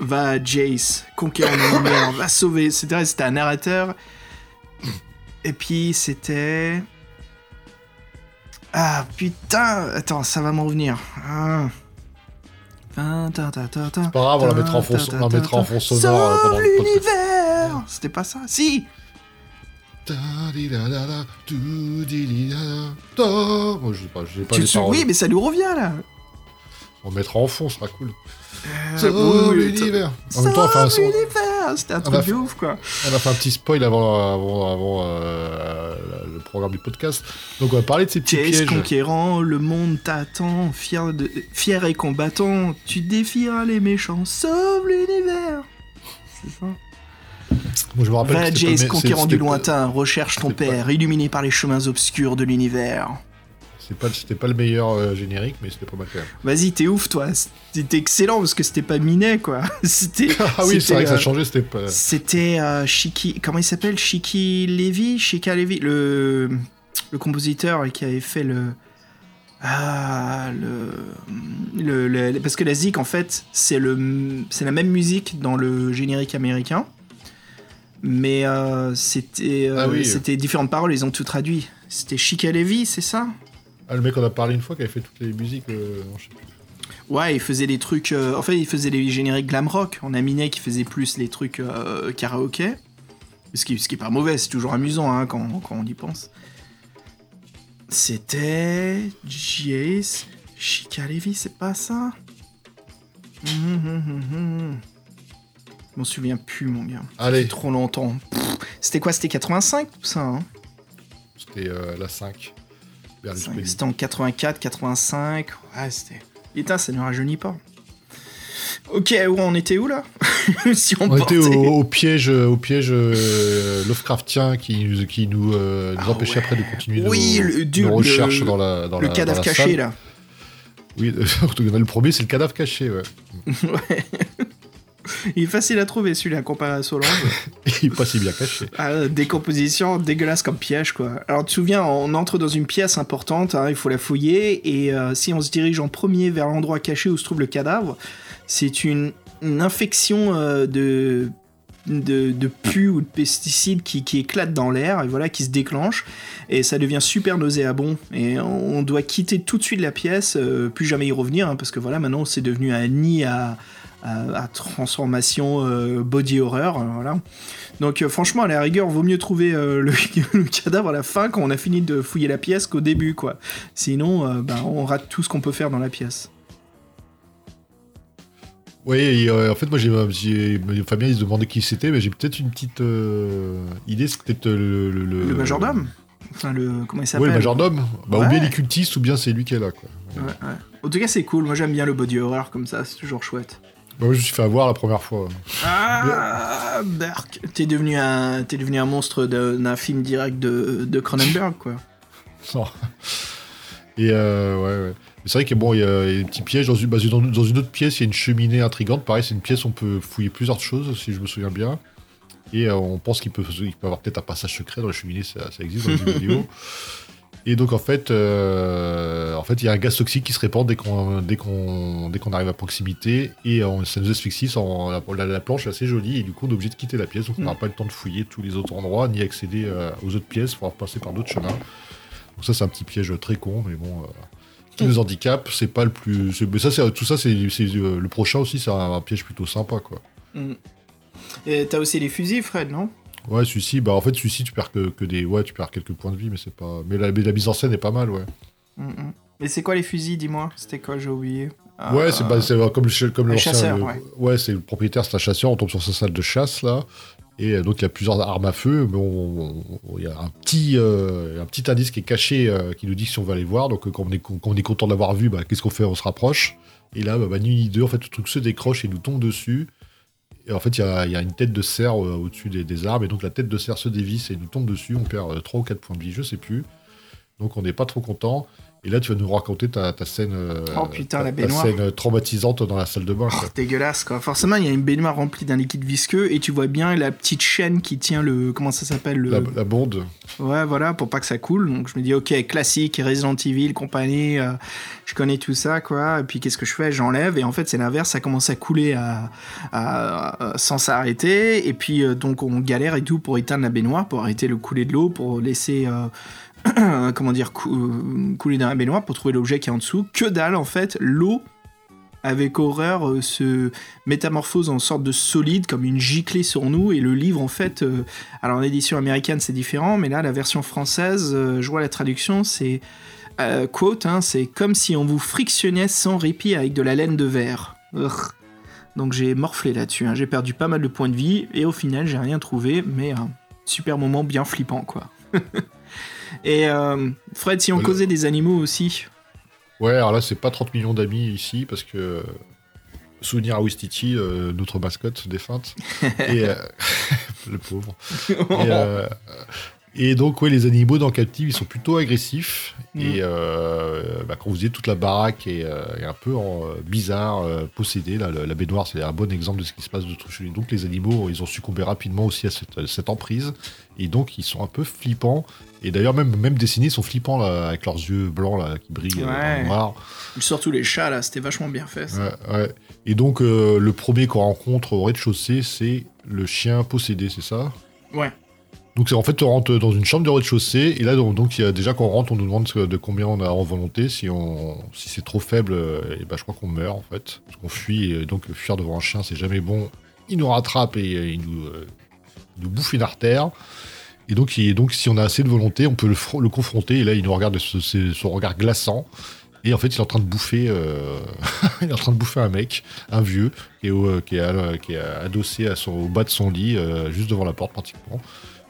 Va à Jace, conquérant de lumière, va sauver. C'était c'était un narrateur. Et puis c'était. Ah putain, attends, ça va m'en revenir. Ah. C'est pas grave, on la mettra en fond, on la mettra en fond sonore euh, pendant Sauve le podcast. l'univers C'était pas ça? Si. Moi, je sais pas, j'ai pas Tu les te paroles. Oui, mais ça nous revient là On mettra en fond, ce sera cool. Euh, Sauve oui, oui, l'univers. En même temps, l'univers C'était un truc de ouf quoi on a fait un petit spoil avant, avant, avant euh, le programme du podcast. Donc on va parler de ces petits Chase pièges. conquérant, le monde t'attend, fier, de, fier et combattant, tu défieras les méchants, sauve l'univers. C'est ça. Moi, je me rappelle Va que c'était Jace pas- conquérant du lointain, recherche ton pas- père, illuminé par les chemins obscurs de l'univers. Pas, c'était pas le meilleur euh, générique, mais c'était pas mal quand même. Vas-y, t'es ouf toi, c'était excellent parce que c'était pas Minet quoi. C'était. Ah oui, c'est vrai que ça euh, changeait, c'était pas. C'était euh, Shiki, comment il s'appelle? Shiki Levy? Shika Levy, le, le compositeur qui avait fait le. Ah, le, le, le- Parce que la zik, en fait, c'est la même musique dans le générique américain. Mais euh, c'était, euh, Ah oui. c'était différentes paroles, ils ont tout traduit. C'était Shika Levy, c'est ça? Ah, le mec, on a parlé une fois qui avait fait toutes les musiques. euh, non, je sais plus. Ouais, il faisait des trucs. euh, en fait, il faisait les génériques glam rock. On a Minet qui faisait plus les trucs karaoké. Ce qui, ce qui est pas mauvais, c'est toujours amusant hein, quand, quand on y pense. C'était. Jace. Chica Levy, c'est pas ça? Hum, hum, hum. Je m'en souviens plus, mon gars. Allez. trop longtemps. C'était quoi C'était 85 tout ça hein? C'était euh, la 5. Berlusconi. C'était en 84, 85. Ouais, c'était. Putain, ça ne rajeunit pas. Ok, on était où là? Si on, On était au, au piège, au piège euh, Lovecraftien qui, nous- qui nous, euh, nous Ah empêchait ouais. après de continuer Oui, nos, le- du- nos recherches le- dans la dans Le la- cadavre dans la caché salle. là. Oui, le premier c'est le cadavre caché. Ouais. ouais. Il est facile à trouver celui-là comparé à Solange. Il est pas si bien caché. Ah, décomposition dégueulasse comme piège quoi. Alors tu te souviens, on entre dans une pièce importante, hein, il faut la fouiller, et euh, si on se dirige en premier vers l'endroit caché où se trouve le cadavre, c'est une, une infection euh, de, de, de pu ou de pesticides qui, qui éclate dans l'air, et voilà, qui se déclenche, et ça devient super nauséabond, et on doit quitter tout de suite la pièce, euh, plus jamais y revenir, hein, parce que voilà, maintenant c'est devenu un nid à, à, à transformation euh, body horror, euh, voilà. Donc euh, franchement, à la rigueur, vaut mieux trouver le, le cadavre à la fin quand on a fini de fouiller la pièce qu'au début, quoi. Sinon, bah, on rate tout ce qu'on peut faire dans la pièce. Oui, en fait, moi, j'ai, Fabien, il se demandait qui c'était, mais j'ai peut-être une petite idée, c'est peut-être le, le, Le majordome Enfin, le... Comment il s'appelle Oui, le majordome. Bah, Ouais. Ou bien les cultistes, ou bien c'est lui qui est là, quoi. Ouais, ouais. En tout cas, c'est cool. Moi, j'aime bien le body horror comme ça. C'est toujours chouette. Bah, moi, je me suis fait avoir la première fois. Ah, Berk T'es devenu un, t'es devenu un monstre d'un film direct de, de Cronenberg, quoi. Non. Et euh, ouais, ouais. Mais C'est vrai que bon, il y y a des petits pièges dans une, bah, dans, dans une autre pièce, il y a une cheminée intrigante. Pareil, c'est une pièce où on peut fouiller plusieurs choses, si je me souviens bien. Et euh, on pense qu'il peut, il peut y avoir peut-être un passage secret dans la cheminée, ça, ça existe dans les vidéo. Et donc en fait, euh, en fait, il y a un gaz toxique qui se répand dès qu'on dès qu'on dès qu'on arrive à proximité et on- ça nous asphyxie. sans- la, la- la planche est assez jolie et du coup on est obligé de quitter la pièce. Donc on Mm. n'aura pas le temps de fouiller tous les autres endroits ni accéder euh, aux autres pièces. Il faudra passer par d'autres chemins. Donc ça c'est un petit piège très con, mais bon, euh, qui nous handicape. C'est pas le plus. Mais ça, c'est tout ça, c'est euh, le prochain aussi. C'est un, un piège plutôt sympa, quoi. Mm. Et t'as aussi les fusils, Fred, non? Ouais, celui-ci, bah en fait celui-ci tu perds que, que des, ouais, tu perds quelques points de vie, mais c'est pas. Mais la, mise en scène est pas mal, ouais. Mm, mm. Mais c'est quoi les fusils, dis-moi? C'était quoi, j'ai oublié Ouais, Ah, c'est bah, euh, comme, le- comme l'ancien, chasseur, le- ouais. c'est le propriétaire, c'est un chasseur, on tombe sur sa salle de chasse là. Et euh, donc il y a plusieurs armes à feu, mais il y a un petit, euh, un petit indice qui est caché euh, qui nous dit si on va aller voir. Donc euh, quand on est, quand on est content de l'avoir vu, bah, qu'est-ce qu'on fait? On se rapproche. Et là, bah, bah, ni deux, en fait, le truc se décroche et nous tombe dessus. Et en fait, il y a, une tête de cerf euh, au-dessus des, arbres, et donc la tête de cerf se dévisse et nous tombe dessus. On perd 3 ou 4 points de vie, je sais plus. Donc on n'est pas trop content. Et là, tu vas nous raconter ta, ta scène, euh, Oh, putain, ta, la ta baignoire. scène traumatisante dans la salle de bain. Oh, quoi. dégueulasse quoi. Forcément, il y a une baignoire remplie d'un liquide visqueux et tu vois bien la petite chaîne qui tient le. Comment ça s'appelle le... La, la bonde. Ouais, voilà, pour pas que ça coule. Donc je me dis, ok, classique, Resident Evil, compagnie, euh, je connais tout ça, quoi. Et puis qu'est-ce que je fais? J'enlève. Et en fait, c'est l'inverse, ça commence à couler à, à- à- sans s'arrêter. Et puis euh, donc on galère et tout pour éteindre la baignoire, pour arrêter le couler de l'eau, pour laisser. euh, comment dire, euh, couler dans la baignoire pour trouver l'objet qui est en dessous. Que dalle, en fait, l'eau avec horreur euh, se métamorphose en sorte de solide comme une giclée sur nous et le livre en fait euh, alors en édition américaine c'est différent mais là la version française je vois la traduction c'est quote hein, c'est comme si on vous frictionnait sans répit avec de la laine de verre donc j'ai morflé là-dessus hein. j'ai perdu pas mal de points de vie et au final j'ai rien trouvé mais super moment bien flippant quoi Et euh, Fred, si on Voilà. causait des animaux aussi. Ouais, alors là, c'est pas 30 millions d'amis ici, parce que. Souvenir à Wistiti, euh, notre mascotte défunte. et, euh, le pauvre. Et, et donc, ouais, les animaux dans Captive, ils sont plutôt agressifs. Mm. Et bah, quand vous disiez, toute la baraque est, est un peu en, bizarre, possédée. Là, la baignoire, c'est un bon exemple de ce qui se passe de chez Donc, les animaux, ils ont succombé rapidement aussi à cette, cette emprise. Et donc, ils sont un peu flippants. Et d'ailleurs, même, même dessinés, ils sont flippants là, avec leurs yeux blancs là, qui brillent euh, dans Ouais. le noir. Surtout les chats, là, c'était vachement bien fait. ça. Ouais, ouais. Et donc, euh, le premier qu'on rencontre au rez-de-chaussée, c'est le chien possédé, c'est ça? Ouais. Donc, c'est en fait, on rentre dans une chambre de rez-de-chaussée, et là, donc, y a, déjà, quand on rentre, on nous demande de combien on a en volonté. Si, on, si c'est trop faible, euh, et ben, je crois qu'on meurt, en fait. Parce qu'on fuit, et donc, fuir devant un chien, c'est jamais bon. Il nous rattrape et il nous, euh, il nous bouffe une artère. Et donc, il- donc, si on a assez de volonté, on peut le, fr- le confronter, et là, il nous regarde de ce- ce- son regard glaçant. Et en fait, il est en train de bouffer, euh, il est en train de bouffer un mec, un vieux, qui est, au- qui est, à- qui est adossé à son, au bas de son lit, euh, juste devant la porte pratiquement.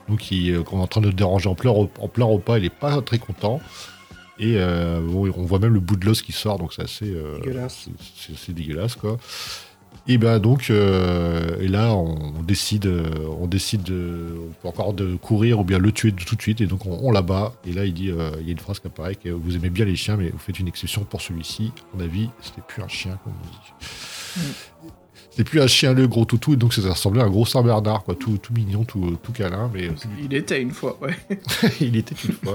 Donc, il, euh, qu'on est en train de le déranger en plein, re- en plein repas, il est pas très content. Et euh, bon, on voit même le bout de l'os qui sort, donc c'est assez, euh, Dégueulasse. c'est- c'est assez dégueulasse, quoi. Et ben donc, euh, et là, on, décide, euh, on décide de, on peut encore de courir ou bien le tuer tout de suite, et donc on, on l'abat. Et là, il dit, euh, il y a une phrase qui apparaît que vous aimez bien les chiens, mais vous faites une exception pour celui-ci. À mon avis, c'était plus un chien, comme on dit. C'était plus un chien le gros toutou, et donc ça ressemblait à un gros Saint Bernard, quoi, tout, tout mignon, tout, tout câlin, mais Il était une fois, ouais. il était une fois.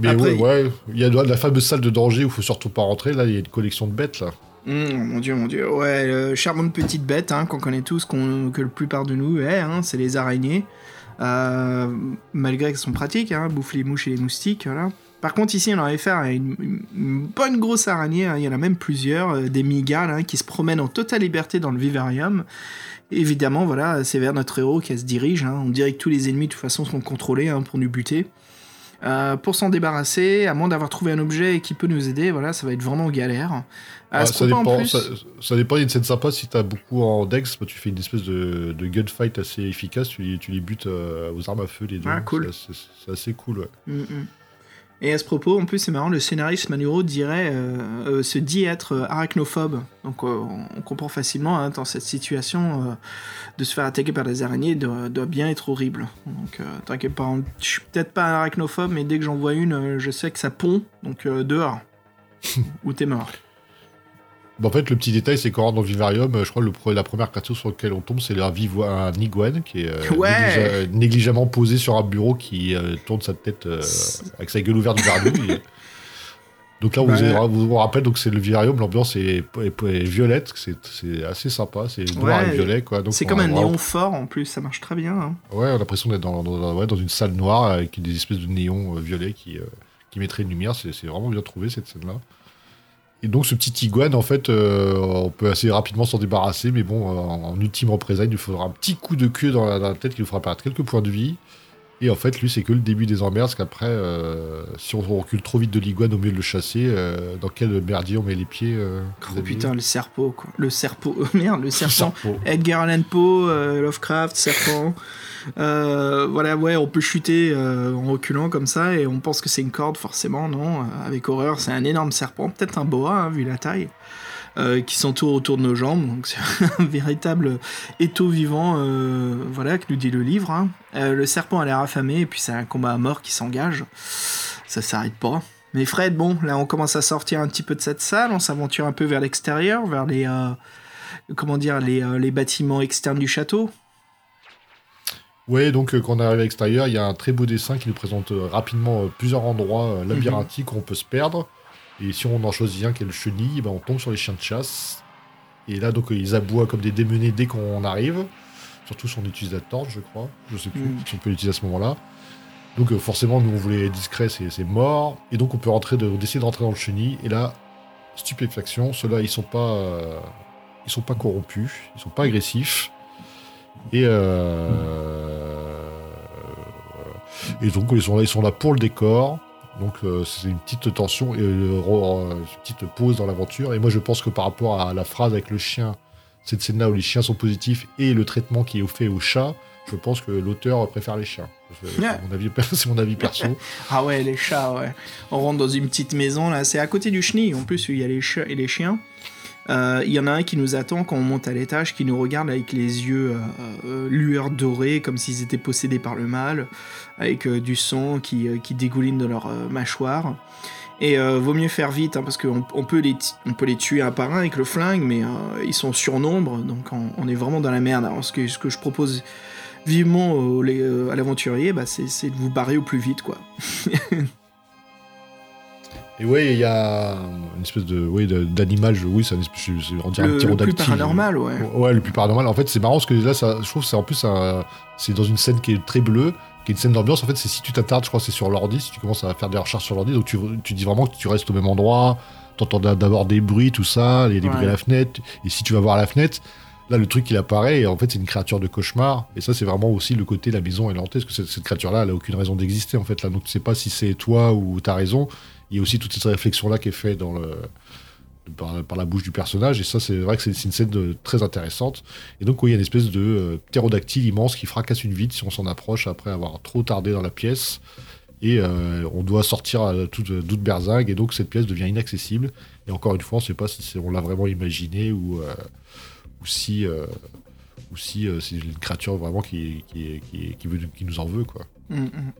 Mais Après, ouais, ouais, il y a la fameuse salle de danger où il faut surtout pas rentrer. Là, il y a une collection de bêtes là. Hum, mon dieu, mon dieu. Ouais, euh, charmante petite bête hein, qu'on connaît tous, que la plupart de nous est, hein, c'est les araignées. Euh, malgré qu'elles sont pratiques, hein, bouffent les mouches et les moustiques, voilà. Par contre, ici, on a affaire à une, une- bonne grosse araignée, hein, il y en a même plusieurs, euh, des migales, qui se promènent en totale liberté dans le vivarium. Évidemment, voilà, c'est vers notre héros qu'elle se dirige. On dirait que tous les ennemis, de toute façon, sont contrôlés pour nous buter. Euh, pour s'en débarrasser, à moins d'avoir trouvé un objet qui peut nous aider, voilà, ça va être vraiment galère. Ah, ça, dépend, plus- ça, ça dépend, il y a une scène sympa si t'as beaucoup en dex, bah, tu fais une espèce de, de gunfight assez efficace, tu, les- tu les butes euh, aux armes à feu les deux. Ah, cool. C'est assez, c'est assez cool, ouais. Mm, mm. Et à ce propos, en plus, c'est marrant, le scénariste Manuro dirait, euh, euh, se dit être euh, arachnophobe. Donc, euh, on comprend facilement, hein, dans cette situation, de se faire attaquer par des araignées doit, doit bien être horrible. Donc, t'inquiète pas, je suis peut-être pas un arachnophobe, mais dès que j'en vois une, je sais que ça pond, donc dehors. Ou t'es mort. Bah, en fait, le petit détail, c'est qu'en dans vivarium, euh, je crois que la première créature sur laquelle on tombe, c'est un, un iguane qui est euh, Ouais. négligea- négligemment posé sur un bureau qui euh, tourne sa tête euh, avec sa gueule ouverte vers nous. et- Donc là, on vous, Ouais. vous, vous rappelle, donc c'est le vivarium, l'ambiance est, est- est violette, c'est assez sympa, c'est noir Ouais. et violet. C'est comme un néon fort, en plus, ça marche très bien. hein. Ouais, on a l'impression d'être dans, dans- ouais, dans une salle noire avec des espèces de néons euh, violets qui, euh, qui mettraient une lumière. C'est vraiment bien trouvé cette scène-là. Et donc ce petit iguane, en fait, euh, on peut assez rapidement s'en débarrasser, mais bon, euh, en, en ultime représailles, il nous faudra un petit coup de queue dans la, dans la tête qui nous fera perdre quelques points de vie. Et en fait, lui, c'est que le début des emmerdes, parce qu'après, euh, si on recule trop vite de l'iguane au mieux de le chasser, euh, dans quel merdier on met les pieds euh, Oh putain, le serpent, quoi. Le serpent, merde, le serpent. Serpent. Edgar Allan Poe, Lovecraft, Serpent. Voilà, ouais, on peut chuter en reculant comme ça et on pense que c'est une corde, forcément, non. Avec horreur, c'est un énorme serpent, peut-être un boa, hein, vu la taille, euh, qui s'entoure autour de nos jambes. Donc c'est un véritable étau vivant, euh, voilà, que nous dit le livre. hein. Euh, le serpent a l'air affamé et puis c'est un combat à mort qui s'engage. Ça s'arrête pas. Mais Fred, bon, là on commence à sortir un petit peu de cette salle, on s'aventure un peu vers l'extérieur, vers les, comment dire, les, les bâtiments externes du château. Ouais, donc euh, quand on arrive à l'extérieur, il y a un très beau dessin qui nous présente euh, rapidement euh, plusieurs endroits euh, labyrinthiques où on peut se perdre. Et si on en choisit un qui est le chenille, ben, on tombe sur les chiens de chasse. Et là, donc, ils aboient comme des démenés dès qu'on arrive. Surtout si on utilise la torche, je crois. Je sais plus Mm. si on peut l'utiliser à ce moment-là. Donc euh, forcément, nous, on voulait être discret, c'est mort. Et donc, on peut rentrer de, décider de rentrer dans le chenille. Et là, stupéfaction, ceux-là, ils sont pas... euh, ils sont pas corrompus, ils sont pas agressifs. Et, euh, et donc ils sont là, ils sont là pour le décor. Donc euh, c'est une petite tension et euh, euh, une petite pause dans l'aventure. Et moi je pense que par rapport à la phrase avec le chien, cette scène-là où les chiens sont positifs et le traitement qui est fait au chat, je pense que l'auteur préfère les chiens. C'est mon avis, c'est mon avis perso. Ah ouais, les chats, ouais. On rentre dans une petite maison, là. C'est à côté du chenil, en plus, où il y a les chats et les chiens. Euh, Il y en a un qui nous attend quand on monte à l'étage, qui nous regarde avec les yeux euh, euh, lueurs dorées, comme s'ils étaient possédés par le mal, avec du sang qui, qui dégouline de leur mâchoire. Et vaut mieux faire vite, hein, parce qu'on on peut, les peut les tuer un par un avec le flingue, mais ils sont surnombre, donc on, est vraiment dans la merde. Alors, ce, que, ce que je propose vivement les- à l'aventurier, bah, c'est de vous barrer au plus vite, quoi. Et ouais, il y a une espèce de, ouais, d'animal, je- oui, c'est un espèce, on dirait un Le, le plus paranormal, ouais. Ouais, le plus paranormal. En fait, c'est marrant parce que là, ça, je trouve que c'est en plus un- c'est dans une scène qui est très bleue, qui est une scène d'ambiance. En fait, c'est si tu t'attardes, je crois, que c'est sur l'ordi, si tu commences à faire des recherches sur l'ordi, donc tu, tu dis vraiment que tu restes au même endroit, t'entends d'a- d'abord des bruits, tout ça, il y a des Ouais. bruits à la fenêtre, et si tu vas voir la fenêtre, là, le truc il apparaît, et en fait, c'est une créature de cauchemar, et ça, c'est vraiment aussi le côté la maison est lentée, parce que cette, cette créature-là, elle a aucune raison d'exister, en fait, là, donc tu sais pas si c'est toi ou t'as raison. Il y a aussi toute cette réflexion-là qui est faite dans le par, la bouche du personnage, et ça, c'est vrai que c'est une scène très intéressante. Et donc, il y a une espèce de euh, immense qui fracasse une vitre si on s'en approche après avoir trop tardé dans la pièce. Et euh, on doit sortir à toute, toute berzingue, et donc cette pièce devient inaccessible. Et encore une fois, on ne sait pas si on l'a vraiment imaginé ou, euh, si, euh, euh, c'est une créature vraiment qui veut, qui nous en veut. Quoi. Mm, mm.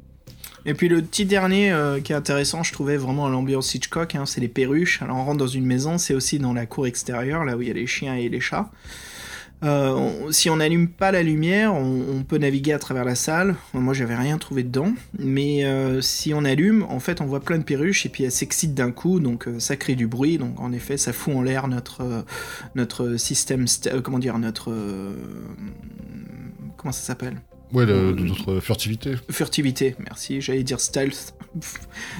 Et puis le petit dernier euh, qui est intéressant, je trouvais vraiment l'ambiance Hitchcock, hein, c'est les perruches. Alors on rentre dans une maison, c'est aussi dans la cour extérieure, là où il y a les chiens et les chats. Euh, si on n'allume pas la lumière, on, peut naviguer à travers la salle. Moi, j'avais rien trouvé dedans, mais euh, si on allume, en fait, on voit plein de perruches et puis elles s'excitent d'un coup, donc ça crée du bruit. Donc en effet, ça fout en l'air notre notre système, st- comment dire, notre comment ça s'appelle? Ouais, Mm. notre furtivité. Furtivité, merci, j'allais dire stealth,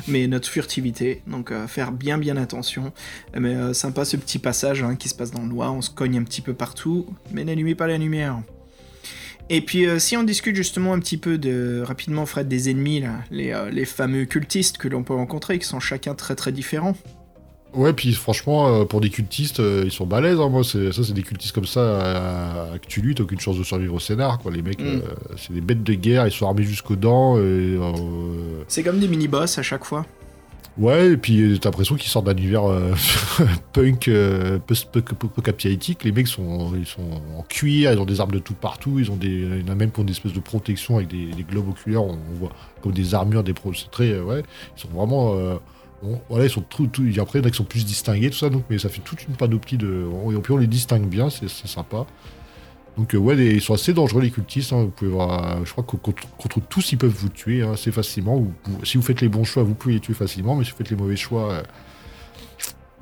mais notre furtivité, donc euh, faire bien bien attention. Mais euh, sympa ce petit passage hein, qui se passe dans le noir, on se cogne un petit peu partout, mais n'allumez pas la lumière. Et puis euh, si on discute justement un petit peu de rapidement Fred des ennemis là, les, euh, les fameux cultistes que l'on peut rencontrer, qui sont chacun très très différents. Ouais, puis franchement, euh, pour des cultistes, euh, ils sont balèzes. hein. Moi, ça, c'est des cultistes comme ça euh, que tu luttes, aucune chance de survivre au scénar. Quoi. Les mecs, Mm. euh, c'est des bêtes de guerre, ils sont armés jusqu'aux dents. Euh, C'est comme des mini-boss à chaque fois. ouais, et puis euh, t'as l'impression qu'ils sortent d'un univers euh, punk, euh, post- post- post-apocalyptique. Les mecs sont, ils sont en cuir, ils ont des armes de tout partout. Ils ont des, il y en a même pour des espèces de protection avec des, des globes oculaires. On, on voit comme des armures, des pro. C'est très, euh, ouais, ils sont vraiment. euh, Bon, voilà, ils sont tout, après, il y en a qui sont plus distingués, tout ça, donc, mais ça fait toute une panoplie de. Et puis on les distingue bien, c'est sympa. Donc, euh, ouais, les- ils sont assez dangereux, les cultistes. hein, vous pouvez voir, euh, je crois que contre, contre tous, ils peuvent vous tuer hein, assez facilement. Si vous faites les bons choix, vous pouvez les tuer facilement, mais si vous faites les mauvais choix, euh,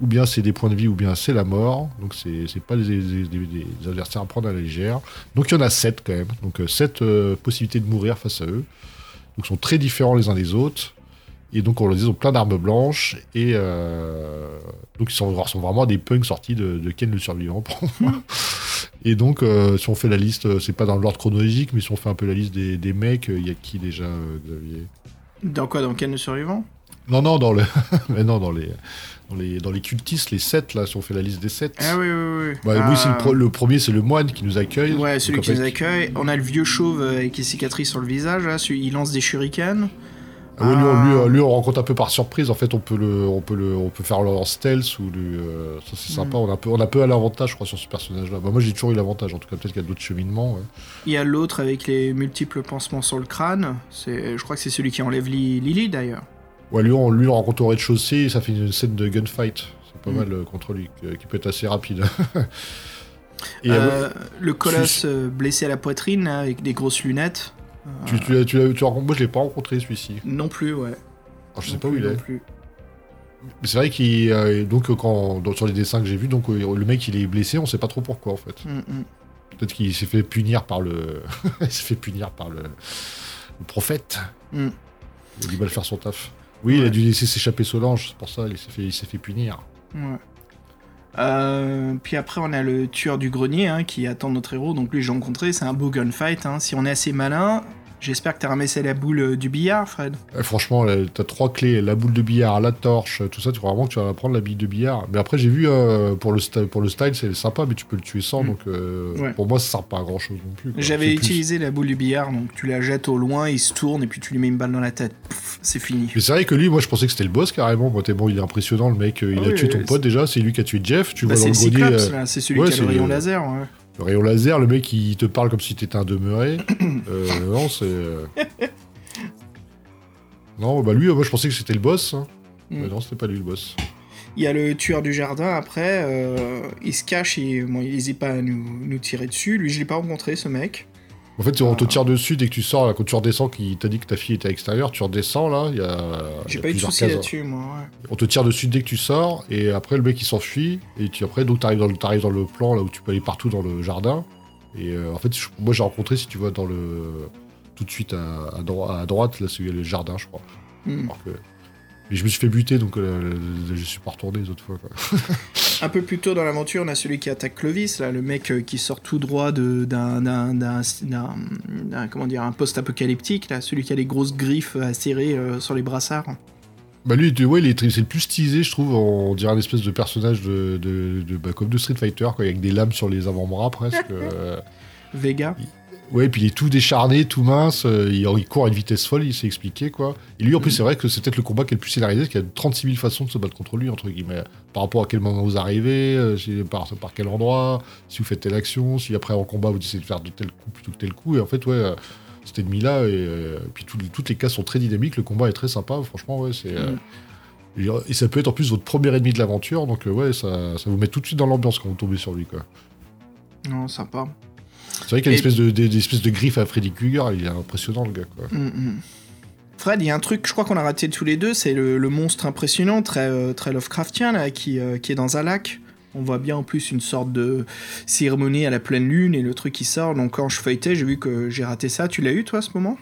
ou bien c'est des points de vie, ou bien c'est la mort. Donc, c'est pas des- des adversaires à prendre à la légère. Donc, il y en a 7 quand même. Donc, 7 possibilités de mourir face à eux. Donc, ils sont très différents les uns des autres. Et donc, on ils ont plein d'armes blanches. Et euh, donc, ils sont, sont vraiment des punks sortis de, de Ken le survivant, moi. Et donc, euh, si on fait la liste, euh, c'est pas dans l'ordre chronologique, mais si on fait un peu la liste des, des mecs, euh, il y a qui déjà, euh, Xavier Dans quoi Dans Ken le survivant? Non, non, dans, le... mais non dans, les, dans, les, dans les cultistes, les 7, là, si on fait la liste des 7. Ah oui, oui, oui. Ouais, oui, c'est le, pro- le premier, c'est le moine qui nous accueille. Ouais, celui Donc, qui nous accueille. On a le vieux chauve euh, avec les cicatrices sur le visage, là. Celui, il lance des shurikens. Ah oui, lui, on- lui, Ah. lui, on rencontre un peu par surprise. En fait, on peut le, on peut le, on peut faire le en stealth ou euh, ça c'est sympa. Mm. On a un peu, on a peu à l'avantage, je crois, sur ce personnage-là. Bah, moi, j'ai toujours eu l'avantage. En tout cas, peut-être qu'il y a d'autres cheminements. ouais. Il y a l'autre avec les multiples pansements sur le crâne. C'est, je crois que c'est celui qui enlève Li- Lily d'ailleurs. Ouais, lui, on, lui, on rencontre au rez-de-chaussée. et Ça fait une scène de gunfight. C'est pas Mm. mal euh, contre lui, qui, peut être assez rapide. Et Euh, euh, le colosse euh, blessé à la poitrine avec des grosses lunettes. Tu, tu, moi, je l'ai pas rencontré celui-ci. Non plus, ouais. Alors, je sais pas où il non est. plus. Mais c'est vrai qu'il, euh, donc quand dans- sur les dessins que j'ai vus, donc euh, le mec il est blessé, on sait pas trop pourquoi en fait. Mm, mm. Peut-être qu'il s'est fait punir par le, il s'est fait punir par le, le prophète. Mm. Il a du mal faire son taf. Oui, il a dû laisser s'échapper Solange, c'est pour ça il s'est fait, il s'est fait punir. Ouais. Euh, puis après, on a le tueur du grenier hein, qui attend notre héros. Donc lui, j'ai rencontré, c'est un beau gunfight. hein. Si on est assez malin, J'espère que t'as ramassé la boule euh, du billard, Fred. Eh, franchement, t'as trois clés la boule de billard, la torche, tout ça. Tu vois vraiment que tu vas prendre la bille de billard? Mais après, j'ai vu euh, pour, le sta- pour le style, c'est sympa, mais tu peux le tuer sans. Mm. Donc euh, Ouais. pour moi, ça sert pas à grand chose non plus. J'avais plus- utilisé la boule du billard, donc tu la jettes au loin, il se tourne et puis tu lui mets une balle dans la tête. C'est fini. Mais c'est vrai que lui, moi, je pensais que c'était le boss carrément. Moi, t'es bon, il est impressionnant, le mec. Il Ah a tué ton pote déjà. C'est lui qui a tué Jeff. Tu Bah, vois dans le grenier. C'est celui ouais, qui a le rayon laser. ouais. Le rayon laser, le mec il te parle comme si t'étais un demeuré. euh, non, c'est. euh, Non, bah lui, euh, moi je pensais que c'était le boss. hein. Mm. Mais non, c'était pas lui le boss. Il y a le tueur du jardin après, euh, il se cache et bon, il n'hésite pas à nous, nous tirer dessus. Lui, je l'ai pas rencontré, ce mec. En fait, on te Ah. tire dessus dès que tu sors, là, quand tu redescends, qui t'a dit que ta fille était à l'extérieur, tu redescends là, il y a. J'ai y a pas eu de soucis là-dessus, moi. ouais. On te tire dessus dès que tu sors, et après le mec il s'enfuit, et tu, après donc t'arrives dans, le- t'arrives dans le plan là où tu peux aller partout dans le jardin. Et euh, en fait, je- moi j'ai rencontré, si tu vois, dans le. tout de suite à, à, droi- à droite, là c'est le jardin, je crois. Hmm. Alors que- Et je me suis fait buter, donc euh, je suis pas retourné les autres fois. Quoi. Un peu plus tôt dans l'aventure, on a celui qui attaque Clovis, là, le mec euh, qui sort tout droit de- d'un, comment dire, un post-apocalyptique, là, celui qui a les grosses griffes acérées euh, sur les brassards. Bah lui, ouais, il est, c'est le plus stylisé, je trouve. On dirait un espèce de personnage de, de, de- bah, comme de Street Fighter, quoi, avec des lames sur les avant-bras presque. euh. Vega. Ouais, puis il est tout décharné, tout mince. euh, il, il court à une vitesse folle, il s'est expliqué quoi. Et lui, en plus, c'est vrai que c'est peut-être le combat qui est le plus scénarisé, parce qu'il y a 36 000 façons de se battre contre lui, entre guillemets. Par rapport à quel moment vous arrivez, euh, par, par quel endroit, si vous faites telle action, si après en combat vous décidez de faire de tel coup plutôt que tel coup. Et en fait, ouais, euh, cet ennemi-là, et puis tout- toutes les cases sont très dynamiques, le combat est très sympa, franchement, ouais, c'est. euh, et, ça peut être en plus votre premier ennemi de l'aventure, donc ouais, ça, ça vous met tout de suite dans l'ambiance quand vous tombez sur lui, quoi. Non, sympa. C'est vrai qu'il y a une espèce de, des- des espèces de griffes à Freddy Krueger, il est impressionnant, le gars, quoi. Mm, mm. Fred, il y a un truc, je crois qu'on a raté tous les deux, c'est le, le monstre impressionnant, très, euh, très Lovecraftien, là, qui, euh, qui est dans un lac. On voit bien en plus une sorte de cérémonie à la pleine lune et le truc qui sort. Donc quand je feuilletais, j'ai vu que j'ai raté ça. Tu l'as eu toi à ce moment?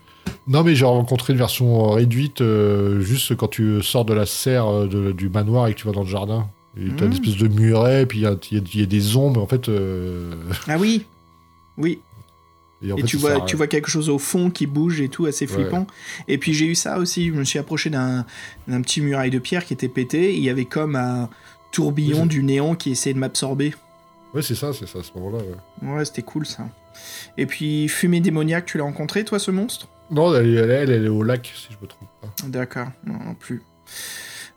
Non, mais j'ai rencontré une version réduite euh, juste quand tu sors de la serre de- du manoir et que tu vas dans le jardin. Et T'as une Mm. espèce de muret, puis il y a, y y des ombres, en fait. euh, Ah oui Oui, en et tu, vois, tu vois quelque chose au fond qui bouge et tout, assez Ouais. flippant. Et puis j'ai eu ça aussi, je me suis approché d'un petit muraille de pierre qui était pété. Il y avait comme un tourbillon Oui, du néon qui essayait de m'absorber. Ouais, c'est ça, c'est ça, à ce moment-là. ouais. Ouais, c'était cool ça. Et puis fumée démoniaque, tu l'as rencontré toi ce monstre? Non, elle, est- elle, est- elle, elle est au lac, si je me trompe pas. D'accord, non, non plus.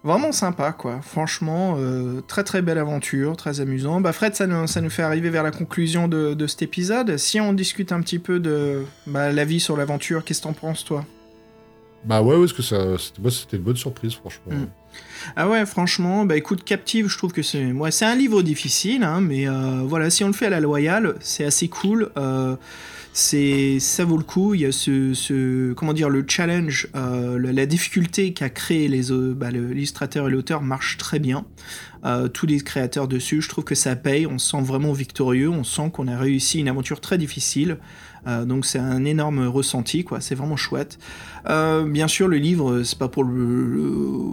Vraiment sympa, quoi. Franchement, euh, très très belle aventure, très amusant. Bah Fred, ça nous, ça nous fait arriver vers la conclusion de, de cet épisode. Si on discute un petit peu de bah, la vie sur l'aventure, qu'est-ce que t'en penses, toi? Bah ouais, parce que ça, c'était, une bonne surprise, franchement. Mm. Ah ouais, franchement, bah écoute, Captive, je trouve que c'est ouais, c'est un livre difficile, hein, mais euh, voilà, si on le fait à la loyale, c'est assez cool. euh, c'est ça vaut le coup. Il y a ce, ce- comment dire le challenge, euh, la, difficulté qu'a créé les euh, bah, l'illustrateur et l'auteur marche très bien. Euh, tous les créateurs dessus, je trouve que ça paye. On se sent vraiment victorieux. On sent qu'on a réussi une aventure très difficile. Donc c'est un énorme ressenti. C'est vraiment chouette. Bien sûr, le livre, c'est pas pour le,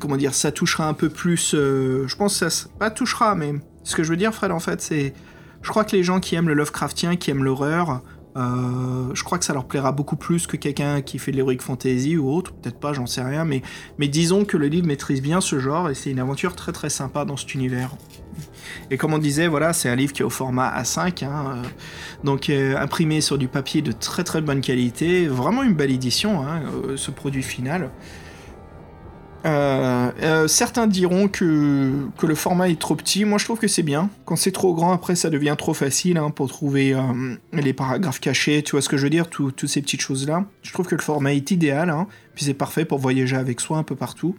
comment dire, ça touchera un peu plus. je pense que ça pas touchera, mais ce que je veux dire, Fred, en fait, c'est, je crois que les gens qui aiment le Lovecraftien, qui aiment l'horreur, euh, je crois que ça leur plaira beaucoup plus que quelqu'un qui fait de l'heroic fantasy ou autre. Peut-être pas, j'en sais rien, mais disons que le livre maîtrise bien ce genre et c'est une aventure très très sympa dans cet univers. Et comme on disait, voilà, c'est un livre qui est au format A5, hein, euh, donc euh, imprimé sur du papier de très très bonne qualité, vraiment une belle édition, hein, ce produit final. Euh, euh, certains diront que, le format est trop petit. Moi, je trouve que c'est bien. Quand c'est trop grand, après, ça devient trop facile hein, pour trouver euh, les paragraphes cachés. Tu vois ce que je veux dire? Tout- Toutes ces petites choses-là. Je trouve que le format est idéal. hein, puis c'est parfait pour voyager avec soi un peu partout.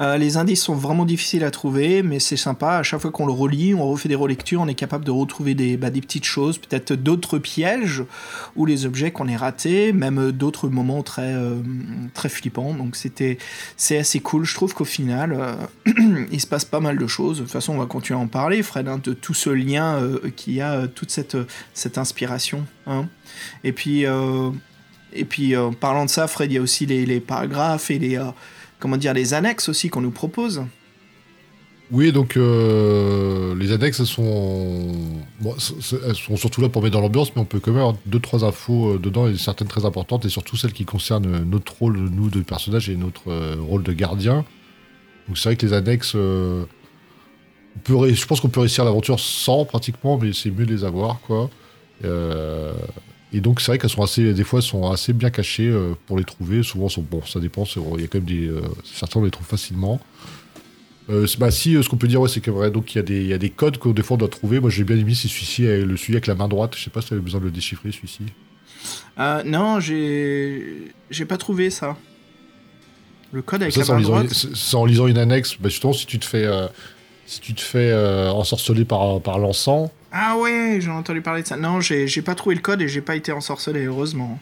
Euh, les indices sont vraiment difficiles à trouver, mais c'est sympa. À chaque fois qu'on le relit, on refait des relectures, on est capable de retrouver des, bah, petites choses, peut-être d'autres pièges ou les objets qu'on ait ratés, même d'autres moments très, euh, flippants. Donc c'était, c'est assez cool. Je trouve qu'au final, euh, il se passe pas mal de choses. De toute façon, on va continuer à en parler, Fred, hein, de tout ce lien qu'il y a, toute cette, inspiration. hein. Et puis, et puis en parlant de ça, Fred, il y a aussi les, paragraphes et les, comment dire, les annexes aussi qu'on nous propose. Oui, donc euh, les annexes, sont... elles sont surtout là pour mettre dans l'ambiance, mais on peut quand même avoir deux, trois infos euh, dedans, et certaines très importantes, et surtout celles qui concernent euh, notre rôle, nous, de personnage, et notre rôle de gardien. Donc c'est vrai que les annexes, je pense qu'on peut réussir l'aventure sans, pratiquement, mais c'est mieux de les avoir, quoi. Et donc c'est vrai qu'elles sont assez, des fois, elles sont assez bien cachées euh, pour les trouver. Souvent, sont, bon, ça dépend, il y a quand même des... euh, certains, on les trouve facilement. Euh, bah si, ce qu'on peut dire, ouais, c'est que vrai, donc il y, a des- il y a des codes qu'on des fois on doit trouver. Moi j'ai bien aimé celui-ci, le celui avec la main droite. Je sais pas si tu avais besoin de le déchiffrer celui-ci. Non, j'ai j'ai pas trouvé ça. Le code avec Ça, la en, main lisant, droite. c'est- en lisant une annexe. Bah, justement, si tu te fais, si tu te fais ensorceler par, par l'encens, Ah ouais, j'ai entendu parler de ça. Non, j'ai pas trouvé le code et j'ai pas été ensorcelé, heureusement.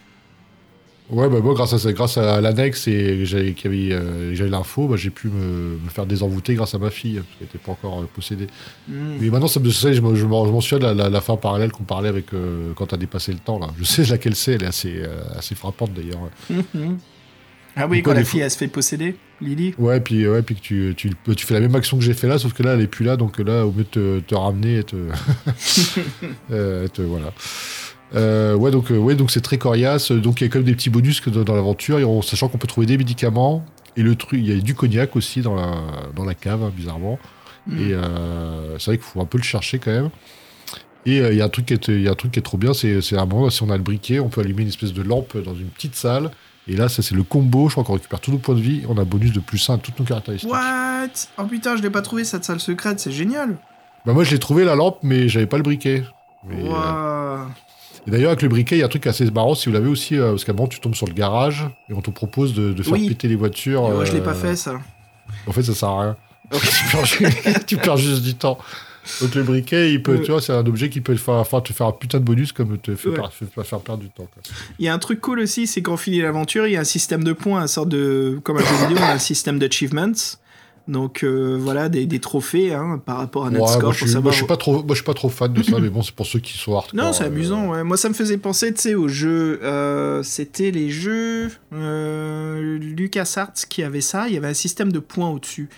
ouais, bah, moi grâce à, ça- grâce à l'annexe et j'avais euh, j'avais l'info, bah, j'ai pu me, me faire désenvoûter grâce à ma fille, parce qu'elle n'était pas encore euh, possédée. Hmm. Mais maintenant, ça me, ça, je, je je m'en souviens de la, la- la fin parallèle qu'on parlait avec euh, quand t'as dépassé le temps. Là. Je sais laquelle c'est, elle est assez, assez frappante d'ailleurs. Mhm. Ah oui, Donc, quand la fille elle se fait posséder, Lily. Ouais, puis, ouais, puis que tu, tu, tu fais la même action que j'ai fait là, sauf que là, elle est plus là, donc là, au lieu de te, te ramener et te. euh, te- voilà. Euh, ouais, donc euh, ouais, donc c'est très coriace. Donc il y a quand même des petits bonus que dans, dans l'aventure, sachant qu'on peut trouver des médicaments et le truc, il y a du cognac aussi dans la, dans la cave, hein, bizarrement. Mm. Et euh, c'est vrai qu'il faut un peu le chercher quand même. Et euh, il y a un truc qui est, il y a un truc qui est trop bien, c'est c'est un moment si on a le briquet, on peut allumer une espèce de lampe dans une petite salle. Et là, ça c'est le combo. Je crois qu'on récupère tous nos points de vie. On a un bonus de plus 1 à toutes nos caractéristiques. What? Oh putain, je l'ai pas trouvé cette salle secrète, c'est génial. Bah moi je l'ai trouvé la lampe mais j'avais pas le briquet. Mais, euh, Waouh. et d'ailleurs avec le briquet il y a un truc assez marrant si vous l'avez aussi euh, parce qu'à un moment tu tombes sur le garage et on te propose de, de faire Oui. péter les voitures. Ouais, je l'ai euh, pas fait ça. En fait ça sert à rien. tu, perds, ju- tu perds juste du temps. Donc le briquet il peut tu vois c'est un objet qui peut te faire, enfin, te faire un putain de bonus comme te fait Ouais. per- faire, faire perdre du temps. quoi. Il y a un truc cool aussi, c'est on finit l'aventure, il y a un système de points, un sorte de. Comme un jeu vidéo, on a un système d'achievements. Donc euh, voilà, des, des trophées hein, par rapport à notre Ouais, score moi, je pour suis, moi, savoir. je suis pas trop moi je suis pas trop fan de ça mais bon c'est pour ceux qui sont hardcore. Non, c'est euh, amusant, ouais. Moi, ça me faisait penser, tu sais, aux jeux. euh, C'était les jeux LucasArts qui avaient ça. Il y avait un système de points au-dessus.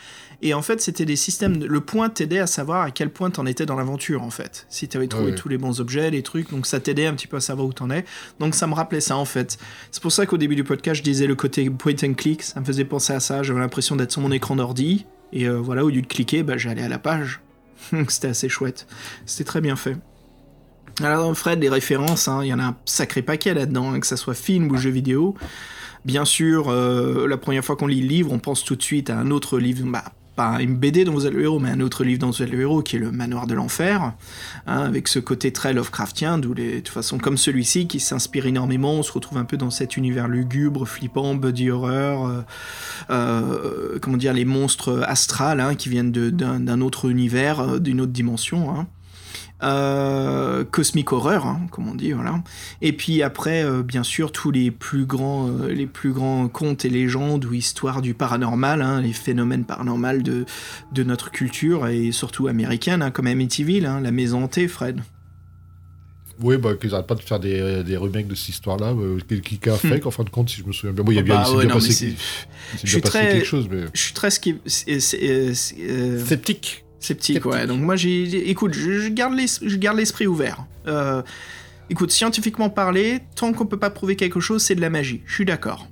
Et en fait, c'était des systèmes. Le point t'aidait à savoir à quel point t'en étais dans l'aventure, en fait. Si t'avais trouvé ouais. tous les bons objets, les trucs. Donc, ça t'aidait un petit peu à savoir où t'en es. Donc, ça me rappelait ça, en fait. C'est pour ça qu'au début du podcast, je disais le côté point and click. Ça me faisait penser à ça. J'avais l'impression d'être sur mon écran d'ordi. Et euh, voilà, au lieu de cliquer, bah, j'allais à la page. C'était assez chouette. C'était très bien fait. Alors Fred, les références, hein, il y en a un sacré paquet là-dedans, hein, que ça soit film ou jeu vidéo. Bien sûr, euh, la première fois qu'on lit le livre, on pense tout de suite à un autre livre, bah, pas une BD dont vous êtes le héros, mais un autre livre dont vous êtes le héros, qui est le Manoir de l'Enfer, hein, avec ce côté très Lovecraftien, d'où de toute façon, comme celui-ci, qui s'inspire énormément, on se retrouve un peu dans cet univers lugubre, flippant, buddy horror, euh, euh, comment dire, les monstres astrales, hein, qui viennent d'un autre univers, euh, d'une autre dimension, hein. Euh, cosmic horror, hein, comme on dit, voilà. Et puis après, euh, bien sûr, tous les plus grands, euh, les plus grands contes et légendes ou histoires du paranormal, hein, les phénomènes paranormaux de, de notre culture et surtout américaine, hein, comme Amityville, hein, la maison hantée, Fred. Oui, bah, qu'ils arrêtent pas de faire des, des remakes de cette histoire-là, euh, qui, qui a fake en fin de compte, si je me souviens bien. Bon, il y a bien, Bah ouais, bien non, passé, je suis très- quelque chose, mais. Je suis très sceptique. Sceptique. Sceptique, ouais. Donc moi, j'ai, écoute, je, garde l'es- je garde l'esprit ouvert. Euh, écoute, scientifiquement parlé, tant qu'on peut pas prouver quelque chose, c'est de la magie. Je suis d'accord.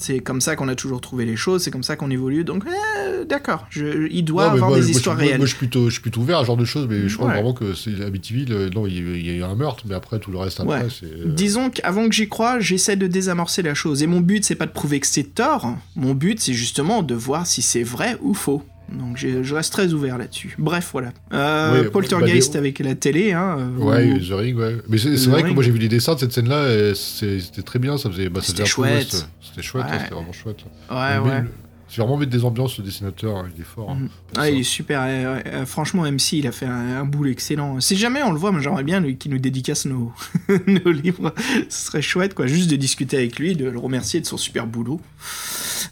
C'est comme ça qu'on a toujours trouvé les choses, c'est comme ça qu'on évolue. Donc, euh, d'accord. Il doit Non, mais avoir moi, des moi, histoires je, réelles. moi, je suis plutôt, je suis plutôt ouvert à ce genre de choses, mais je crois Ouais. vraiment que c'est Amityville. euh, non, il y, a- eu un meurtre, mais après tout le reste après, Ouais. c'est. Disons qu'avant que j'y croie, j'essaie de désamorcer la chose. Et mon but, c'est pas de prouver que c'est tort. Mon but, c'est justement de voir si c'est vrai ou faux. Donc je, reste très ouvert là-dessus. Bref, voilà. Euh, Ouais, Poltergeist bah, avec la télé. Hein, euh, Ouais, The Ring, ouais. Mais c'est vrai que moi j'ai vu les dessins de cette scène-là, c'était très bien, ça faisait. Bah, C'était chouette. C'était chouette, Ouais. hein, c'était vraiment chouette. Ouais, ouais. le- C'est vraiment mettre des ambiances, ce dessinateur, hein, il est fort. hein, Mhm. Ah, ça. il est super. euh, franchement, MC, il a fait un, un boulot excellent. Si jamais on le voit, j'aimerais bien qu'il nous dédicace nos, nos livres. Ce serait chouette, quoi. Juste de discuter avec lui, de le remercier de son super boulot.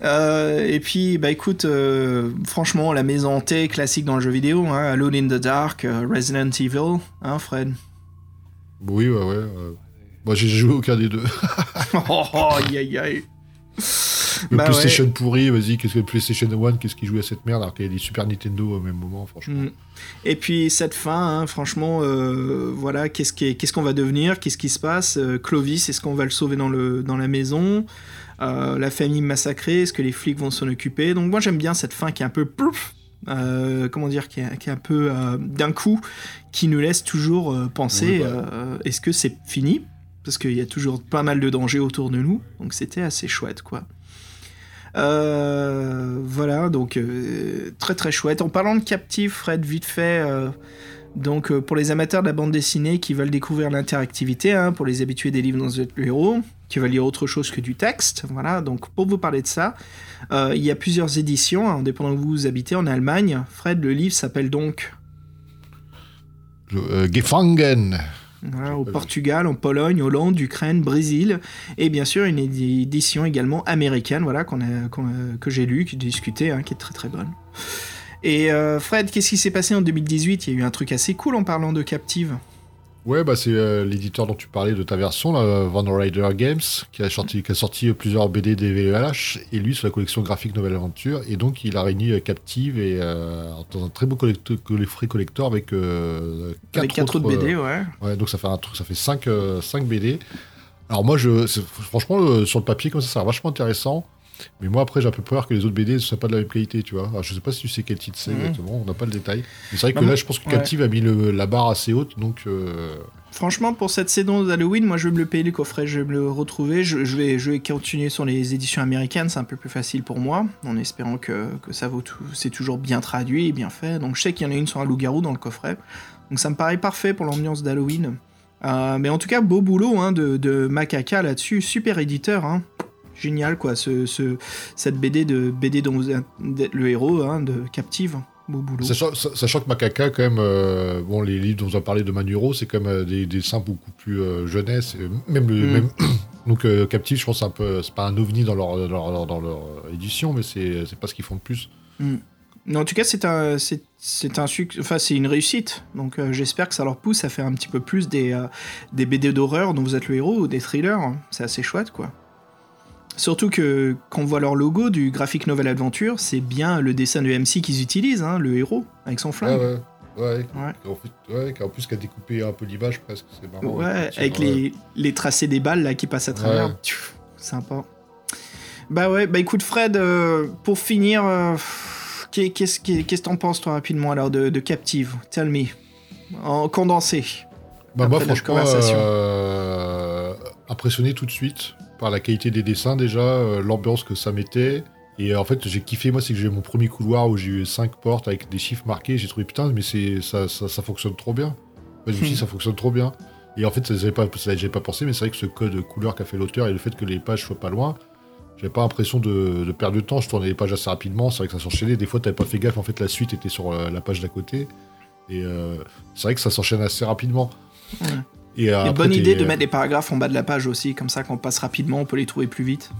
Euh, et puis, bah écoute, euh, franchement, la maison hantée classique dans le jeu vidéo, hein, Alone in the Dark, euh, Resident Evil, hein, Fred? Oui, ouais, ouais. Moi j'ai joué aucun des deux. Oh, oh, aïe, aïe, aïe. Le Bah PlayStation pourri, vas-y, qu'est-ce que le PlayStation One, qu'est-ce qu'il joue à cette merde alors qu'il y a des Super Nintendo au même moment, franchement. Mm. Et puis cette fin, hein, franchement, euh, voilà, qu'est-ce qui est- qu'est-ce qu'on va devenir, qu'est-ce qui se passe Euh, Clovis, est-ce qu'on va le sauver dans, le, dans la maison Euh, La famille massacrée, est-ce que les flics vont s'en occuper? Donc moi j'aime bien cette fin qui est un peu plouf, euh, comment dire, qui est, qui est un peu euh, d'un coup, qui nous laisse toujours penser, Oui, bah. est-ce que c'est fini? Parce qu'il y a toujours pas mal de dangers autour de nous, donc c'était assez chouette, quoi. Euh, voilà, donc euh, très très chouette. En parlant de Captive, Fred, vite fait, euh, donc pour les amateurs de la bande dessinée qui veulent découvrir l'interactivité, hein, pour les habitués des livres dans le héros, qui veulent lire autre chose que du texte, voilà, donc pour vous parler de ça, il y a plusieurs éditions, hein, dépendant où vous habitez en Allemagne. Fred, le livre s'appelle donc Gefangen. Voilà, au. Portugal, en Pologne, Hollande, Ukraine, Brésil, et bien sûr une édi- édition également américaine, voilà, qu'on a, qu'on a- que j'ai lu, qui discuté, hein, qui est très très bonne. Et euh, Fred, qu'est-ce qui s'est passé en 2018 Il y a eu un truc assez cool en parlant de Captive. Ouais, bah c'est euh, l'éditeur dont tu parlais de ta version, là, Van Rider Games, qui a sorti, qui a sorti plusieurs BD DVLH, et lui sur la collection graphique Nouvelle Aventure, et donc il a réuni euh, Captive et euh, dans un très beau collecte- coffret collector avec euh, quatre avec quatre autres BD, euh, ouais. Ouais, donc ça fait un truc, ça fait 5 BD. Alors moi, je, franchement, euh, sur le papier comme ça, ça a vachement intéressant. Mais moi, après, j'ai un peu peur que les autres BD ne soient pas de la même qualité, tu vois. Alors, je sais pas si tu sais quel titre c'est Mhm. exactement, on n'a pas le détail. Mais c'est vrai que là, je pense que ouais. Captive a mis le- la barre assez haute, donc... euh, Franchement, pour cette saison d'Halloween, moi je vais me le payer le coffret, je vais me le retrouver. Je, je vais, je vais continuer sur les éditions américaines, c'est un peu plus facile pour moi, en espérant que, que ça vaut tout. C'est toujours bien traduit et bien fait. Donc je sais qu'il y en a une sur un loup-garou dans le coffret. Donc ça me paraît parfait pour l'ambiance d'Halloween. Euh, mais en tout cas, beau boulot hein, de, de Macaca là-dessus, super éditeur. Hein. Génial quoi, ce, ce- cette BD de BD dont vous êtes le héros hein, de Captive. Beau boulot. Sachant, sa- sachant que Macaca, quand même, euh, bon, les livres dont on a parlé de Manuro, c'est quand même euh, des, des dessins beaucoup plus euh, jeunesse. même le, Mm. même... Donc, euh, Captive, je pense, c'est un peu, c'est pas un ovni dans leur, dans leur, dans leur édition, mais c'est c'est pas ce qu'ils font de plus. Mais en tout cas, c'est un, c'est, c'est un suc- enfin, c'est une réussite. Donc, euh, j'espère que ça leur pousse à faire un petit peu plus des, euh, des BD d'horreur dont vous êtes le héros ou des thrillers. C'est assez chouette, quoi. Surtout que quand on voit leur logo du graphic novel adventure, c'est bien le dessin de MC qu'ils utilisent, hein, le héros avec son flingue. ouais. Ouais, Ouais. En fait, ouais, en plus, qui a découpé un peu l'image presque, c'est marrant. Ouais, avec les, les tracés des balles là qui passent à travers. Tchouf, Sympa. Bah ouais, bah écoute Fred, euh, pour finir, euh, qu'est- qu'est-ce que que t'en penses toi rapidement alors de, de Captive? Tell me. En condensé. Bah, moi, franchement, euh, impressionné tout de suite par la qualité des dessins déjà, euh, l'ambiance que ça mettait. Et euh, en fait, j'ai kiffé, moi, c'est que j'ai eu mon premier couloir où j'ai eu 5 portes avec des chiffres marqués. J'ai trouvé, putain, mais c'est ça, ça, ça fonctionne trop bien. Je me suis dit, Hmm. ça fonctionne trop bien. Et en fait, ça, j'avais pas, ça, pas pensé, mais c'est vrai que ce code couleur qu'a fait l'auteur et le fait que les pages soient pas loin, j'avais pas l'impression de, de perdre de temps. Je tournais les pages assez rapidement, c'est vrai que ça s'enchaînait. Des fois, t'avais pas fait gaffe, en fait, la suite était sur euh, la page d'à côté. Et euh, c'est vrai que ça s'enchaîne assez rapidement. Ouais. Et Et après, bonne idée de mettre des paragraphes en bas de la page aussi, comme ça quand on passe rapidement, on peut les trouver plus vite.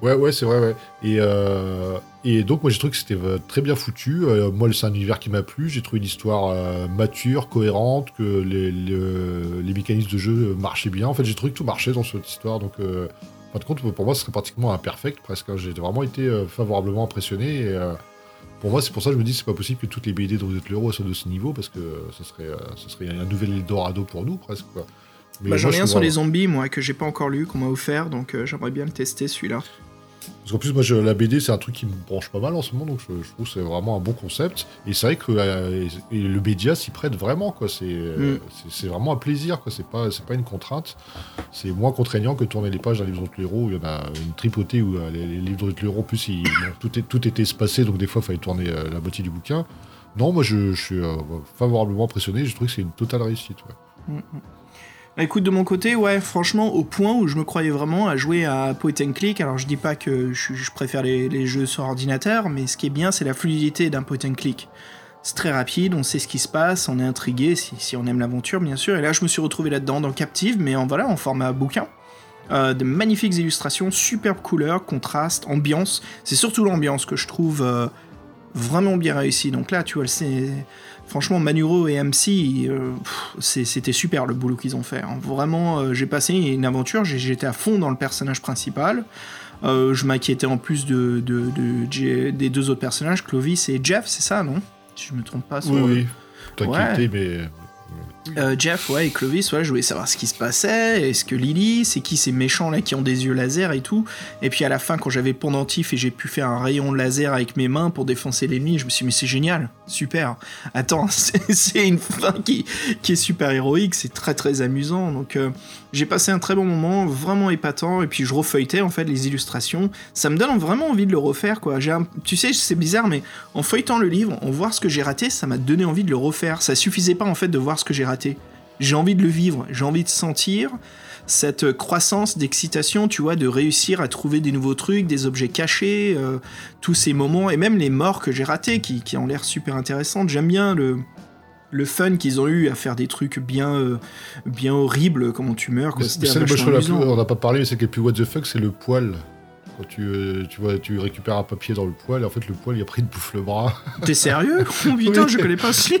Ouais, ouais, c'est vrai, ouais. Et, euh, et donc, moi, j'ai trouvé que c'était euh, très bien foutu. Euh, moi, c'est un univers qui m'a plu. J'ai trouvé l'histoire euh, mature, cohérente, que les, les, les mécanismes de jeu marchaient bien. En fait, j'ai trouvé que tout marchait dans cette histoire. Donc, euh, en fin de compte, pour moi, ce serait pratiquement un perfect, presque. hein. J'ai vraiment été euh, favorablement impressionné. Et, euh, pour moi, c'est pour ça que je me dis c'est pas possible que toutes les BD êtes l'euro soient de ce niveau, parce que ça serait, euh, ça serait un nouvel Eldorado pour nous, presque. Quoi. Mais Bah, J'en ai un sur les zombies, moi, que j'ai pas encore lu, qu'on m'a offert, donc euh, j'aimerais bien le tester celui-là. Parce qu'en plus, moi, je- la BD, c'est un truc qui me branche pas mal en ce moment, donc je, je trouve que c'est vraiment un bon concept. Et c'est vrai que euh, et- et le média s'y prête vraiment, quoi. C'est euh, Mm. c'est- vraiment un plaisir, quoi. C'est pas, pas une contrainte. C'est moins contraignant que tourner les pages d'un livre de l'héros il y en a une tripotée où euh, les, les livres de l'héros, en plus, ils- tout, est, tout était espacé, donc des fois, il fallait tourner la moitié du bouquin. Non, moi, je, je suis favorablement impressionné. Je trouve que c'est une totale réussite, ouais. Bah, écoute, de mon côté, ouais, franchement, au point où je me croyais vraiment à jouer à point and click, alors je dis pas que je, préfère les, jeux sur ordinateur, mais ce qui est bien, c'est la fluidité d'un point and click. C'est très rapide, on sait ce qui se passe, on est intrigué, si, on aime l'aventure, bien sûr. Et là, je me suis retrouvé là-dedans, dans Captive, mais en voilà, en format bouquin. Euh, de magnifiques illustrations, superbes couleurs, contraste, ambiance. C'est surtout l'ambiance que je trouve euh, vraiment bien réussie. Donc là, tu vois, c'est. Franchement, Manuro et MC, euh, c'était super le boulot qu'ils ont fait. hein. Vraiment, euh, j'ai passé une aventure, j'étais à fond dans le personnage principal. Euh, je m'inquiétais en plus de, de- de- J- des deux autres personnages, Clovis et Jeff, c'est ça, non? Si je me trompe pas. sur- Oui, oui. Ouais. T'inquiétais, mais. Euh, Jeff, ouais, et Clovis, ouais, je voulais savoir ce qui se passait. Est-ce que Lily, c'est qui ces méchants là qui ont des yeux laser et tout Et puis à la fin, quand j'avais pendentif et j'ai pu faire un rayon laser avec mes mains pour défoncer l'ennemi, je me suis dit, mais c'est génial, super. Attends, c'est une fin qui, qui est super héroïque, c'est très très amusant. Donc euh, j'ai passé un très bon moment, vraiment épatant. Et puis je refeuilletais en fait les illustrations. Ça me donne vraiment envie de le refaire, quoi. Tu sais, c'est bizarre, mais en feuilletant le livre, en voir ce que j'ai raté, ça m'a donné envie de le refaire. Ça suffisait pas en fait de voir ce que j'ai raté. J'ai envie de le vivre, j'ai envie de sentir cette croissance d'excitation, tu vois, de réussir à trouver des nouveaux trucs, des objets cachés, euh, tous ces moments, et même les morts que j'ai ratés, qui, qui ont l'air super intéressantes. J'aime bien le, le fun qu'ils ont eu à faire des trucs bien, euh, bien horribles, comment tu meurs. Quoi. Plus- amusant. on n'a pas parlé, mais c'est le plus what the fuck, c'est le poil. Quand tu, euh, tu, vois, tu récupères un papier dans le poil, et en fait, le poil, il a pris, te bouffe le bras. T'es sérieux putain, Oui. je connais pas si.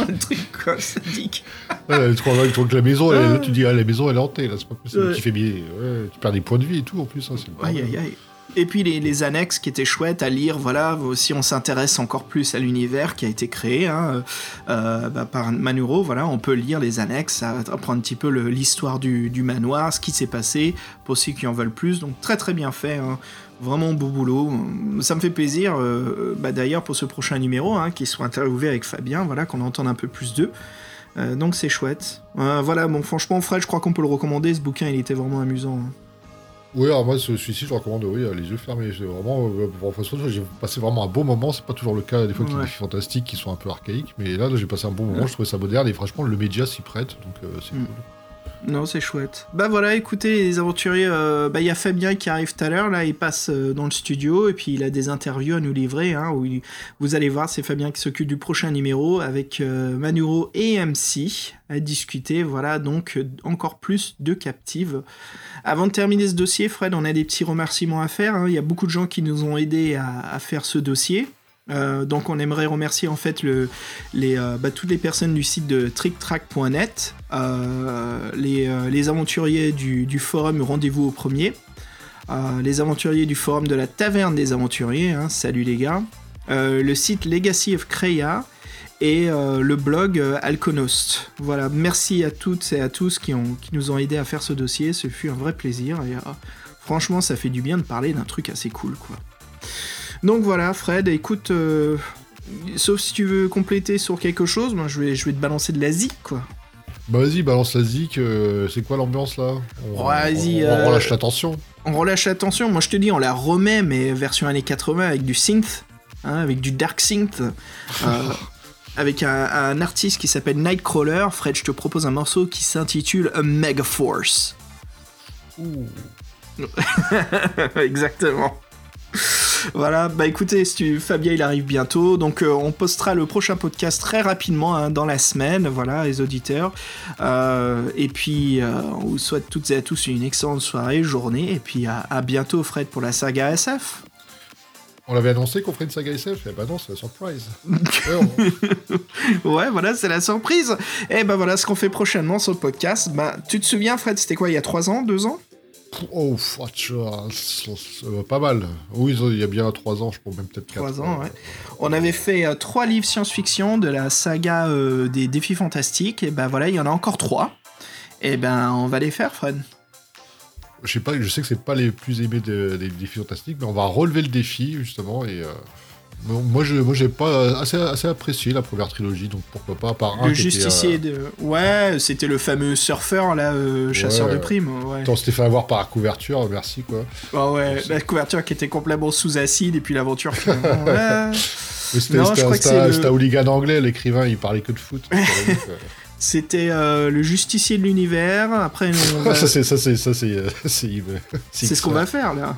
Un truc quoi, sadique. Ouais, tu crois que la maison, là, tu dis, ah, la maison, elle est hantée, là, c'est pas possible. Ouais. Tu fais ouais, tu perds des points de vie et tout, en plus, hein, c'est le Aïe aïe aïe. Et puis les, annexes qui étaient chouettes à lire, voilà, si on s'intéresse encore plus à l'univers qui a été créé hein, euh, bah, par Manuro, voilà, on peut lire les annexes, apprendre un petit peu l'histoire du, manoir, ce qui s'est passé, pour ceux qui en veulent plus, donc très très bien fait, hein. vraiment beau boulot, ça me fait plaisir, euh, bah, d'ailleurs pour ce prochain numéro, hein, qu'ils soient interviewés avec Fabien, voilà, qu'on entende un peu plus d'eux. Euh, donc c'est chouette. Euh, voilà, bon franchement Fred, je crois qu'on peut le recommander, ce bouquin il était vraiment amusant. hein. Oui, alors moi, ce- celui-ci, je le recommande, oui, euh, les yeux fermés. Vraiment, euh, pour- j'ai passé vraiment un bon moment. C'est pas toujours le cas, des fois, qu'il y a des films fantastiques qui sont un peu archaïques. Mais là, là, j'ai passé un bon moment, je trouvais ça moderne. Et franchement, le média s'y prête, donc euh, c'est Mm. cool. Non, c'est chouette. Bah voilà, écoutez, les aventuriers, euh, bah il y a Fabien qui arrive tout à l'heure, là, il passe euh, dans le studio et puis il a des interviews à nous livrer, hein, où vous allez voir, c'est Fabien qui s'occupe du prochain numéro avec euh, Manuro et MC à discuter, voilà, donc encore plus de captives. Avant de terminer ce dossier, Fred, on a des petits remerciements à faire, hein. il y a beaucoup de gens qui nous ont aidés à faire ce dossier. Euh, donc on aimerait remercier en fait euh, bah, toutes les personnes du site de tricktrack.net, euh, les, aventuriers du, forum Rendez-vous au premier, les aventuriers du forum de la Taverne des Aventuriers, hein, salut les gars, le site Legacy of Kreia et le blog Alconost. Voilà, merci à toutes et à tous qui, qui nous ont aidés à faire ce dossier, ce fut un vrai plaisir et franchement ça fait du bien de parler d'un truc assez cool quoi. Donc voilà, Fred, écoute, euh, sauf si tu veux compléter sur quelque chose, moi je vais, je vais te balancer de la zik, quoi. Bah, vas-y, balance la zik. euh, c'est quoi l'ambiance là? On, Vas-y, on- on euh, relâche la tension. On relâche l'attention, moi je te dis, on la remet, mais version années 80 avec du synth, hein, avec du dark synth, avec un, un artiste qui s'appelle Nightcrawler. Fred, je te propose un morceau qui s'intitule A Mega Force. Exactement. Voilà, bah écoutez, si Fabien il arrive bientôt, donc euh, on postera le prochain podcast très rapidement hein, dans la semaine, voilà, les auditeurs. Euh, et puis euh, on vous souhaite toutes et à tous une excellente soirée, journée, et puis à, à bientôt Fred pour la saga SF. On l'avait annoncé qu'on ferait une saga SF. Eh bah non, c'est la surprise. Ouais, voilà, c'est la surprise. Et ben voilà ce qu'on fait prochainement sur le podcast. Bah, tu te souviens Fred, c'était quoi, il y a 3 ans, 2 ans? Oh, fuck, euh, pas mal. Oui, il y a bien 3 ans, je pense même peut-être 4. 3 ans, ouais. On avait fait euh, trois livres science-fiction de la saga euh, des défis fantastiques, et ben voilà, il y en a encore trois. Et ben on va les faire, Fred. Je sais pas, je sais que c'est pas les plus aimés de- des défis fantastiques, mais on va relever le défi justement et euh, bon, moi je moi j'ai pas assez, assez apprécié la première trilogie, donc pourquoi pas par un le était, justicier euh, de. Ouais, c'était le fameux surfeur, là, euh, chasseur Ouais. de primes. Ouais. Attends, on s'était fait avoir par la couverture, merci quoi. Ah ouais, la couverture qui était complètement sous acide, et puis l'aventure ouais. C'était c'était- c'était un le- c'était hooligan anglais, l'écrivain il parlait que de foot. Euh, C'était euh, le justicier de l'univers. Après, on va- ça c'est ça c'est ça c'est c'est ce qu'on va faire là.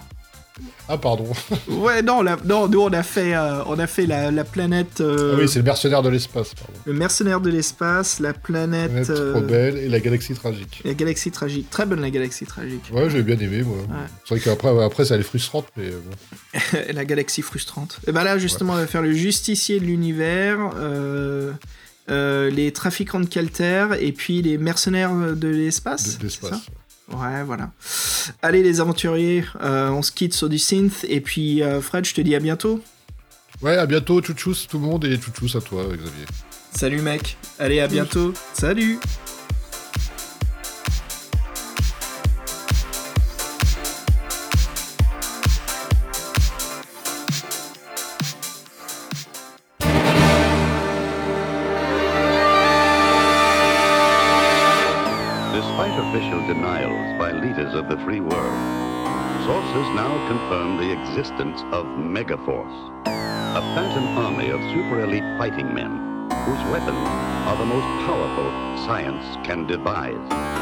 Ah, pardon. Ouais, non, la- non nous on a fait, euh, on a fait la, la planète. euh, Ah oui, c'est le mercenaire de l'espace, pardon. le mercenaire de l'espace, la planète. Planète euh, trop belle et la galaxie tragique. la galaxie tragique. Très bonne la galaxie tragique. Ouais, j'avais bien aimé, moi. C'est vrai qu'après, après, ça allait frustrante, mais euh, bon. la galaxie frustrante. Et ben là, justement, on va faire le justicier de l'univers, les trafiquants de Calter et puis les mercenaires de l'espace. De- ça? Ouais, voilà. Allez, les aventuriers, euh, on se quitte sur du synth. Et puis, euh, Fred, je te dis à bientôt. Ouais, à bientôt, tchouchous tout le monde, et tchouchous à toi, Xavier. Salut, mec. Allez, à bientôt. Salut. Of the free world, sources now confirm the existence of Megaforce, a phantom army of super elite fighting men whose weapons are the most powerful science can devise.